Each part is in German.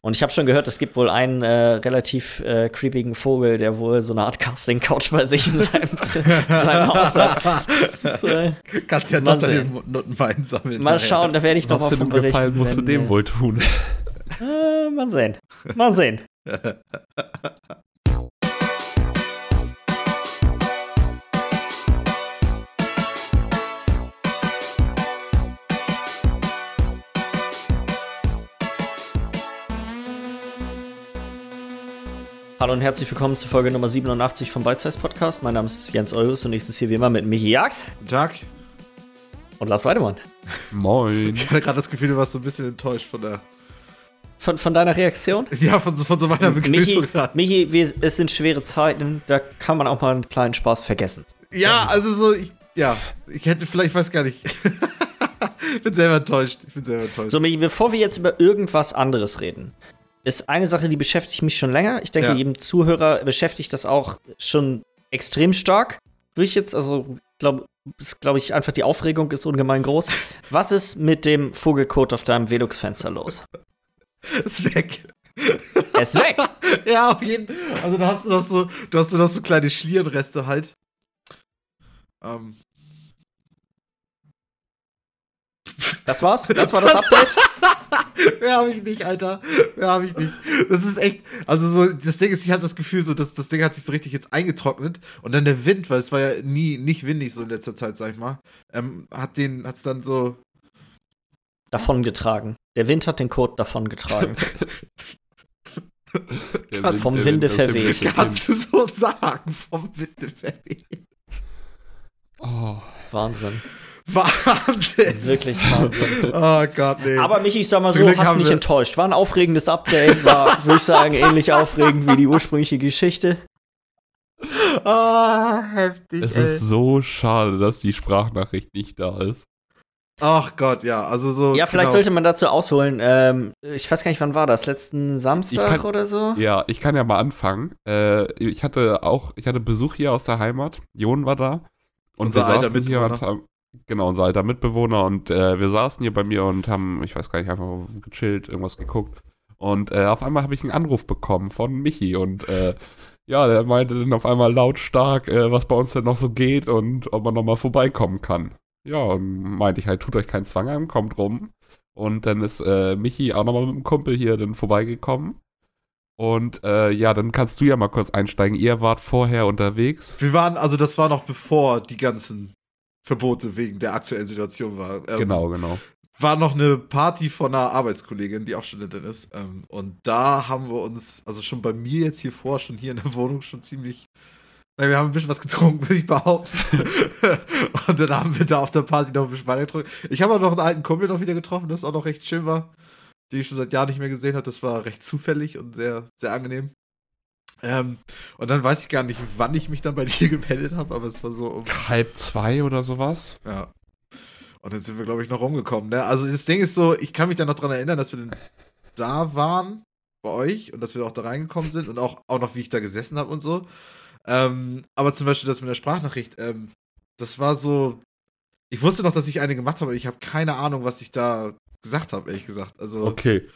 Und ich habe schon gehört, es gibt wohl einen äh, relativ äh, creepigen Vogel, der wohl so eine Art Casting-Couch bei sich in seinem, in seinem Haus hat. Ist, äh, Kannst ja doch den Notenwein sammeln. Mal schauen, da werde ich noch Was mal für von einen Gefallen musst du wenn, dem äh, wohl tun? Äh, mal sehen. Mal sehen. Hallo und herzlich willkommen zu Folge Nummer 87 vom Bite Size Podcast. Mein Name ist Jens Eurus und ich sitze hier wie immer mit Michi Jax Guten Tag. und Lars Weidemann. Moin. Ich hatte gerade das Gefühl, du warst so ein bisschen enttäuscht von der. Von, von deiner Reaktion? Ja, von, so- von so meiner Michi, Begrüßung gerade. Michi wir, es sind schwere Zeiten, da kann man auch mal einen kleinen Spaß vergessen. Ja, also so, ich, ja, ich hätte vielleicht, weiß gar nicht. ich bin selber enttäuscht. Ich bin selber enttäuscht. So, Michi, bevor wir jetzt über irgendwas anderes reden, ist eine Sache, die beschäftigt mich schon länger. Ich denke, Ja. jedem Zuhörer beschäftigt das auch schon extrem stark. Durch jetzt, also, glaube ist, glaube ich, einfach die Aufregung ist ungemein groß. Was ist mit dem Vogelkot auf deinem Velux-Fenster los? ist weg. Er ist weg! ja, auf jeden Also da hast du noch so, du hast du noch so kleine Schlierenreste halt. Ähm. Das war's? Das war das Update? Mehr habe ich nicht, Alter. Mehr habe ich nicht. Das ist echt. Also, so, das Ding ist, ich habe das Gefühl, so, dass das Ding hat sich so richtig jetzt eingetrocknet. Und dann der Wind, weil es war ja nie nicht windig so in letzter Zeit, sag ich mal, ähm, hat den, hat's dann so. Davongetragen. Der Wind hat den Kot davongetragen. Kannst- vom der Winde verweht. Wind Kannst du so sagen vom Wind verweht. Oh. Wahnsinn. Wahnsinn. Wirklich Wahnsinn. Oh Gott, nee. Aber Michi, ich sag mal Zum so, Glück hast mich enttäuscht. War ein aufregendes Update, war, würde ich sagen, ähnlich aufregend wie die ursprüngliche Geschichte. Ah, heftig. Es ey. ist so schade, dass die Sprachnachricht nicht da ist. Ach Gott, ja. Also so. Ja, vielleicht genau. sollte man dazu ausholen. Ähm, ich weiß gar nicht, wann war das? Letzten Samstag kann- oder so? Ja, ich kann ja mal anfangen. Äh, ich hatte auch, ich hatte Besuch hier aus der Heimat. Jon war da. Und Unser wir saßen hier und haben, genau, unser alter Mitbewohner. Und äh, wir saßen hier bei mir und haben, ich weiß gar nicht, einfach gechillt, irgendwas geguckt. Und äh, auf einmal habe ich einen Anruf bekommen von Michi und äh, ja, der meinte dann auf einmal lautstark, äh, was bei uns denn noch so geht und ob man noch mal vorbeikommen kann. Ja, und meinte ich halt, tut euch keinen Zwang an, kommt rum. Und dann ist äh, Michi auch nochmal mit dem Kumpel hier dann vorbeigekommen. Und äh, ja, dann kannst du ja mal kurz einsteigen. Ihr wart vorher unterwegs. Wir waren, also das war noch bevor die ganzen Verbote wegen der aktuellen Situation war. Ähm, Genau, genau. War noch eine Party von einer Arbeitskollegin, die auch Studentin ist. Ähm, und da haben wir uns, also schon bei mir jetzt hier vor, schon hier in der Wohnung schon ziemlich. Na, wir haben ein bisschen was getrunken, würde ich behaupten. und dann haben wir da auf der Party noch ein bisschen weiter getrunken. Ich habe auch noch einen alten Kumpel noch wieder getroffen, das auch noch recht schön war. Die ich schon seit Jahren nicht mehr gesehen habe. Das war recht zufällig und sehr, sehr angenehm. Ähm, und dann weiß ich gar nicht, wann ich mich dann bei dir gemeldet habe, aber es war so um Halb zwei oder sowas. ja. Und dann sind wir, glaube ich, noch rumgekommen. Ne? Also das Ding ist so, ich kann mich dann noch dran erinnern, dass wir dann da waren bei euch und dass wir auch da reingekommen sind und auch, auch noch, wie ich da gesessen habe und so. Ähm, aber zum Beispiel das mit der Sprachnachricht, ähm, das war so. Ich wusste noch, dass ich eine gemacht habe, aber ich habe keine Ahnung, was ich da gesagt habe, ehrlich gesagt. Also, Okay.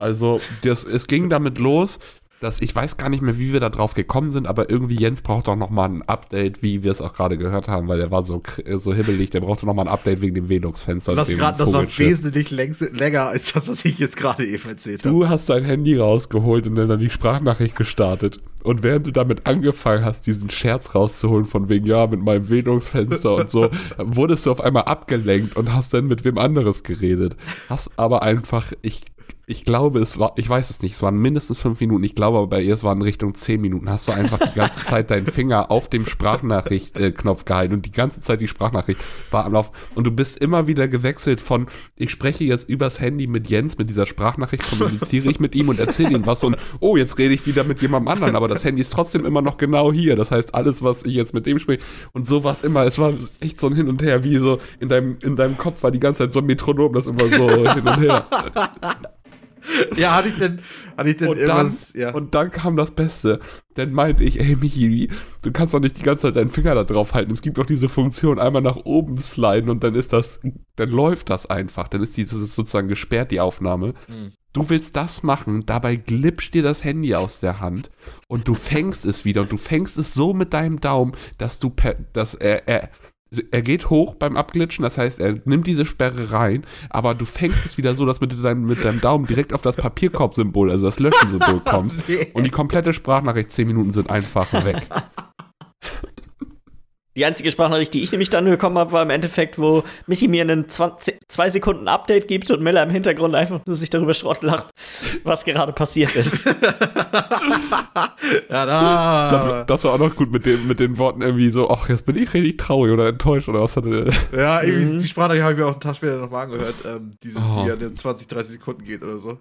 Also, das, es ging damit los, dass ich weiß gar nicht mehr, wie wir da drauf gekommen sind, aber irgendwie Jens braucht doch noch mal ein Update, wie wir es auch gerade gehört haben, weil der war so, kr- so hibbelig, der brauchte noch mal ein Update wegen dem Velux-Fenster. und das, grad, das war wesentlich längst, länger als das, was ich jetzt gerade eben erzählt habe. Du hast dein Handy rausgeholt und dann die Sprachnachricht gestartet. Und während du damit angefangen hast, diesen Scherz rauszuholen, von wegen, ja, mit meinem Wählungsfenster und so, wurdest du auf einmal abgelenkt und hast dann mit wem anderes geredet. Hast aber einfach, ich, ich glaube, es war, ich weiß es nicht, es waren mindestens fünf Minuten, ich glaube aber bei ihr, es waren Richtung zehn Minuten, hast du einfach die ganze Zeit deinen Finger auf dem Sprachnachricht-Knopf gehalten und die ganze Zeit die Sprachnachricht war am Lauf. Und du bist immer wieder gewechselt von, ich spreche jetzt übers Handy mit Jens, mit dieser Sprachnachricht kommuniziere ich mit ihm und erzähle ihm was und, oh, jetzt rede ich wieder mit jemandem anderen, aber das Handy ist trotzdem immer noch genau hier. Das heißt, alles, was ich jetzt mit dem spreche, und so war es immer, es war echt so ein Hin und Her, wie so in deinem, in deinem Kopf war die ganze Zeit so ein Metronom, das immer so hin und her. Ja, hatte ich denn, hatte ich denn Und dann, irgendwas, ja. und dann kam das Beste. Dann meinte ich, ey Michi, du kannst doch nicht die ganze Zeit deinen Finger da drauf halten. Es gibt doch diese Funktion, einmal nach oben sliden und dann ist das, dann läuft das einfach. Dann ist die, das ist sozusagen gesperrt, die Aufnahme. Mhm. Du willst das machen, dabei glitscht dir das Handy aus der Hand und du fängst es wieder und du fängst es so mit deinem Daumen, dass du per, dass er, er, er geht hoch beim Abglitschen, das heißt, er nimmt diese Sperre rein, aber du fängst es wieder so, dass mit deinem, mit deinem Daumen direkt auf das Papierkorb-Symbol, also das Löschen-Symbol kommst Nee. und die komplette Sprachnachricht 10 Minuten sind einfach weg. Die einzige Sprachnachricht, die ich nämlich dann bekommen habe, war im Endeffekt, wo Michi mir einen 20, zwei Sekunden Update gibt und Miller im Hintergrund einfach nur sich darüber Schrott lacht, was gerade passiert ist. ja, da. Das war auch noch gut mit, dem, mit den Worten irgendwie so, ach, jetzt bin ich richtig traurig oder enttäuscht oder was hatte Ja, irgendwie, Mhm. die Sprachnachricht habe ich mir auch einen Tag später nochmal angehört, ähm, diese, Oh. die ja in 20, 30 Sekunden geht oder so.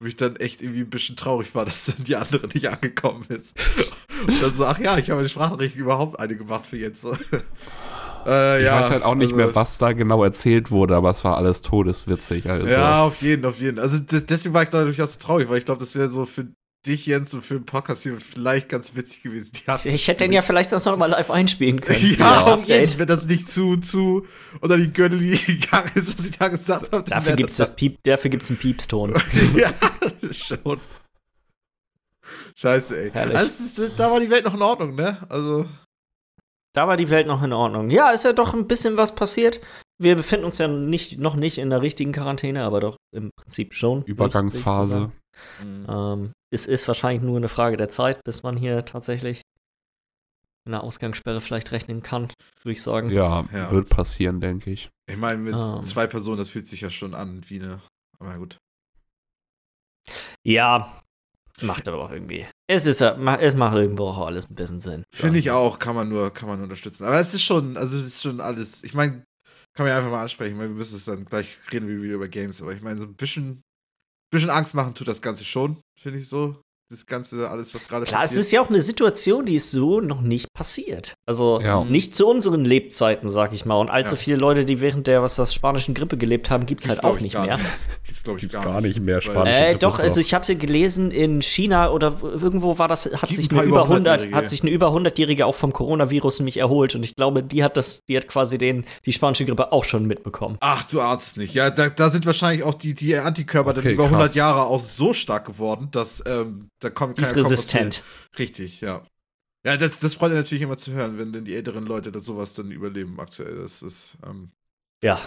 Wo ich dann echt irgendwie ein bisschen traurig war, dass dann die andere nicht angekommen ist. Und dann so, ach ja, ich habe die Sprachnachricht überhaupt eine gemacht für jetzt. äh, Ich ja, weiß halt auch nicht also- mehr, was da genau erzählt wurde, aber es war alles todeswitzig. Also. Ja, auf jeden, auf jeden. Also das, deswegen war ich da durchaus so traurig, weil ich glaube, das wäre so für dich, Jens, und für den Podcast hier vielleicht ganz witzig gewesen. Ich hätte den ja vielleicht sonst noch mal live einspielen können. Ja, auf jeden, wenn das nicht zu, zu unter die Gürtellinie gegangen ist, was ich da gesagt habe. Dafür gibt's das Piep, dafür gibt's einen Piepston. ja, schon. Scheiße, ey. Herrlich. Also, ist, da war die Welt noch in Ordnung, ne? Also, Da war die Welt noch in Ordnung. Ja, ist ja doch ein bisschen was passiert. Wir befinden uns ja nicht, noch nicht in der richtigen Quarantäne, aber doch im Prinzip schon. Übergangsphase. Ähm, es ist wahrscheinlich nur eine Frage der Zeit, bis man hier tatsächlich in einer Ausgangssperre vielleicht rechnen kann, würde ich sagen. Ja, Ja. wird passieren, denke ich. Ich meine, mit Ähm. zwei Personen, das fühlt sich ja schon an wie eine. Aber gut. Ja, macht aber auch irgendwie. Es ist es macht irgendwo auch alles ein bisschen Sinn. Finde ich auch, kann man nur, kann man nur unterstützen. Aber es ist schon, also es ist schon alles. Ich meine, kann man ja einfach mal ansprechen. Ich meine, wir müssen es dann gleich reden wir wieder über Games. Aber ich meine, so ein bisschen, bisschen Angst machen tut das Ganze schon, finde ich so. Das Ganze, alles, was gerade Klar, es ist ja auch eine Situation, die ist so noch nicht passiert. Also Ja. nicht zu unseren Lebzeiten, sag ich mal. Und allzu Ja. viele Leute, die während der, was das spanischen Grippe gelebt haben, gibt's Gibt's, halt auch ich, nicht mehr. Gibt's, glaube ich, Gibt's gar, gar nicht mehr Spanische Äh, Grippe doch, also ich hatte gelesen, in China oder irgendwo war das, hat Gibt sich eine über über 100, 100-Jährige. hat sich eine über 100-Jährige auch vom Coronavirus nämlich erholt und ich glaube, die hat das, die hat quasi den, die spanische Grippe auch schon mitbekommen. Ach, du ahnst es nicht. Ja, da, da sind wahrscheinlich auch die, die Antikörper dann Okay, über krass. 100 Jahre auch so stark geworden, dass ähm, da kommt Die ist resistent. Richtig, ja. Ja, das, das freut mich natürlich immer zu hören, wenn denn die älteren Leute das sowas dann überleben aktuell. Das ist, ähm, Ja.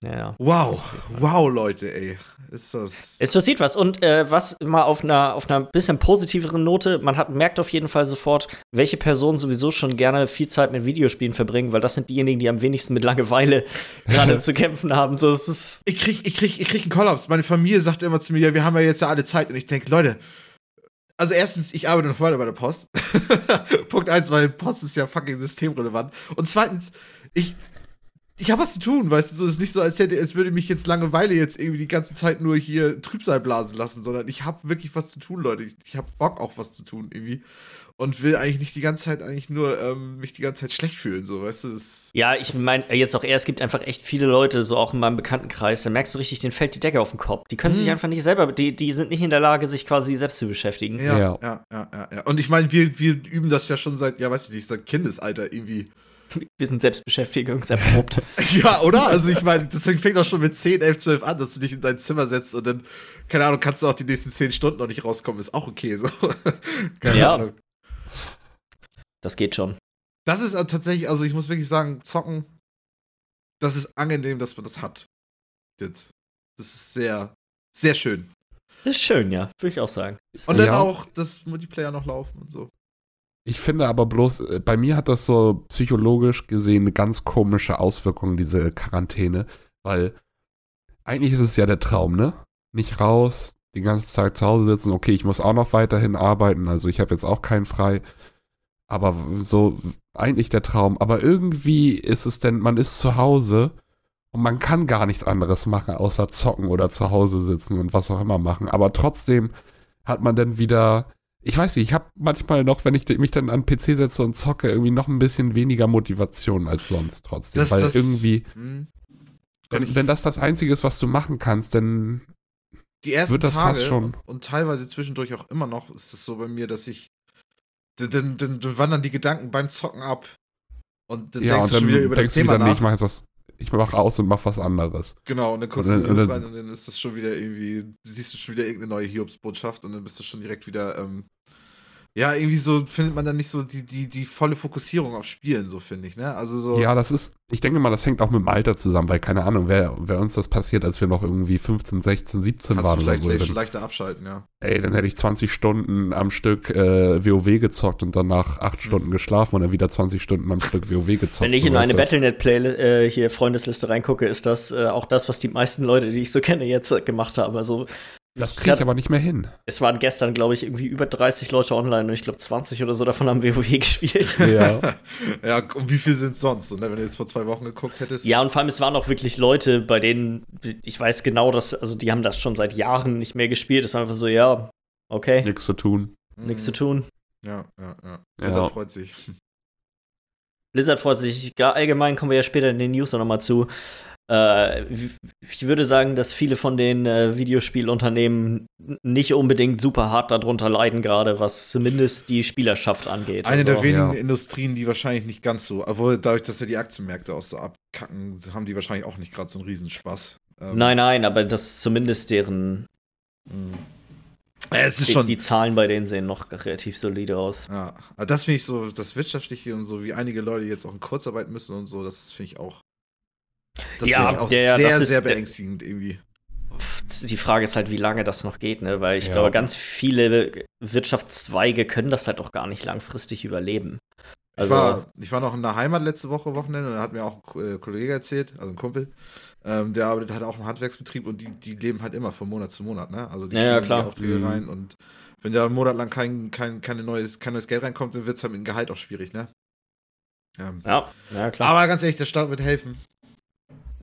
Ja, ja. wow. Wow, Leute, ey. Ist das. Es passiert was. Und äh, was mal auf einer, auf einer bisschen positiveren Note, man hat, merkt auf jeden Fall sofort, welche Personen sowieso schon gerne viel Zeit mit Videospielen verbringen, weil das sind diejenigen, die am wenigsten mit Langeweile gerade zu kämpfen haben. So, es ist. ich krieg, ich krieg, ich krieg einen Kollaps. Meine Familie sagt immer zu mir, ja, wir haben ja jetzt ja alle Zeit. Und ich denke, Leute, also erstens, ich arbeite noch weiter bei der Post. Punkt eins, weil Post ist ja fucking systemrelevant. Und zweitens, ich, ich habe was zu tun, weißt du, so es ist nicht so, als hätte, es würde mich jetzt Langeweile jetzt irgendwie die ganze Zeit nur hier Trübsal blasen lassen, sondern ich habe wirklich was zu tun, Leute. Ich, ich habe Bock auch was zu tun irgendwie und will eigentlich nicht die ganze Zeit eigentlich nur ähm, mich die ganze Zeit schlecht fühlen, so, weißt du, das Ja, ich meine, jetzt auch eher, es gibt einfach echt viele Leute, so auch in meinem Bekanntenkreis, da merkst du richtig, denen fällt die Decke auf den Kopf. Die können sich Mhm. einfach nicht selber, die, die sind nicht in der Lage, sich quasi selbst zu beschäftigen. Ja, Ja. ja, ja, ja, ja. Und ich meine, wir, wir üben das ja schon seit, ja, weiß ich nicht, seit Kindesalter irgendwie. Wir sind selbstbeschäftigungserprobt. Ja, oder? Also ich meine, deswegen fängt auch schon mit 10, 11, 12 an, dass du dich in dein Zimmer setzt und dann, keine Ahnung, kannst du auch die nächsten 10 Stunden noch nicht rauskommen, ist auch okay so. keine Ja. Ahnung. Das geht schon. Das ist äh, tatsächlich, also ich muss wirklich sagen, zocken, das ist angenehm, dass man das hat. Jetzt. Das ist sehr, sehr schön. Das ist schön, ja, würde ich auch sagen. Und dann Ja. auch, dass Multiplayer noch laufen und so. Ich finde aber bloß, äh, bei mir hat das so psychologisch gesehen eine ganz komische Auswirkung, diese Quarantäne, weil eigentlich ist es ja der Traum, ne? Nicht raus, die ganze Zeit zu Hause sitzen, okay, ich muss auch noch weiterhin arbeiten, also ich habe jetzt auch keinen frei, aber so eigentlich der Traum. Aber irgendwie ist es denn, man ist zu Hause und man kann gar nichts anderes machen, außer zocken oder zu Hause sitzen und was auch immer machen, aber trotzdem hat man dann wieder ich weiß nicht, ich habe manchmal noch, wenn ich mich dann an den PC setze und zocke, irgendwie noch ein bisschen weniger Motivation als sonst trotzdem. Das- Weil das- irgendwie, Hm. Wenn, wenn das das Einzige ist, was du machen kannst, dann die ersten Wird das Tage fast schon. und teilweise zwischendurch auch immer noch ist es so bei mir, dass ich dann, dann, dann, wandern die Gedanken beim Zocken ab und dann ja, denkst und du schon wieder über das du Thema wieder, nee, nach. ich mache jetzt was. ich mache aus und mache was anderes. Genau, und dann kommst Und du dann- die und dann- rein und dann ist das schon wieder irgendwie, siehst du schon wieder irgendeine neue Hiobsbotschaft und dann bist du schon direkt wieder, ähm, ja, irgendwie so findet man dann nicht so die, die, die volle Fokussierung auf Spielen, so finde ich, ne? Also so. Ja, das ist, ich denke mal, das hängt auch mit dem Alter zusammen, weil keine Ahnung, wer, wer uns das passiert, als wir noch irgendwie 15, 16, 17 kannst waren du oder vielleicht, so. vielleicht Dann, schon leichter abschalten, ja. ey, dann hätte ich 20 Stunden am Stück äh, WoW gezockt und danach 8 Stunden geschlafen und dann wieder 20 Stunden am Stück WoW gezockt. Wenn ich So in meine das. Battlenet-Play äh, hier Freundesliste reingucke, ist das äh, auch das, was die meisten Leute, die ich so kenne, jetzt äh, gemacht haben. Also Das kriege ich aber nicht mehr hin. es waren gestern, glaube ich, irgendwie über 30 Leute online und ich glaube 20 oder so davon haben WoW gespielt. Ja. ja, und wie viel sind es sonst? Und wenn du jetzt vor zwei Wochen geguckt hättest? Ja, und vor allem, es waren auch wirklich Leute, bei denen, ich weiß genau, dass, also die haben das schon seit Jahren nicht mehr gespielt. Es war einfach so, ja, okay, Nichts zu tun. Mhm. nichts zu tun. Ja, ja, ja. Ja. Deshalb freut sich. Blizzard freut sich, allgemein kommen wir ja später in den News noch mal zu. Äh, ich würde sagen, dass viele von den äh, Videospielunternehmen nicht unbedingt super hart darunter leiden, gerade was zumindest die Spielerschaft angeht. Eine der Also, wenigen ja. Industrien, die wahrscheinlich nicht ganz so, obwohl dadurch, dass ja die Aktienmärkte auch so abkacken, haben die wahrscheinlich auch nicht gerade so einen Riesenspaß. Ähm, Nein, nein, aber das zumindest deren mh. Ja, es ist die, schon. die Zahlen bei denen sehen noch relativ solide aus. ja, das finde ich so, das Wirtschaftliche und so, wie einige Leute jetzt auch in Kurzarbeit müssen und so, das finde ich auch. Das Ja, ich auch ja, ja, sehr, das ist sehr der- beängstigend irgendwie. Die Frage ist halt, wie lange das noch geht, ne? Weil ich Ja. glaube, ganz viele Wirtschaftszweige können das halt auch gar nicht langfristig überleben. Ich, Also- war, ich war noch in der Heimat letzte Woche, Wochenende, und da hat mir auch ein äh, Kollege erzählt, also ein Kumpel, ähm, der arbeitet halt auch im Handwerksbetrieb und die, die leben halt immer von Monat zu Monat, ne? Also die Ja, ja, kriegen klar. die Aufträge Mhm. rein und wenn da einen Monat lang kein, kein, keine neues, kein neues Geld reinkommt, dann wird es halt mit dem Gehalt auch schwierig, ne? Ähm, Ja, ja klar. aber ganz ehrlich, der Staat wird helfen.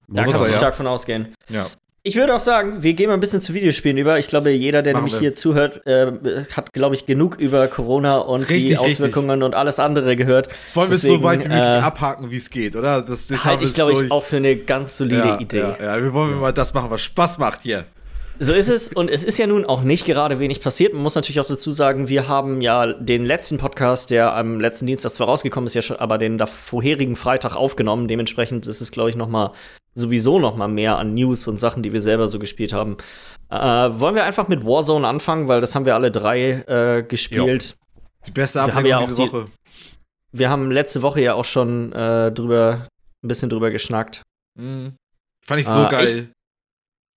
Da Muss kannst du ja. stark von ausgehen. Ja. Ich würde auch sagen, wir gehen mal ein bisschen zu Videospielen über. Ich glaube, jeder, der Machen nämlich wir. hier zuhört, äh, hat, glaube ich, genug über Corona und Richtig, die Auswirkungen und alles andere gehört. Wollen wir es so weit wie möglich äh, abhaken, wie es geht, oder? Das, das Halte ich, glaube ich, auch für eine ganz solide ja, Idee. Ja, ja, wir wollen mal das machen, was Spaß macht hier. So ist es. Und es ist ja nun auch nicht gerade wenig passiert. Man muss natürlich auch dazu sagen, wir haben ja den letzten Podcast, der am letzten Dienstag zwar rausgekommen ist, ja schon, aber den da vorherigen Freitag aufgenommen. Dementsprechend ist es, glaube ich, noch mal sowieso noch mal mehr an News und Sachen, die wir selber so gespielt haben. Äh, wollen wir einfach mit Warzone anfangen, weil das haben wir alle drei äh, gespielt. Die beste Wir haben Ablenkung ja diese die- Woche. Wir haben letzte Woche ja auch schon äh, drüber ein bisschen drüber geschnackt. Mhm. Fand ich so Ah, geil.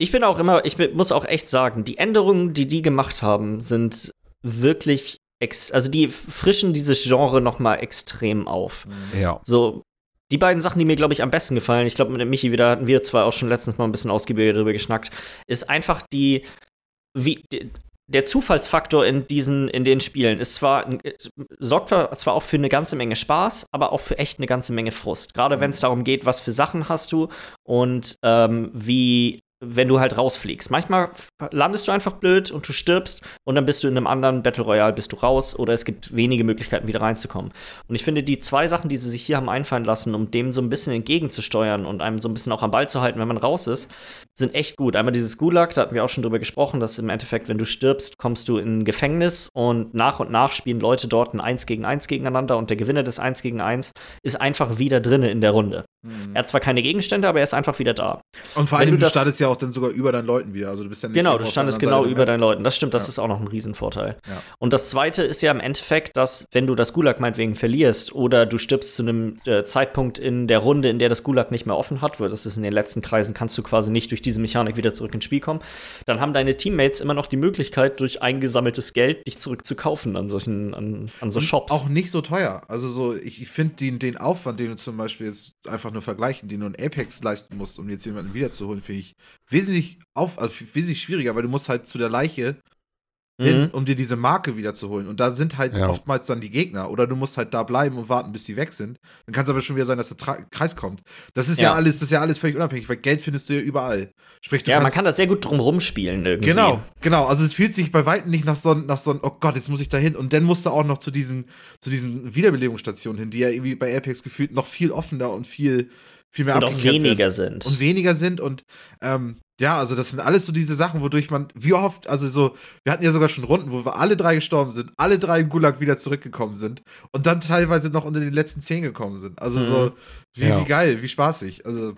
Ich bin auch immer, ich bin, muss auch echt sagen, die Änderungen, die die gemacht haben, sind wirklich, ex also die frischen dieses Genre noch mal extrem auf. Mhm. Ja. So, die beiden Sachen, die mir, glaube ich, am besten gefallen, ich glaube, mit dem Michi wieder hatten wir zwar auch schon letztens mal ein bisschen ausgiebiger drüber geschnackt, ist einfach die, wie, die, der Zufallsfaktor in diesen, in den Spielen ist zwar, äh, sorgt zwar auch für eine ganze Menge Spaß, aber auch für echt eine ganze Menge Frust. Gerade wenn es darum geht, was für Sachen hast du und ähm, wie, wenn du halt rausfliegst. Manchmal landest du einfach blöd und du stirbst und dann bist du in einem anderen Battle Royale bist du raus oder es gibt wenige Möglichkeiten, wieder reinzukommen. Und ich finde, die zwei Sachen, die sie sich hier haben einfallen lassen, um dem so ein bisschen entgegenzusteuern und einem so ein bisschen auch am Ball zu halten, wenn man raus ist, sind echt gut. Einmal dieses Gulag, da hatten wir auch schon drüber gesprochen, dass im Endeffekt, wenn du stirbst, kommst du in ein Gefängnis und nach und nach spielen Leute dort ein 1 gegen 1 gegeneinander und der Gewinner des 1 gegen 1 ist einfach wieder drinne in der Runde. Mhm. Er hat zwar keine Gegenstände, aber er ist einfach wieder da. Und vor allem, du du das- startest ja auch dann sogar über deinen Leuten wieder. Also du bist ja nicht Genau, du standest genau Seite, über ne? deinen Leuten. Das stimmt, das Ja. ist auch noch ein Riesenvorteil. Ja. Und das Zweite ist ja im Endeffekt, dass wenn du das Gulag meinetwegen verlierst oder du stirbst zu einem äh, Zeitpunkt in der Runde, in der das Gulag nicht mehr offen hat, weil das ist in den letzten Kreisen, kannst du quasi nicht durch diese Mechanik wieder zurück ins Spiel kommen, dann haben deine Teammates immer noch die Möglichkeit, durch eingesammeltes Geld dich zurückzukaufen an solchen, an, an so Und Shops. Auch nicht so teuer. Also so, ich, ich finde den, den Aufwand, den du zum Beispiel jetzt einfach nur vergleichen, den du in Apex leisten musst, um jetzt jemanden wiederzuholen, finde ich wesentlich auf, also wesentlich schwieriger, weil du musst halt zu der Leiche hin, Mhm. um dir diese Marke wiederzuholen. Und da sind halt Ja. oftmals dann die Gegner. Oder du musst halt da bleiben und warten, bis die weg sind. Dann kann es aber schon wieder sein, dass der Tra Kreis kommt. Das ist ja. Ja. alles, das ist ja alles völlig unabhängig, weil Geld findest du ja überall. Sprich, du Ja, man kann das sehr gut drum rumspielen irgendwie. Genau, genau. Also es fühlt sich bei weitem nicht nach so, nach so einem, oh Gott, jetzt muss ich da hin. Und dann musst du auch noch zu diesen, zu diesen Wiederbelebungsstationen hin, die ja irgendwie bei Apex gefühlt noch viel offener und viel, viel mehr Und auch abgeklärt weniger werden. sind. Und weniger sind. Und ähm, ja, also das sind alles so diese Sachen, wodurch man, wie oft, also so, wir hatten ja sogar schon Runden, wo wir alle drei gestorben sind, alle drei im Gulag wieder zurückgekommen sind und dann teilweise noch unter den letzten zehn gekommen sind. Also Mhm. so, wie, Ja. wie geil, wie spaßig. Also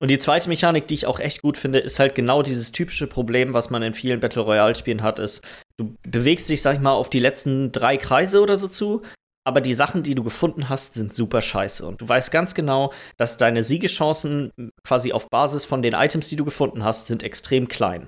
Und die zweite Mechanik, die ich auch echt gut finde, ist halt genau dieses typische Problem, was man in vielen Battle Royale-Spielen hat, ist, du bewegst dich, sag ich mal, auf die letzten drei Kreise oder so zu, aber die Sachen, die du gefunden hast, sind super scheiße. Und du weißt ganz genau, dass deine Siegechancen quasi auf Basis von den Items, die du gefunden hast, sind extrem klein.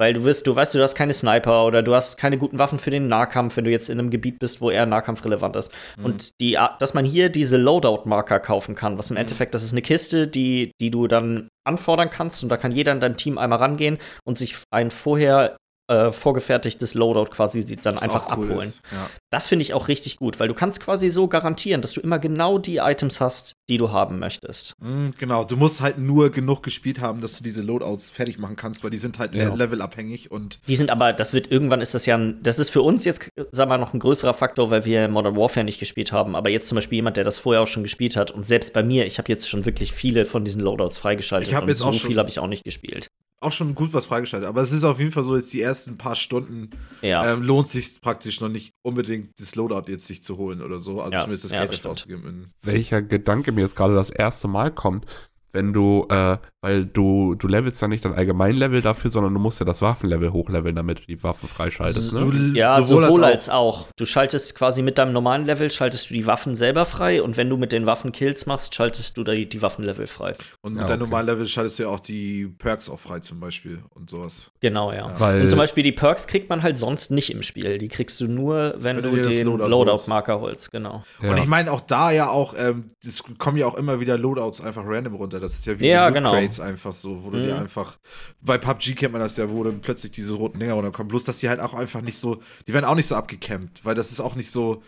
Weil du wirst, du weißt, du hast keine Sniper oder du hast keine guten Waffen für den Nahkampf, wenn du jetzt in einem Gebiet bist, wo eher Nahkampf relevant ist. Mhm. Und die, dass man hier diese Loadout-Marker kaufen kann, was im mhm. Endeffekt, das ist eine Kiste, die, die du dann anfordern kannst und da kann jeder in deinem Team einmal rangehen und sich ein vorher äh, vorgefertigtes Loadout quasi dann einfach abholen. Ja. Das finde ich auch richtig gut, weil du kannst quasi so garantieren, dass du immer genau die Items hast, die du haben möchtest. Mhm, genau, du musst halt nur genug gespielt haben, dass du diese Loadouts fertig machen kannst, weil die sind halt ja. levelabhängig und Die sind aber, das wird irgendwann ist das ja, ein, das ist für uns jetzt, wir mal, noch ein größerer Faktor, weil wir Modern Warfare nicht gespielt haben, aber jetzt zum Beispiel jemand, der das vorher auch schon gespielt hat und selbst bei mir, ich habe jetzt schon wirklich viele von diesen Loadouts freigeschaltet ich und jetzt so auch viel habe ich auch nicht gespielt auch schon gut was freigeschaltet. Aber es ist auf jeden Fall so, jetzt die ersten paar Stunden ja. ähm, lohnt sich praktisch noch nicht unbedingt das Loadout jetzt sich zu holen oder so. Also ja, zumindest das ja, Geld auszugeben. Welcher Gedanke mir jetzt gerade das erste Mal kommt, wenn du, äh, weil du, du levelst ja nicht dein Allgemeinlevel dafür, sondern du musst ja das Waffenlevel hochleveln, damit du die Waffen freischaltest, ne? Ja, sowohl, sowohl als, auch. als, auch. Du schaltest quasi mit deinem normalen Level, schaltest du die Waffen selber frei und wenn du mit den Waffen Kills machst, schaltest du die, die Waffenlevel frei. Und mit ja, deinem okay. normalen Level schaltest du ja auch die Perks auch frei zum Beispiel und sowas. Genau, ja. ja. Weil und zum Beispiel die Perks kriegt man halt sonst nicht im Spiel. Die kriegst du nur, wenn, wenn du, du den Loadout-Marker holst, genau. Ja. Und ich meine auch da ja auch, ähm, es kommen ja auch immer wieder Loadouts einfach random runter. Das ist ja wie ja, so genau. Crates einfach so, wo du mhm. dir einfach, bei PUBG kennt man das ja, wo dann plötzlich diese roten Dinger runterkommen. Bloß, dass die halt auch einfach nicht so, die werden auch nicht so abgecampt, weil das ist auch nicht so,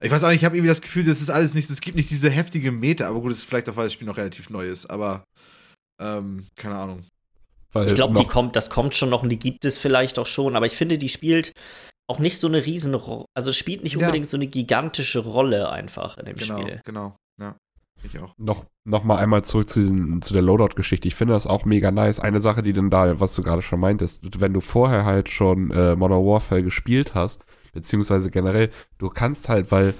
ich weiß auch nicht, ich habe irgendwie das Gefühl, das ist alles nicht, es gibt nicht diese heftige Meter, aber gut, es ist vielleicht auch, weil das Spiel noch relativ neu ist, aber ähm, keine Ahnung. Weil ich glaube, die kommt, das kommt schon noch und die gibt es vielleicht auch schon, aber ich finde, die spielt auch nicht so eine riesen, also spielt nicht unbedingt ja. so eine gigantische Rolle einfach in dem genau, Spiel. Genau, ja. Ich auch. Noch, noch mal einmal zurück zu, diesen, zu der Loadout-Geschichte. Ich finde das auch mega nice. Eine Sache, die denn da, was du gerade schon meintest, wenn du vorher halt schon äh, Modern Warfare gespielt hast, beziehungsweise generell, du kannst halt, weil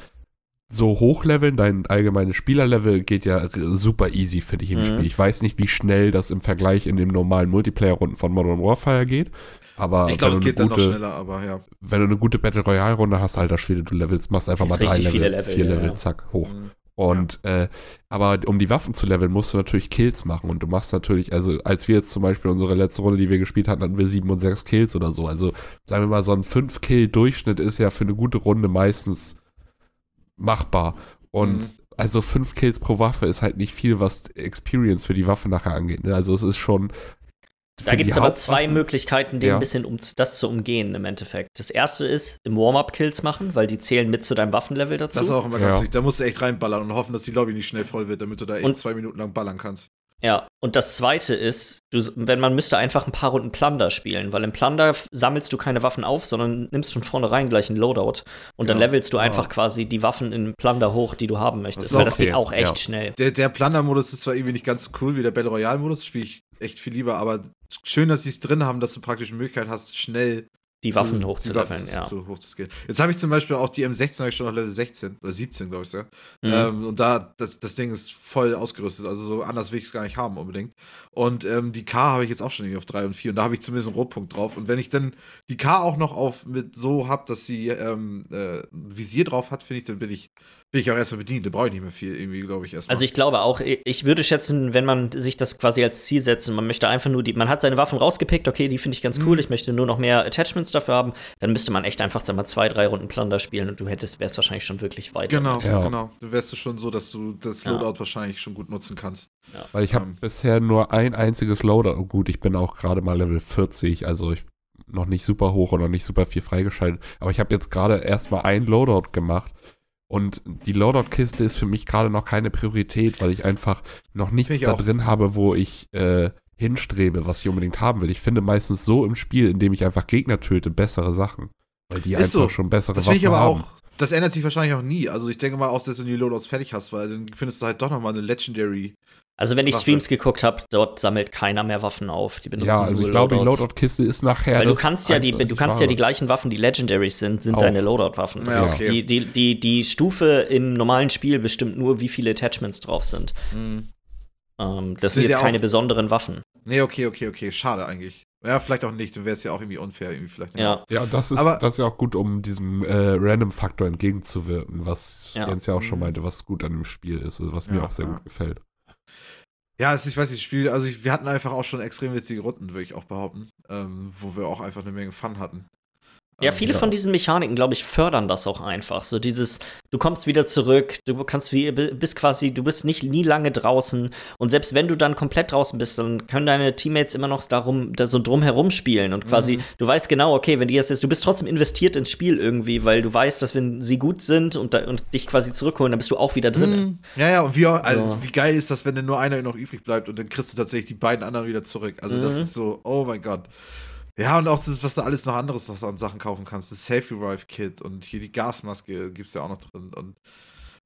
so hochleveln, dein allgemeines Spielerlevel geht ja super easy, finde ich, im mhm. Spiel. Ich weiß nicht, wie schnell das im Vergleich in den normalen Multiplayer-Runden von Modern Warfare geht. Aber ich glaube, es geht gute, dann noch schneller, aber ja. Wenn du eine gute Battle Royale-Runde hast, alter Schwede, du levelst, machst einfach mal drei Level, Level, vier ja, Level, zack, hoch. Mhm. Und ja. äh, aber um die Waffen zu leveln, musst du natürlich Kills machen. Und du machst natürlich, also als wir jetzt zum Beispiel unsere letzte Runde, die wir gespielt hatten, hatten wir sieben und sechs Kills oder so. Also sagen wir mal, so ein fünf kill durchschnitt ist ja für eine gute Runde meistens machbar. Und mhm. also fünf Kills pro Waffe ist halt nicht viel, was Experience für die Waffe nachher angeht. Ne? Also es ist schon da gibt es aber zwei Möglichkeiten, den ja. ein bisschen um das zu umgehen im Endeffekt. Das erste ist, im Warm-up Kills machen, weil die zählen mit zu deinem Waffenlevel dazu. Das ist auch immer ganz ja. wichtig. Da musst du echt reinballern und hoffen, dass die Lobby nicht schnell voll wird, damit du da echt und, zwei Minuten lang ballern kannst. Ja, und das zweite ist, du, wenn man müsste einfach ein paar Runden Plunder spielen, weil im Plunder sammelst du keine Waffen auf, sondern nimmst von vornherein gleich einen Loadout und genau. dann levelst du einfach oh. quasi die Waffen in Plunder hoch, die du haben möchtest, das weil das okay. geht auch echt ja. schnell. Der, der Plunder-Modus ist zwar irgendwie nicht ganz so cool wie der Battle Royale-Modus, spiele ich echt viel lieber, aber schön, dass sie es drin haben, dass du praktisch eine Möglichkeit hast, schnell die Waffen hochzuleveln, ja. Zu, hoch zu Jetzt habe ich zum Beispiel auch die M16 habe ich schon auf Level 16 oder 17, glaube ich, ja. Mhm. Ähm, und da, das, das Ding ist voll ausgerüstet, also so anders will ich es gar nicht haben unbedingt. Und ähm, die K habe ich jetzt auch schon irgendwie auf 3 und 4 und da habe ich zumindest einen Rotpunkt drauf. Und wenn ich dann die K auch noch auf mit so habe, dass sie ähm, äh, ein Visier drauf hat, finde ich, dann bin ich bin ich auch erstmal bedient. Da brauche ich nicht mehr viel, irgendwie, glaube ich, erstmal. Also ich glaube auch, ich würde schätzen, wenn man sich das quasi als Ziel setzt, man möchte einfach nur die, man hat seine Waffen rausgepickt, okay, die finde ich ganz cool, mhm. ich möchte nur noch mehr Attachments dafür haben, dann müsste man echt einfach, sag mal, zwei, drei Runden Plunder spielen und du hättest, wärst wahrscheinlich schon wirklich weit. Genau, ja. genau. Du wärst du schon so, dass du das Loadout ja. wahrscheinlich schon gut nutzen kannst. Ja. Weil ich habe ähm. bisher nur ein einziges Loadout. Oh, gut, ich bin auch gerade mal Level 40, also ich noch nicht super hoch oder nicht super viel freigeschaltet. Aber ich habe jetzt gerade erstmal ein Loadout gemacht und die Loadout-Kiste ist für mich gerade noch keine Priorität, weil ich einfach noch nichts da auch. drin habe, wo ich äh, hinstrebe, was ich unbedingt haben will. Ich finde meistens so im Spiel, in dem ich einfach Gegner töte, bessere Sachen. Weil die ist einfach so. schon bessere das Waffen ich aber haben. Auch, das ändert sich wahrscheinlich auch nie. Also ich denke mal auch, dass du die Loadouts fertig hast, weil dann findest du halt doch nochmal eine Legendary also wenn ich Streams geguckt habe, dort sammelt keiner mehr Waffen auf. Die benutzen ja, also ich glaube, die Loadout-Kiste ist nachher. Weil du kannst ja die, du kannst ja die gleichen Waffen, die Legendaries sind, sind auch. deine Loadout-Waffen. Ja, okay. die, die, die, die Stufe im normalen Spiel bestimmt nur, wie viele Attachments drauf sind. Mhm. Ähm, das sind Sind jetzt keine besonderen Waffen. Nee, okay, okay, okay. Schade eigentlich. Ja, vielleicht auch nicht. Dann wäre es ja auch irgendwie unfair, irgendwie vielleicht. nicht. Ja. Ja, das ist, Aber- das ist ja auch gut, um diesem äh, Random-Faktor entgegenzuwirken, was Ja. Jens ja auch schon Mhm. meinte, was gut an dem Spiel ist, also was mir Ja, auch sehr ja. gut gefällt. Ja, es- ich weiß nicht, Spiel, also ich, wir hatten einfach auch schon extrem witzige Runden, würde ich auch behaupten, ähm, wo wir auch einfach eine Menge Fun hatten. Ja, Ähm, viele von diesen Mechaniken, glaube ich, fördern das auch einfach. So dieses, du kommst wieder zurück, du kannst wie, bist quasi, du bist nicht nie lange draußen und selbst wenn du dann komplett draußen bist, dann können deine Teammates immer noch darum, da so drumherum spielen und quasi, Mhm. du weißt genau, okay, wenn die das ist, du bist trotzdem investiert ins Spiel irgendwie, weil du weißt, dass wenn sie gut sind und, da, und dich quasi zurückholen, dann bist du auch wieder drin. Mhm. Ja, ja, und wie, auch- also, Ja. wie geil ist das, wenn denn nur einer noch übrig bleibt und dann kriegst du tatsächlich die beiden anderen wieder zurück. Also, das Mhm. ist so, oh mein Gott. Ja, und auch das, was du alles noch anderes noch an Sachen kaufen kannst. Das Safe Revive Kit und hier die Gasmaske gibt's ja auch noch drin. Und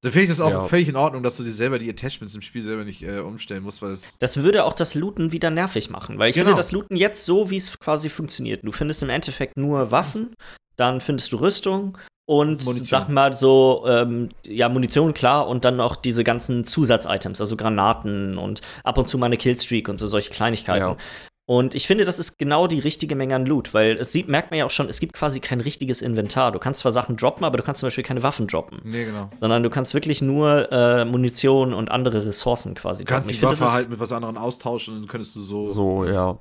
da finde ich das auch Ja. völlig in Ordnung, dass du dir selber die Attachments im Spiel selber nicht äh, umstellen musst, weil es. Das würde auch das Looten wieder nervig machen, weil ich Genau. finde das Looten jetzt so, wie es quasi funktioniert. Du findest im Endeffekt nur Waffen, dann findest du Rüstung und Munition. sag mal so, ähm, ja, Munition, klar, und dann auch diese ganzen Zusatzitems, also Granaten und ab und zu mal eine Killstreak und so solche Kleinigkeiten. Ja. Und ich finde, das ist genau die richtige Menge an Loot, weil es sieht, merkt man ja auch schon, es gibt quasi kein richtiges Inventar. Du kannst zwar Sachen droppen, aber du kannst zum Beispiel keine Waffen droppen. Nee, genau. Sondern du kannst wirklich nur äh, Munition und andere Ressourcen quasi Du kannst droppen. die Ich Waffe ist- halt mit was anderem austauschen und dann könntest du so. So, ja.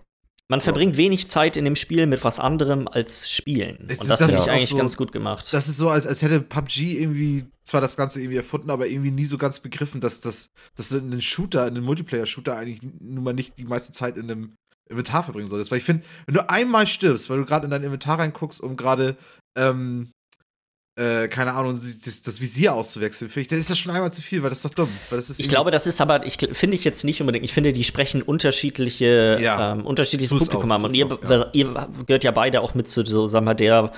Man verbringt wenig Zeit in dem Spiel mit was anderem als Spielen. Und das, das finde ist ich eigentlich so- ganz gut gemacht. Das ist so, als, als hätte PUBG irgendwie zwar das Ganze irgendwie erfunden, aber irgendwie nie so ganz begriffen, dass, das, dass du in einen Shooter, in einen Multiplayer-Shooter eigentlich nun mal nicht die meiste Zeit in einem Inventar verbringen solltest. Weil ich finde, wenn du einmal stirbst, weil du gerade in dein Inventar reinguckst, um gerade, ähm, äh, keine Ahnung, das, das Visier auszuwechseln, finde ich, dann ist das schon einmal zu viel, weil das ist doch dumm. Ist ich glaube, das ist aber, ich finde ich jetzt nicht unbedingt. Ich finde, die sprechen unterschiedliche, Ja. ähm, unterschiedliches Publikum auch, haben. Und ihr, auch, ja. ihr gehört ja beide auch mit zu so, sagen wir, der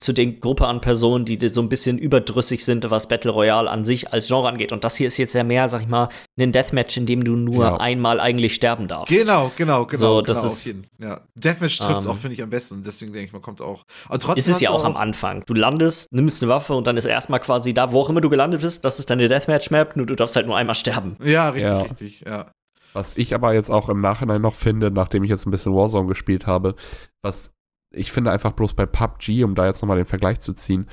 zu den Gruppe an Personen, die so ein bisschen überdrüssig sind, was Battle Royale an sich als Genre angeht. Und das hier ist jetzt ja mehr, sag ich mal, ein Deathmatch, in dem du nur Ja. einmal eigentlich sterben darfst. Genau, genau, genau. So, genau das auf ist- jeden. Ja. Deathmatch trifft es Ähm, auch, finde ich, am besten. Deswegen denke ich, man kommt auch. Aber trotzdem Es ist hast ja auch am Anfang. Du landest, nimmst eine Waffe und dann ist erstmal quasi da, wo auch immer du gelandet bist, das ist deine Deathmatch-Map, nur du darfst halt nur einmal sterben. Ja, richtig, Ja. richtig, ja. Was ich aber jetzt auch im Nachhinein noch finde, nachdem ich jetzt ein bisschen Warzone gespielt habe, was ich finde einfach bloß bei PUBG, um da jetzt nochmal den Vergleich zu ziehen,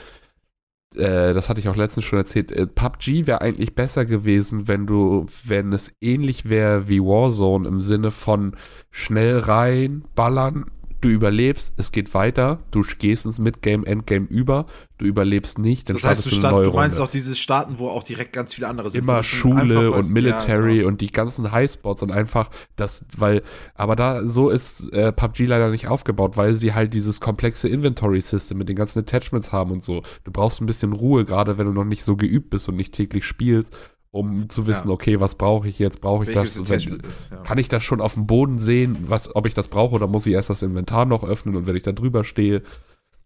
äh, das hatte ich auch letztens schon erzählt, äh, PUBG wäre eigentlich besser gewesen, wenn du, wenn es ähnlich wäre wie Warzone im Sinne von schnell rein, ballern, du überlebst, es geht weiter, du gehst ins Midgame, Endgame über, du überlebst nicht, dann Das heißt, du, startest du eine neue du meinst Runde. auch dieses Starten, wo auch direkt ganz viele andere sind. immer Schule und Military Ja, genau. und die ganzen Highspots und einfach das, weil, aber da, so ist äh, PUBG leider nicht aufgebaut, weil sie halt dieses komplexe Inventory-System mit den ganzen Attachments haben und so. Du brauchst ein bisschen Ruhe, gerade wenn du noch nicht so geübt bist und nicht täglich spielst, um zu wissen, Ja. okay, was brauche ich jetzt? Brauche ich Welches das? Attachment ist, ja. Kann ich das schon auf dem Boden sehen, was, ob ich das brauche oder muss ich erst das Inventar noch öffnen und wenn ich da drüber stehe?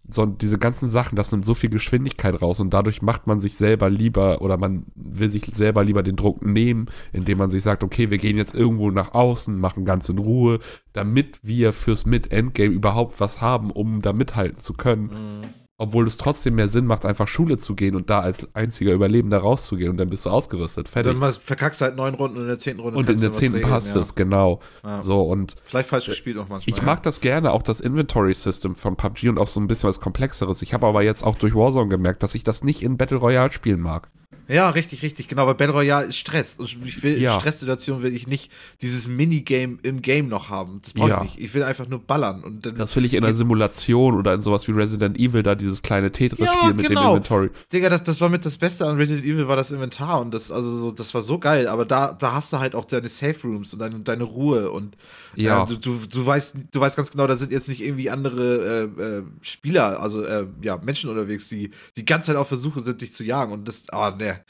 So, diese ganzen Sachen, das nimmt so viel Geschwindigkeit raus und dadurch macht man sich selber lieber oder man will sich selber lieber den Druck nehmen, indem man sich sagt, okay, wir gehen jetzt irgendwo nach außen, machen ganz in Ruhe, damit wir fürs Mid-Endgame überhaupt was haben, um da mithalten zu können. Mhm. Obwohl es trotzdem mehr Sinn macht, einfach Schule zu gehen und da als einziger Überlebender rauszugehen und dann bist du ausgerüstet. Fertig. Dann verkackst du halt neun Runden und in der zehnten Runde Und in der zehnten passt ja. es, genau. Ja. So, und Vielleicht falsch gespielt auch manchmal. ich mag das gerne, auch das Inventory-System von PUBG und auch so ein bisschen was Komplexeres. Ich habe aber jetzt auch durch Warzone gemerkt, dass ich das nicht in Battle Royale spielen mag. Ja, richtig, richtig, genau. Weil Battle Royale ist Stress. Und ich will, Ja. in Stresssituationen will ich nicht dieses Minigame im Game noch haben. Das brauche Ja. ich nicht. Ich will einfach nur ballern. Und dann, Das will ich in einer Simulation oder in sowas wie Resident Evil, da dieses kleine Tetris-Spiel Ja, mit dem genau. Inventory. Digga, das, das war mit das Beste an Resident Evil, war das Inventar. Und das, also so, das war so geil. Aber da, da hast du halt auch deine Safe Rooms und deine, deine Ruhe. Und Ja. äh, du, du, du, weißt, du weißt ganz genau, da sind jetzt nicht irgendwie andere äh, äh, Spieler, also äh, ja, Menschen unterwegs, die die ganze Zeit auf Versuche sind, dich zu jagen. Und das, ah, ne.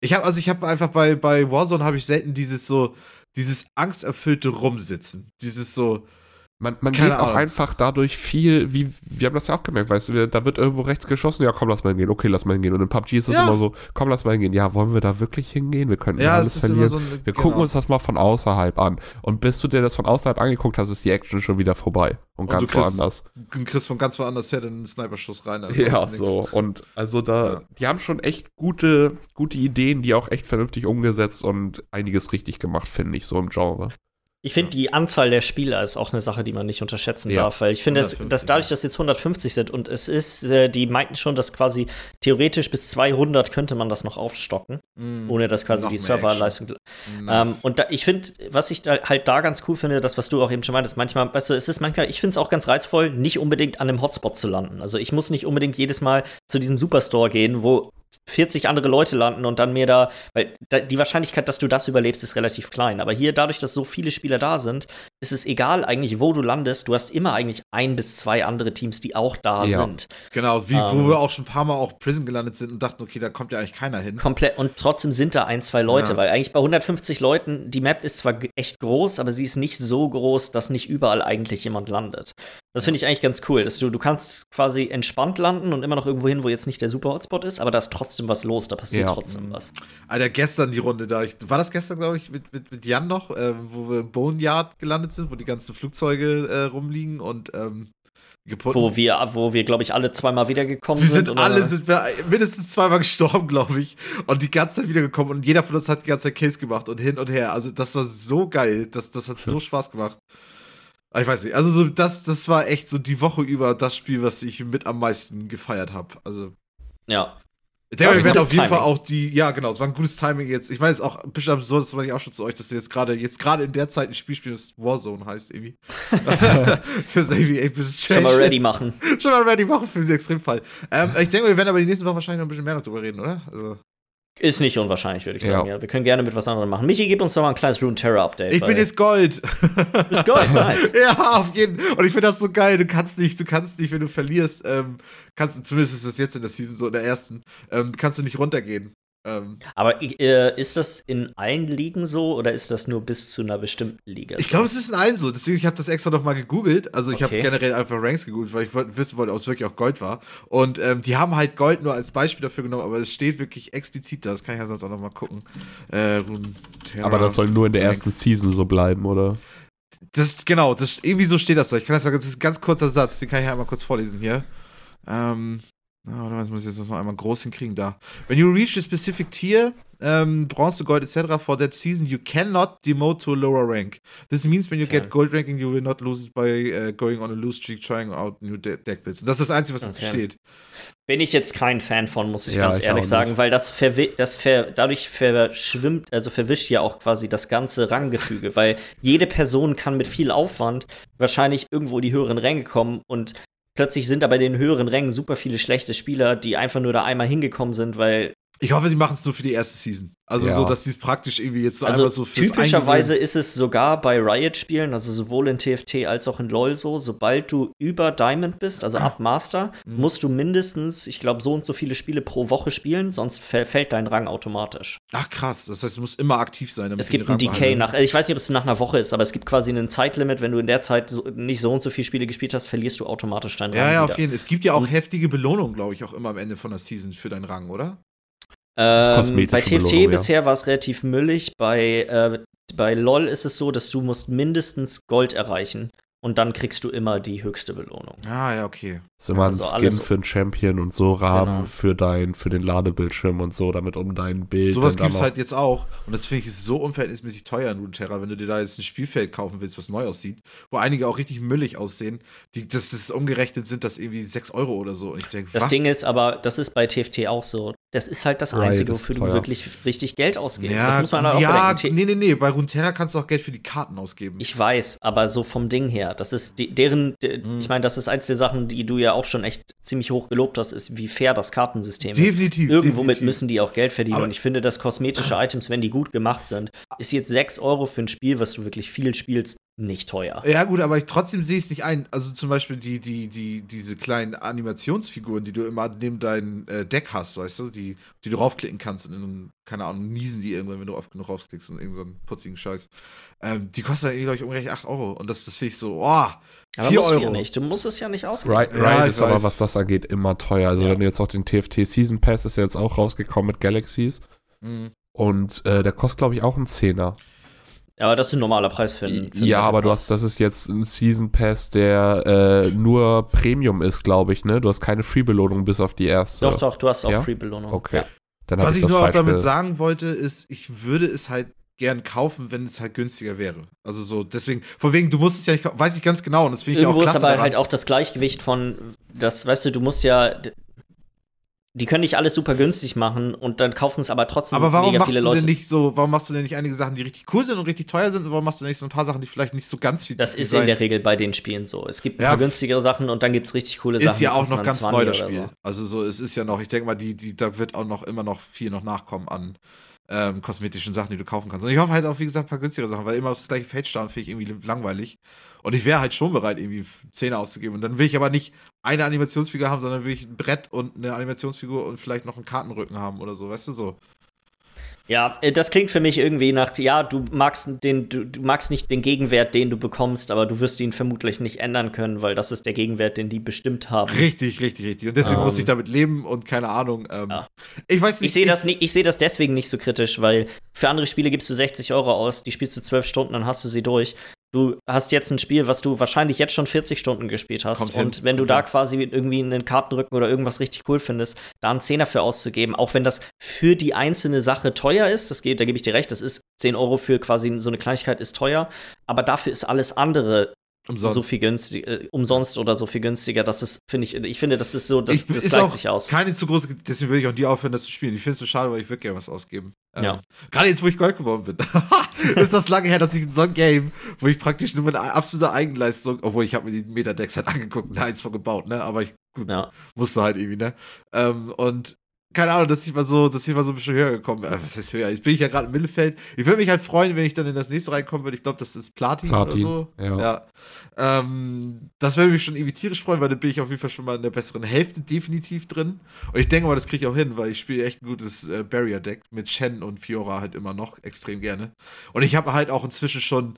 Ich habe also ich habe einfach bei, bei Warzone habe ich selten dieses so, dieses angsterfüllte Rumsitzen. Dieses so, Man, man Keine geht auch Ahnung. einfach dadurch viel, wie, wir haben das ja auch gemerkt, weißt du, da wird irgendwo rechts geschossen, ja komm, lass mal hingehen, okay, lass mal hingehen. Und in PUBG ist es Ja. immer so, komm, lass mal hingehen. Ja, wollen wir da wirklich hingehen? Wir könnten Ja, alles verlieren. so ein. wir genau. gucken uns das mal von außerhalb an. Und bis du dir das von außerhalb angeguckt hast, ist die Action schon wieder vorbei. Und, Und ganz du kriegst- woanders. Du kriegst von ganz woanders her den Sniper-Schuss rein. also Ja, so. Und also da, Ja. die haben schon echt gute, gute Ideen, die auch echt vernünftig umgesetzt und einiges richtig gemacht, finde ich, so im Genre. Ich finde, die Anzahl der Spieler ist auch eine Sache, die man nicht unterschätzen Ja. darf, weil ich finde, dass, 150, dass dadurch, dass jetzt 150 sind und es ist, äh, die meinten schon, dass quasi theoretisch bis 200 könnte man das noch aufstocken, Mhm. ohne dass quasi Noch die Serverleistung. Ähm, und da, ich finde, was ich da halt da ganz cool finde, das, was du auch eben schon meintest, manchmal, weißt du, es ist manchmal, ich finde es auch ganz reizvoll, nicht unbedingt an einem Hotspot zu landen. Also ich muss nicht unbedingt jedes Mal zu diesem Superstore gehen, wo 40 andere Leute landen und dann mir da, weil da, die Wahrscheinlichkeit, dass du das überlebst, ist relativ klein. Aber hier, dadurch, dass so viele Spieler da sind, ist es egal eigentlich, wo du landest. Du hast immer eigentlich ein bis zwei andere Teams, die auch da Ja. sind. Genau, wie, ähm, wo wir auch schon ein paar Mal auch Prison gelandet sind und dachten, okay, da kommt ja eigentlich keiner hin. Komplett und trotzdem sind da ein, zwei Leute, Ja. weil eigentlich bei 150 Leuten, die Map ist zwar echt groß, aber sie ist nicht so groß, dass nicht überall eigentlich jemand landet. Das finde ich eigentlich ganz cool, dass du, du kannst quasi entspannt landen und immer noch irgendwo hin, wo jetzt nicht der super Hotspot ist, aber da ist trotzdem was los, da passiert Ja. trotzdem was. Alter, gestern die Runde da. Ich, war das gestern, glaube ich, mit, mit, mit Jan noch, äh, wo wir im Boneyard gelandet sind, wo die ganzen Flugzeuge äh, rumliegen und ähm, geputten. Wo wir, wo wir, glaube ich, alle zweimal wiedergekommen wir sind. sind alle sind wir mindestens zweimal gestorben, glaube ich. Und die ganze Zeit wiedergekommen. Und jeder von uns hat die ganze Zeit Kills gemacht und hin und her. Also, das war so geil. Das, das hat so Spaß gemacht. Ich weiß nicht. Also, so, das, das war echt so die Woche über das Spiel, was ich mit am meisten gefeiert habe. Also, Ja. ich denke, wir werden auf jeden Fall Timing. auch die, ja genau, es war ein gutes Timing jetzt. Ich meine, es ist auch ein bisschen absurd, das meine ich auch schon zu euch, dass ihr jetzt gerade jetzt gerade in der Zeit ein Spiel spielt, das Warzone heißt irgendwie. das ist irgendwie echt ein bisschen Schon mal ready machen. Schon mal ready machen für den Extremfall. Ähm, ich denke, wir werden aber die nächsten Wochen wahrscheinlich noch ein bisschen mehr noch drüber reden, oder? Also, Ist nicht unwahrscheinlich, würde ich Ja. sagen. Ja. Wir können gerne mit was anderem machen. Michi, gib uns doch mal ein kleines Rune Terror Update. ich bin jetzt Gold. Ist Gold, nice. ja, auf jeden Und ich finde das so geil. Du kannst nicht, du kannst nicht, wenn du verlierst, ähm, kannst du, zumindest ist das jetzt in der Season so, in der ersten, ähm, kannst du nicht runtergehen. Ähm, Aber äh, ist das in allen Ligen so oder ist das nur bis zu einer bestimmten Liga? Ich glaube, es ist in allen so. Deswegen, ich habe das extra noch mal gegoogelt. Also ich habe Okay. generell einfach Ranks gegoogelt, weil ich wollt, wissen wollte, ob es wirklich auch Gold war. Und ähm, die haben halt Gold nur als Beispiel dafür genommen, aber es steht wirklich explizit da. Das kann ich ja sonst auch noch mal gucken. Äh, Aber das soll nur in der Ranks. ersten Season so bleiben, oder? Das, genau, das, irgendwie so steht das da. Ich kann das sagen, das ist ein ganz kurzer Satz, den kann ich ja einmal kurz vorlesen hier. Ähm, na, warte mal, das muss ich jetzt noch einmal groß hinkriegen da. When you reach a specific tier, ähm, Bronze, Gold etc. for that season, you cannot demote to a lower rank. This means when you Okay. get gold ranking, you will not lose it by uh, going on a loose streak, trying out new de deck builds. Und das ist das Einzige, was dazu Okay. steht. Bin ich jetzt kein Fan von, muss ich Ja, ganz ich ehrlich sagen, weil das, verwi das ver dadurch verschwimmt, also verwischt ja auch quasi das ganze Ranggefüge, weil jede Person kann mit viel Aufwand wahrscheinlich irgendwo in die höheren Ränge kommen und plötzlich sind da bei den höheren Rängen super viele schlechte Spieler, die einfach nur da einmal hingekommen sind, weil Ich hoffe, sie machen es nur für die erste Season. Also Ja. so, dass sie es praktisch irgendwie jetzt so Also einmal so fürs typischerweise ist es sogar bei Riot-Spielen, also sowohl in TFT als auch in LoL so, sobald du über Diamond bist, also ab Master, Mhm. musst du mindestens, ich glaube, so und so viele Spiele pro Woche spielen, sonst verfällt dein Rang automatisch. Ach krass, das heißt, du musst immer aktiv sein. damit Es gibt ein Decay nach, ich weiß nicht, ob es nach einer Woche ist, aber es gibt quasi ein Zeitlimit, wenn du in der Zeit so, nicht so und so viele Spiele gespielt hast, verlierst du automatisch deinen Ja, Rang ja, wieder. auf jeden Fall. Es gibt ja auch Und- heftige Belohnungen, glaube ich, auch immer am Ende von der Season für deinen Rang, oder? Ähm, bei TFT Belohnung, ja. bisher war es relativ müllig. Bei, äh, bei LOL ist es so, dass du musst mindestens Gold erreichen und dann kriegst du immer die höchste Belohnung. Ah, ja, okay. Das ist immer Also ein Skin alles- für einen Champion und so Rahmen Genau. für dein, für den Ladebildschirm und so, damit um dein Bild. Sowas gibt es halt jetzt auch. Und das finde ich ist so unverhältnismäßig teuer in Runeterra, wenn du dir da jetzt ein Spielfeld kaufen willst, was neu aussieht, wo einige auch richtig müllig aussehen. Die, das ist umgerechnet sind das irgendwie 6 Euro oder so. Und ich denke, Das Ding ist aber, das ist bei TFT auch so. Das ist halt das Einzige, wofür du wirklich richtig Geld ausgibst. ja, das muss man halt auch ja, bedenken. nee, nee, nee. Bei Runeterra kannst du auch Geld für die Karten ausgeben. Ich weiß, aber so vom Ding her, das ist die, deren, de, Mhm. ich meine, das ist eins der Sachen, die du ja auch schon echt ziemlich hoch gelobt hast, ist, wie fair das Kartensystem ist. definitiv. Irgendwo mit definitiv. müssen die auch Geld verdienen. Aber- und ich finde, dass kosmetische Items, wenn die gut gemacht sind, ist jetzt 6 Euro für ein Spiel, was du wirklich viel spielst, nicht teuer. Ja, gut, aber ich, trotzdem sehe ich es nicht ein. Also zum Beispiel die, die, die, diese kleinen Animationsfiguren, die du immer neben deinem äh, Deck hast, weißt du, die, die du raufklicken kannst und dann, keine Ahnung, niesen die irgendwann, wenn du oft genug raufklickst und irgendeinen so putzigen Scheiß. Ähm, die kosten dann, glaube ich, umgerechnet 8 Euro. Und das, das finde ich so, oh, Aber 4 musst du Euro. ja nicht. Du musst es ja nicht ausgeben. Right, Ja, right ich ist aber, weiß. was das angeht, immer teuer. Also Ja. wenn du jetzt auch den TFT Season Pass ist ja jetzt auch rausgekommen mit Galaxies. Mhm. Und äh, der kostet, glaube ich, auch einen Zehner. Ja, aber das ist ein normaler Preis für einen. für einen Ja, aber du hast, das ist jetzt ein Season Pass, der äh, nur Premium ist, glaube ich, ne? Du hast keine Free-Belohnung bis auf die erste. Doch, doch, du hast auch Ja? Free-Belohnung. Okay. Ja. Dann Was ich das nur auch damit ge- sagen wollte, ist, ich würde es halt gern kaufen, wenn es halt günstiger wäre. Also so, deswegen, von wegen, du musst es ja nicht kaufen, weiß ich ganz genau und das finde ich Irgendwo auch ist klasse aber daran. halt auch das Gleichgewicht von, das, weißt du, du musst ja. Die können nicht alles super günstig machen und dann kaufen es aber trotzdem Aber warum mega machst viele du Leute. denn nicht so, warum machst du denn nicht einige Sachen, die richtig cool sind und richtig teuer sind und warum machst du nicht so ein paar Sachen, die vielleicht nicht so ganz viel das ist in der Regel bei den Spielen so. Es gibt ein Ja, paar günstigere Sachen und dann gibt es richtig coole Sachen. ist ja auch noch ganz 20 neu das Spiel. so. Also so, es ist ja noch, ich denke mal, die, die, da wird auch noch immer noch viel noch nachkommen an ähm, kosmetischen Sachen, die du kaufen kannst. Und ich hoffe halt auch, wie gesagt, ein paar günstigere Sachen, weil immer aufs gleiche Feld starren finde ich irgendwie langweilig. Und ich wäre halt schon bereit, irgendwie Zähne auszugeben. Und dann will ich aber nicht eine Animationsfigur haben, sondern will ich ein Brett und eine Animationsfigur und vielleicht noch einen Kartenrücken haben oder so, weißt du so. Ja, äh, das klingt für mich irgendwie nach, ja, du magst den, du, du magst nicht den Gegenwert, den du bekommst, aber du wirst ihn vermutlich nicht ändern können, weil das ist der Gegenwert, den die bestimmt haben. Richtig, richtig, richtig. Und deswegen Ähm. muss ich damit leben und keine Ahnung. Ähm, Ja. Ich weiß nicht. Ich sehe das, nicht- ich seh das deswegen nicht so kritisch, weil für andere Spiele gibst du 60 Euro aus, die spielst du 12 Stunden, dann hast du sie durch. Du hast jetzt ein Spiel, was du wahrscheinlich jetzt schon 40 Stunden gespielt hast. Kommt hin, und wenn du da hin. quasi irgendwie einen Kartenrücken oder irgendwas richtig cool findest, da einen Zehner für auszugeben, auch wenn das für die einzelne Sache teuer ist, das geht, da gebe ich dir recht, das ist 10 Euro für quasi so eine Kleinigkeit ist teuer, aber dafür ist alles andere Umsonst. so viel günstig, äh, umsonst oder so viel günstiger. Das ist, finde ich, ich finde, das ist so, das, Ich- das ist gleicht sich aus. Keine zu große, deswegen will ich auch nie aufhören, das zu spielen. Ich finde es so schade, weil ich würde gerne was ausgeben. Ähm, Ja. Gerade jetzt, wo ich Gold geworden bin. ist das lange her, dass ich in so ein Game, wo ich praktisch nur mit absoluter Eigenleistung, obwohl ich habe mir die Metadecks halt angeguckt und eins von gebaut, ne? Aber ich, gut, Ja. musste halt irgendwie, ne? Ähm, und keine Ahnung, dass ich mal so, dass ich mal so ein bisschen höher gekommen bin. Äh, Was heißt höher? Jetzt bin ich ja gerade im Mittelfeld. Ich würde mich halt freuen, wenn ich dann in das nächste reinkommen würde. Ich glaube, das ist Platin, Platin, oder so. ja. ja. Ähm, das würde mich schon irgendwie tierisch freuen, weil dann bin ich auf jeden Fall schon mal in der besseren Hälfte definitiv drin. Und ich denke mal, das kriege ich auch hin, weil ich spiele echt ein gutes äh, Barrier-Deck mit Shen und Fiora halt immer noch extrem gerne. Und ich habe halt auch inzwischen schon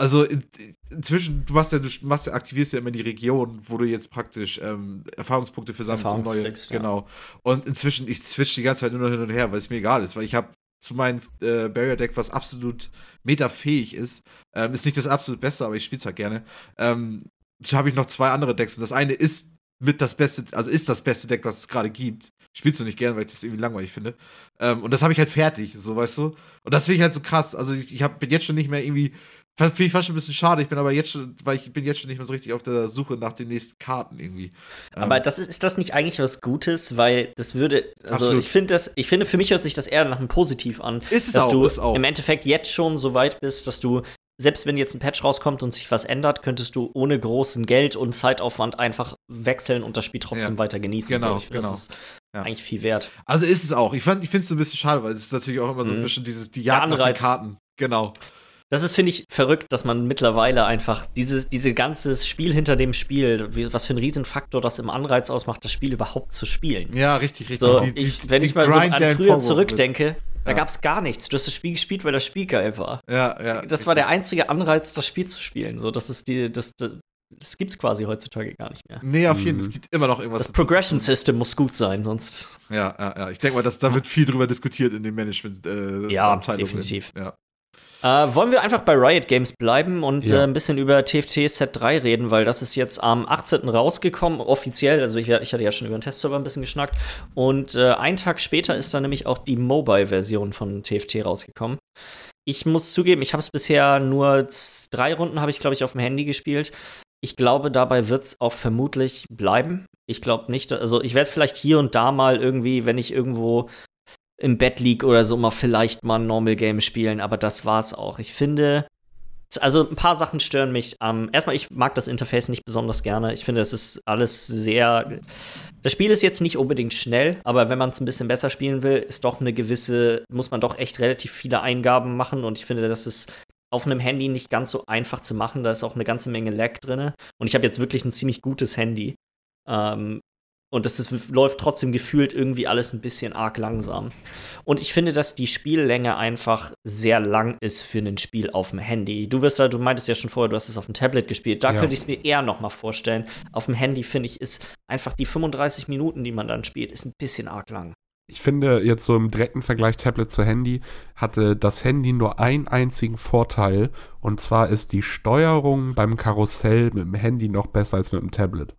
also in, inzwischen, du machst ja, du machst ja, aktivierst ja immer die Region, wo du jetzt praktisch ähm, Erfahrungspunkte für sammelst. und Erfahrungsklicks, ja. Genau. Und inzwischen, ich switch die ganze Zeit nur noch hin und her, weil es mir egal ist, weil ich habe zu meinem äh, Barrier-Deck, was absolut metafähig ist, ähm, ist nicht das absolut Beste, aber ich spiele es halt gerne. Ähm, habe ich noch zwei andere Decks und das eine ist mit das beste, also ist das beste Deck, was es gerade gibt. Spielst du nicht gerne, weil ich das irgendwie langweilig finde. Ähm, und das habe ich halt fertig, so weißt du. Und das finde ich halt so krass. Also ich, ich hab, bin jetzt schon nicht mehr irgendwie Finde ich fast schon ein bisschen schade. Ich bin aber jetzt schon, weil ich bin jetzt schon nicht mehr so richtig auf der Suche nach den nächsten Karten irgendwie. Aber Ähm, das ist, ist das nicht eigentlich was Gutes, weil das würde, also Absolut. ich finde das, ich finde, für mich hört sich das eher nach einem Positiv an, Ist es dass auch, du ist auch. im Endeffekt jetzt schon so weit bist, dass du, selbst wenn jetzt ein Patch rauskommt und sich was ändert, könntest du ohne großen Geld und Zeitaufwand einfach wechseln und das Spiel trotzdem Ja. weiter genießen. Genau, so, ich genau. Das ist Ja. eigentlich viel wert. Also ist es auch. Ich, fand- ich finde es so ein bisschen schade, weil es ist natürlich auch immer so ein Mhm. bisschen dieses, die Jagd nach den. Karten. Genau. Das ist, finde ich, verrückt, dass man mittlerweile einfach dieses, diese ganze Spiel hinter dem Spiel, wie, was für ein Riesenfaktor das im Anreiz ausmacht, das Spiel überhaupt zu spielen. Ja, richtig, richtig. So, Die- die- ich, wenn die ich mal so an früher zurückdenke, da Ja. gab es gar nichts. Du hast das Spiel gespielt, weil das Spiel geil war. wird. Ja, ja. Das war der einzige Anreiz, das Spiel zu spielen. So, das ist die, das, das, das gibt's quasi heutzutage gar nicht mehr. Nee, auf jeden Fall. Mhm. Es gibt immer noch irgendwas. Das Progression. System muss gut sein, sonst. Ja, ja, ja. Ich denke mal, dass, da wird viel drüber diskutiert in den Management äh, Ja, definitiv. Ja. Äh, wollen wir einfach bei Riot Games bleiben und Ja. äh, ein bisschen über TFT Set 3 reden, weil das ist jetzt am 18. rausgekommen, offiziell. Also ich, ich hatte ja schon über den Testserver ein bisschen geschnackt. Und äh, einen Tag später ist dann nämlich auch die Mobile-Version von TFT rausgekommen. Ich muss zugeben, ich habe es bisher nur drei Runden, habe ich, glaube ich, auf dem Handy gespielt. Ich glaube, dabei wird es auch vermutlich bleiben. Ich glaube nicht, also ich werde vielleicht hier und da mal irgendwie, wenn ich irgendwo im Bett lieg oder so, mal vielleicht mal ein Normal Game spielen, aber das war's auch. Ich finde, also ein paar Sachen stören mich. Ähm, erstmal, ich mag das Interface nicht besonders gerne. Ich finde, das ist alles sehr. Das Spiel ist jetzt nicht unbedingt schnell, aber wenn man es ein bisschen besser spielen will, ist doch eine gewisse, muss man doch echt relativ viele Eingaben machen und ich finde, das ist auf einem Handy nicht ganz so einfach zu machen. Da ist auch eine ganze Menge Lag drin. Und ich habe jetzt wirklich ein ziemlich gutes Handy. Ähm, und das ist, läuft trotzdem gefühlt irgendwie alles ein bisschen arg langsam. Und ich finde, dass die Spiellänge einfach sehr lang ist für ein Spiel auf dem Handy. Du wirst ja, du meintest ja schon vorher, du hast es auf dem Tablet gespielt. Da ja. könnte ich es mir eher noch mal vorstellen. Auf dem Handy finde ich, ist einfach die 35 Minuten, die man dann spielt, ist ein bisschen arg lang. Ich finde jetzt so im direkten Vergleich Tablet zu Handy hatte das Handy nur einen einzigen Vorteil und zwar ist die Steuerung beim Karussell mit dem Handy noch besser als mit dem Tablet.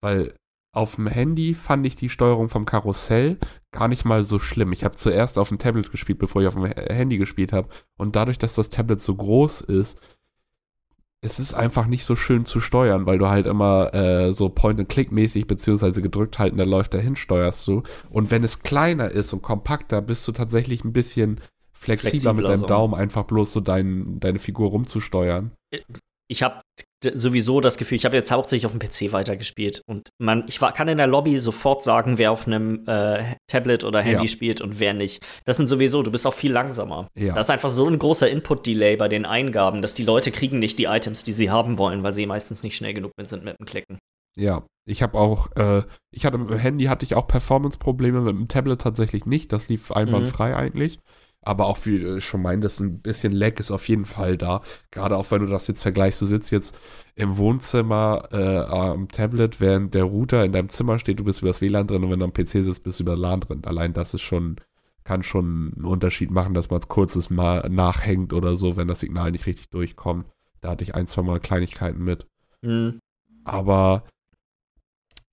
Weil auf dem Handy fand ich die Steuerung vom Karussell gar nicht mal so schlimm. Ich habe zuerst auf dem Tablet gespielt, bevor ich auf dem Handy gespielt habe. Und dadurch, dass das Tablet so groß ist, es ist einfach nicht so schön zu steuern, weil du halt immer äh, so Point-and-Click-mäßig beziehungsweise gedrückt halten, da läuft dahin, steuerst du. Und wenn es kleiner ist und kompakter, bist du tatsächlich ein bisschen flexibler, flexibler mit deinem so. Daumen einfach bloß so dein, deine Figur rumzusteuern. Ich habe sowieso das Gefühl, ich habe jetzt hauptsächlich auf dem PC weitergespielt und man, ich war, kann in der Lobby sofort sagen, wer auf einem äh, Tablet oder Handy ja. spielt und wer nicht. Das sind sowieso, du bist auch viel langsamer. Ja. Da ist einfach so ein großer Input-Delay bei den Eingaben, dass die Leute kriegen nicht die Items, die sie haben wollen, weil sie meistens nicht schnell genug sind mit dem Klicken. Ja, ich habe auch, äh, ich hatte mit dem Handy hatte ich auch Performance-Probleme, mit dem Tablet tatsächlich nicht. Das lief einwandfrei mhm. eigentlich. Aber auch wie du schon meintest, ein bisschen Lag ist auf jeden Fall da. Gerade auch wenn du das jetzt vergleichst, du sitzt jetzt im Wohnzimmer äh, am Tablet, während der Router in deinem Zimmer steht, du bist über das WLAN drin und wenn du am PC sitzt, bist du über LAN drin. Allein das ist schon, kann schon einen Unterschied machen, dass man kurzes Mal nachhängt oder so, wenn das Signal nicht richtig durchkommt. Da hatte ich ein, zwei Mal Kleinigkeiten mit. Mhm. Aber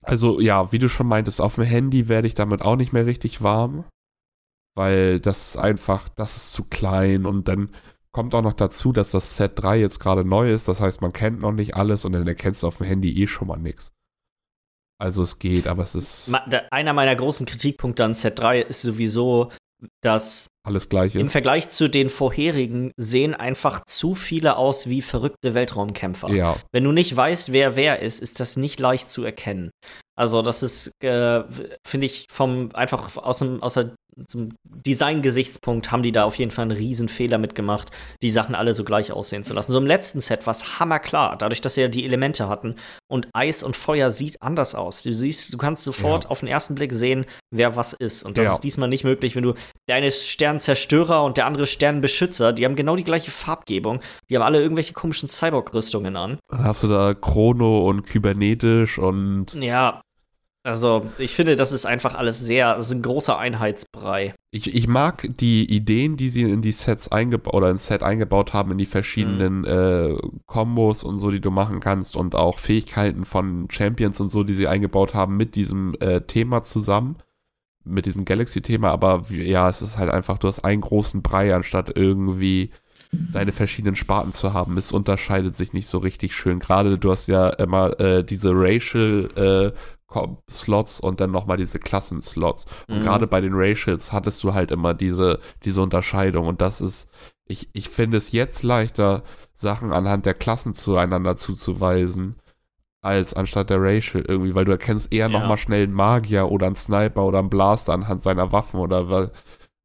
also ja, wie du schon meintest, auf dem Handy werde ich damit auch nicht mehr richtig warm weil das einfach, das ist zu klein und dann kommt auch noch dazu, dass das Set 3 jetzt gerade neu ist, das heißt, man kennt noch nicht alles und dann erkennst du auf dem Handy eh schon mal nichts. Also es geht, aber es ist. Einer meiner großen Kritikpunkte an Set 3 ist sowieso, dass alles gleich ist. Im Vergleich zu den vorherigen sehen einfach zu viele aus wie verrückte Weltraumkämpfer. Ja. Wenn du nicht weißt, wer wer ist, ist das nicht leicht zu erkennen. Also das ist, äh, finde ich, vom einfach aus dem, aus der zum Design-Gesichtspunkt haben die da auf jeden Fall einen riesen Fehler mitgemacht, die Sachen alle so gleich aussehen zu lassen. So im letzten Set war es hammerklar, dadurch, dass sie ja die Elemente hatten. Und Eis und Feuer sieht anders aus. Du siehst, du kannst sofort ja. auf den ersten Blick sehen, wer was ist. Und das ja. ist diesmal nicht möglich, wenn du der eine ist Sternzerstörer und der andere Sternenbeschützer, die haben genau die gleiche Farbgebung. Die haben alle irgendwelche komischen Cyborg-Rüstungen an. hast du da Chrono und Kybernetisch und. Ja, also, ich finde, das ist einfach alles sehr, das ist ein großer Einheitsbrei. Ich, ich mag die Ideen, die sie in die Sets eingebaut oder ins Set eingebaut haben, in die verschiedenen mhm. äh, Kombos und so, die du machen kannst und auch Fähigkeiten von Champions und so, die sie eingebaut haben mit diesem äh, Thema zusammen, mit diesem Galaxy-Thema. Aber ja, es ist halt einfach, du hast einen großen Brei, anstatt irgendwie deine verschiedenen Sparten zu haben. Es unterscheidet sich nicht so richtig schön. Gerade du hast ja immer äh, diese Racial äh, Slots und dann nochmal diese Klassen-Slots. Und mhm. gerade bei den Racials hattest du halt immer diese, diese Unterscheidung. Und das ist, ich, ich finde es jetzt leichter, Sachen anhand der Klassen zueinander zuzuweisen, als anstatt der Racial irgendwie, weil du erkennst eher ja. nochmal schnell einen Magier oder einen Sniper oder einen Blaster anhand seiner Waffen oder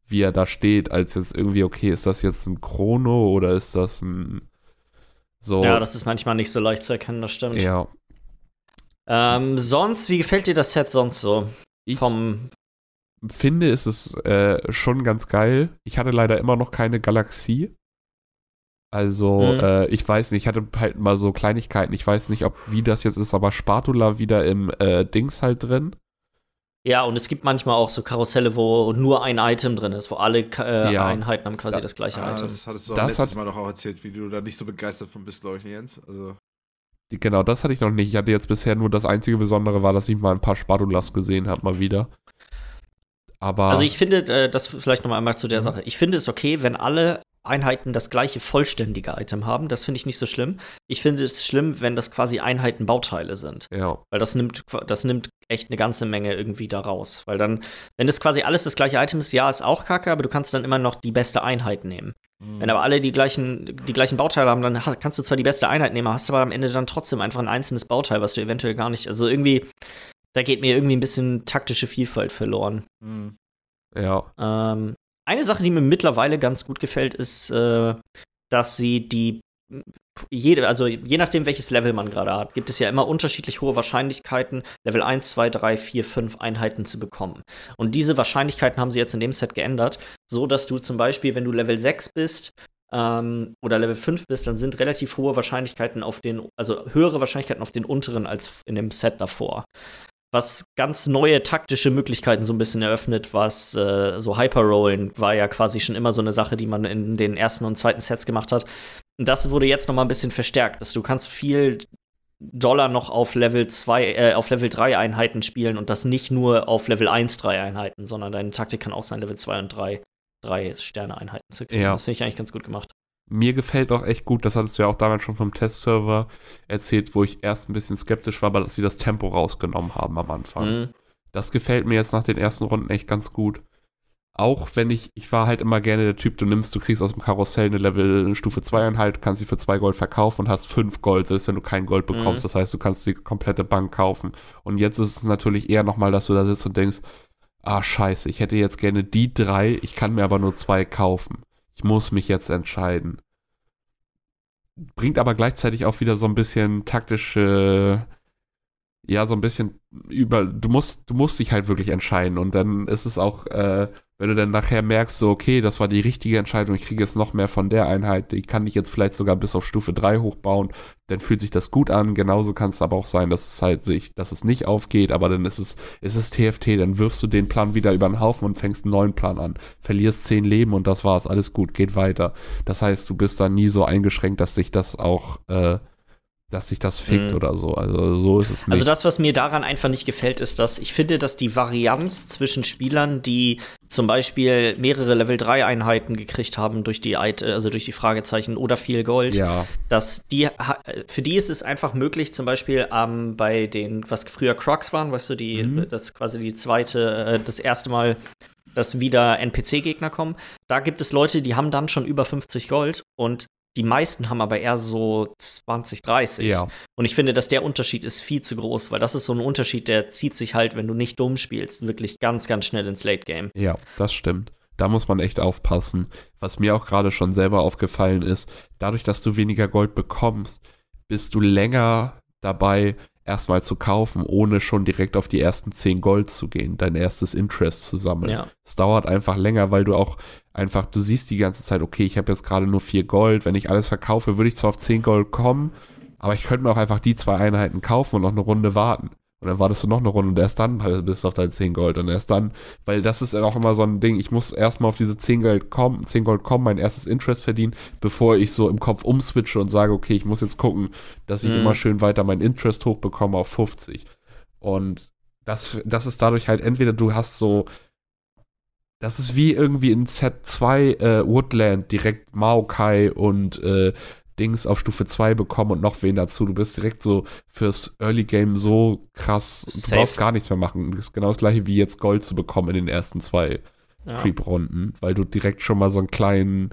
wie er da steht, als jetzt irgendwie, okay, ist das jetzt ein Chrono oder ist das ein so. Ja, das ist manchmal nicht so leicht zu erkennen, das stimmt. Ja, ähm, sonst, wie gefällt dir das Set sonst so? Ich Vom finde, ist es äh, schon ganz geil. Ich hatte leider immer noch keine Galaxie. Also, mhm. äh, ich weiß nicht, ich hatte halt mal so Kleinigkeiten. Ich weiß nicht, ob wie das jetzt ist, aber Spatula wieder im äh, Dings halt drin. Ja, und es gibt manchmal auch so Karusselle, wo nur ein Item drin ist, wo alle äh, ja. Einheiten haben quasi da, das gleiche ah, Item. Das hattest du auch das letztes hat, Mal noch auch erzählt, wie du da nicht so begeistert von bist, glaube ich, Jens. Also. Genau, das hatte ich noch nicht. Ich hatte jetzt bisher nur das einzige Besondere war, dass ich mal ein paar Spadulas gesehen habe, mal wieder. Aber also ich finde, äh, das vielleicht noch einmal zu der mhm. Sache. Ich finde es okay, wenn alle Einheiten das gleiche vollständige Item haben. Das finde ich nicht so schlimm. Ich finde es schlimm, wenn das quasi Einheiten Bauteile sind. Ja. Weil das nimmt, das nimmt echt eine ganze Menge irgendwie da raus. Weil dann, wenn das quasi alles das gleiche Item ist, ja, ist auch kacke, aber du kannst dann immer noch die beste Einheit nehmen. Mhm. Wenn aber alle die gleichen, die gleichen Bauteile haben, dann kannst du zwar die beste Einheit nehmen, hast aber am Ende dann trotzdem einfach ein einzelnes Bauteil, was du eventuell gar nicht. Also irgendwie, da geht mir irgendwie ein bisschen taktische Vielfalt verloren. Mhm. Ja. Ähm, eine Sache, die mir mittlerweile ganz gut gefällt, ist, äh, dass sie die jede, also je nachdem, welches Level man gerade hat, gibt es ja immer unterschiedlich hohe Wahrscheinlichkeiten, Level 1, 2, 3, 4, 5 Einheiten zu bekommen. Und diese Wahrscheinlichkeiten haben sie jetzt in dem Set geändert, so dass du zum Beispiel, wenn du Level 6 bist, ähm, oder Level 5 bist, dann sind relativ hohe Wahrscheinlichkeiten auf den, also höhere Wahrscheinlichkeiten auf den unteren als in dem Set davor. Was ganz neue taktische Möglichkeiten so ein bisschen eröffnet, was äh, so Hyperrollen war ja quasi schon immer so eine Sache, die man in den ersten und zweiten Sets gemacht hat. Und das wurde jetzt noch mal ein bisschen verstärkt, dass du kannst viel Dollar noch auf Level 2, äh, auf Level 3 Einheiten spielen und das nicht nur auf Level 1 3 Einheiten, sondern deine Taktik kann auch sein, Level 2 und 3 drei Sterne-Einheiten zu kriegen. Ja. Das finde ich eigentlich ganz gut gemacht. Mir gefällt auch echt gut, das hattest du ja auch damals schon vom Testserver erzählt, wo ich erst ein bisschen skeptisch war, aber dass sie das Tempo rausgenommen haben am Anfang. Mhm. Das gefällt mir jetzt nach den ersten Runden echt ganz gut. Auch wenn ich, ich war halt immer gerne der Typ, du nimmst, du kriegst aus dem Karussell eine Level eine Stufe 2 Einheit, kannst sie für 2 Gold verkaufen und hast 5 Gold, selbst wenn du kein Gold bekommst. Mhm. Das heißt, du kannst die komplette Bank kaufen. Und jetzt ist es natürlich eher nochmal, dass du da sitzt und denkst, ah scheiße, ich hätte jetzt gerne die drei, ich kann mir aber nur zwei kaufen. Ich muss mich jetzt entscheiden. Bringt aber gleichzeitig auch wieder so ein bisschen taktische, ja, so ein bisschen über, du musst, du musst dich halt wirklich entscheiden und dann ist es auch, äh, wenn du dann nachher merkst, so, okay, das war die richtige Entscheidung, ich kriege jetzt noch mehr von der Einheit, die kann ich jetzt vielleicht sogar bis auf Stufe 3 hochbauen, dann fühlt sich das gut an. Genauso kann es aber auch sein, dass es halt sich, dass es nicht aufgeht, aber dann ist es, ist es TFT, dann wirfst du den Plan wieder über den Haufen und fängst einen neuen Plan an. Verlierst 10 Leben und das war's, alles gut, geht weiter. Das heißt, du bist dann nie so eingeschränkt, dass sich das auch äh, dass sich das fickt mhm. oder so. Also so ist es nicht. Also das, was mir daran einfach nicht gefällt, ist, dass ich finde, dass die Varianz zwischen Spielern, die zum Beispiel mehrere Level 3 Einheiten gekriegt haben durch die also durch die Fragezeichen oder viel Gold, ja. dass die für die ist es einfach möglich, zum Beispiel ähm, bei den, was früher Crocs waren, weißt du, die, mhm. das quasi die zweite, äh, das erste Mal dass wieder NPC-Gegner kommen. Da gibt es Leute, die haben dann schon über 50 Gold und die meisten haben aber eher so 20, 30. Ja. Und ich finde, dass der Unterschied ist viel zu groß, weil das ist so ein Unterschied, der zieht sich halt, wenn du nicht dumm spielst, wirklich ganz, ganz schnell ins Late Game. Ja, das stimmt. Da muss man echt aufpassen. Was mir auch gerade schon selber aufgefallen ist, dadurch, dass du weniger Gold bekommst, bist du länger dabei, erstmal zu kaufen, ohne schon direkt auf die ersten 10 Gold zu gehen, dein erstes Interest zu sammeln. Ja. Es dauert einfach länger, weil du auch einfach, du siehst die ganze Zeit, okay, ich habe jetzt gerade nur 4 Gold, wenn ich alles verkaufe, würde ich zwar auf 10 Gold kommen, aber ich könnte mir auch einfach die zwei Einheiten kaufen und noch eine Runde warten. Und dann wartest du noch eine Runde und erst dann bist du auf dein 10 Gold. Und erst dann, weil das ist auch immer so ein Ding, ich muss erstmal auf diese 10 Gold kommen, 10 Gold kommen, mein erstes Interest verdienen, bevor ich so im Kopf umswitche und sage, okay, ich muss jetzt gucken, dass ich mhm. immer schön weiter mein Interest hochbekomme auf 50. Und das, das ist dadurch halt entweder du hast so, das ist wie irgendwie in Z2 äh, Woodland direkt Maokai und äh, Dings auf Stufe 2 bekommen und noch wen dazu. Du bist direkt so fürs Early Game so krass, Safe. du brauchst gar nichts mehr machen. Das ist genau das gleiche wie jetzt Gold zu bekommen in den ersten zwei ja. Creep-Runden, weil du direkt schon mal so einen kleinen,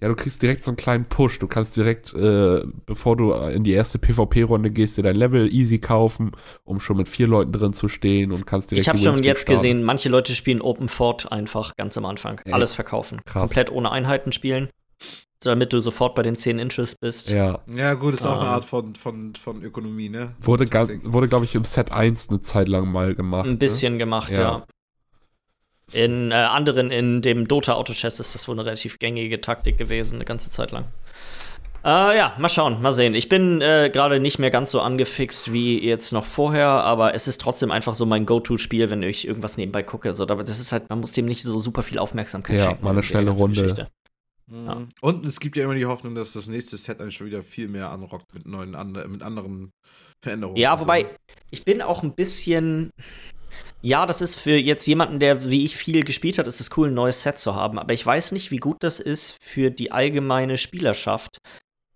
ja, du kriegst direkt so einen kleinen Push. Du kannst direkt, äh, bevor du in die erste PvP-Runde gehst, dir dein Level easy kaufen, um schon mit vier Leuten drin zu stehen und kannst direkt. Ich habe schon jetzt starten. gesehen, manche Leute spielen Open Fort einfach ganz am Anfang. Ey, Alles verkaufen. Krass. Komplett ohne Einheiten spielen damit du sofort bei den 10 Interest bist. Ja. Ja, gut, ist auch eine ähm. Art von, von, von Ökonomie, ne? Wurde, wurde glaube ich, im Set 1 eine Zeit lang mal gemacht. Ein ne? bisschen ne? gemacht, ja. ja. In äh, anderen, in dem Dota Auto Chess ist das wohl eine relativ gängige Taktik gewesen, eine ganze Zeit lang. Äh, ja, mal schauen, mal sehen. Ich bin äh, gerade nicht mehr ganz so angefixt wie jetzt noch vorher, aber es ist trotzdem einfach so mein Go-To-Spiel, wenn ich irgendwas nebenbei gucke. So, das ist halt, man muss dem nicht so super viel Aufmerksamkeit ja, schenken. Ja, mal eine schnelle Runde. Geschichte. Ja. Mhm. Und es gibt ja immer die Hoffnung, dass das nächste Set dann schon wieder viel mehr anrockt mit neuen, mit anderen Veränderungen. Ja, wobei, ich bin auch ein bisschen. Ja, das ist für jetzt jemanden, der wie ich viel gespielt hat, ist es cool, ein neues Set zu haben. Aber ich weiß nicht, wie gut das ist für die allgemeine Spielerschaft,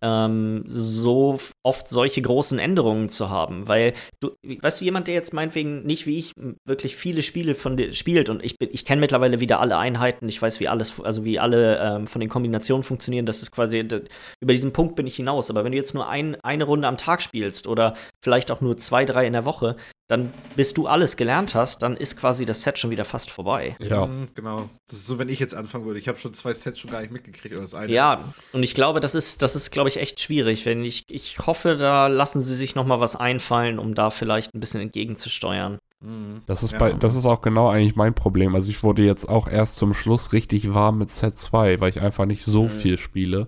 ähm, so oft solche großen Änderungen zu haben. Weil du, weißt du, jemand, der jetzt meinetwegen nicht wie ich wirklich viele Spiele von dir spielt und ich, ich kenne mittlerweile wieder alle Einheiten, ich weiß, wie alles, also wie alle ähm, von den Kombinationen funktionieren, das ist quasi, über diesen Punkt bin ich hinaus. Aber wenn du jetzt nur ein, eine Runde am Tag spielst oder vielleicht auch nur zwei, drei in der Woche, dann bis du alles gelernt hast, dann ist quasi das Set schon wieder fast vorbei. Ja. Mhm, genau. Das ist so, wenn ich jetzt anfangen würde. Ich habe schon zwei Sets schon gar nicht mitgekriegt, oder das eine. Ja, und ich glaube, das ist, das ist, glaube ich, echt schwierig. Wenn ich, ich hoffe, da lassen sie sich noch mal was einfallen, um da vielleicht ein bisschen entgegenzusteuern. Mhm. Das ist, Ja. bei, das ist auch genau eigentlich mein Problem. Also ich wurde jetzt auch erst zum Schluss richtig warm mit Set 2, weil ich einfach nicht so Mhm. viel spiele.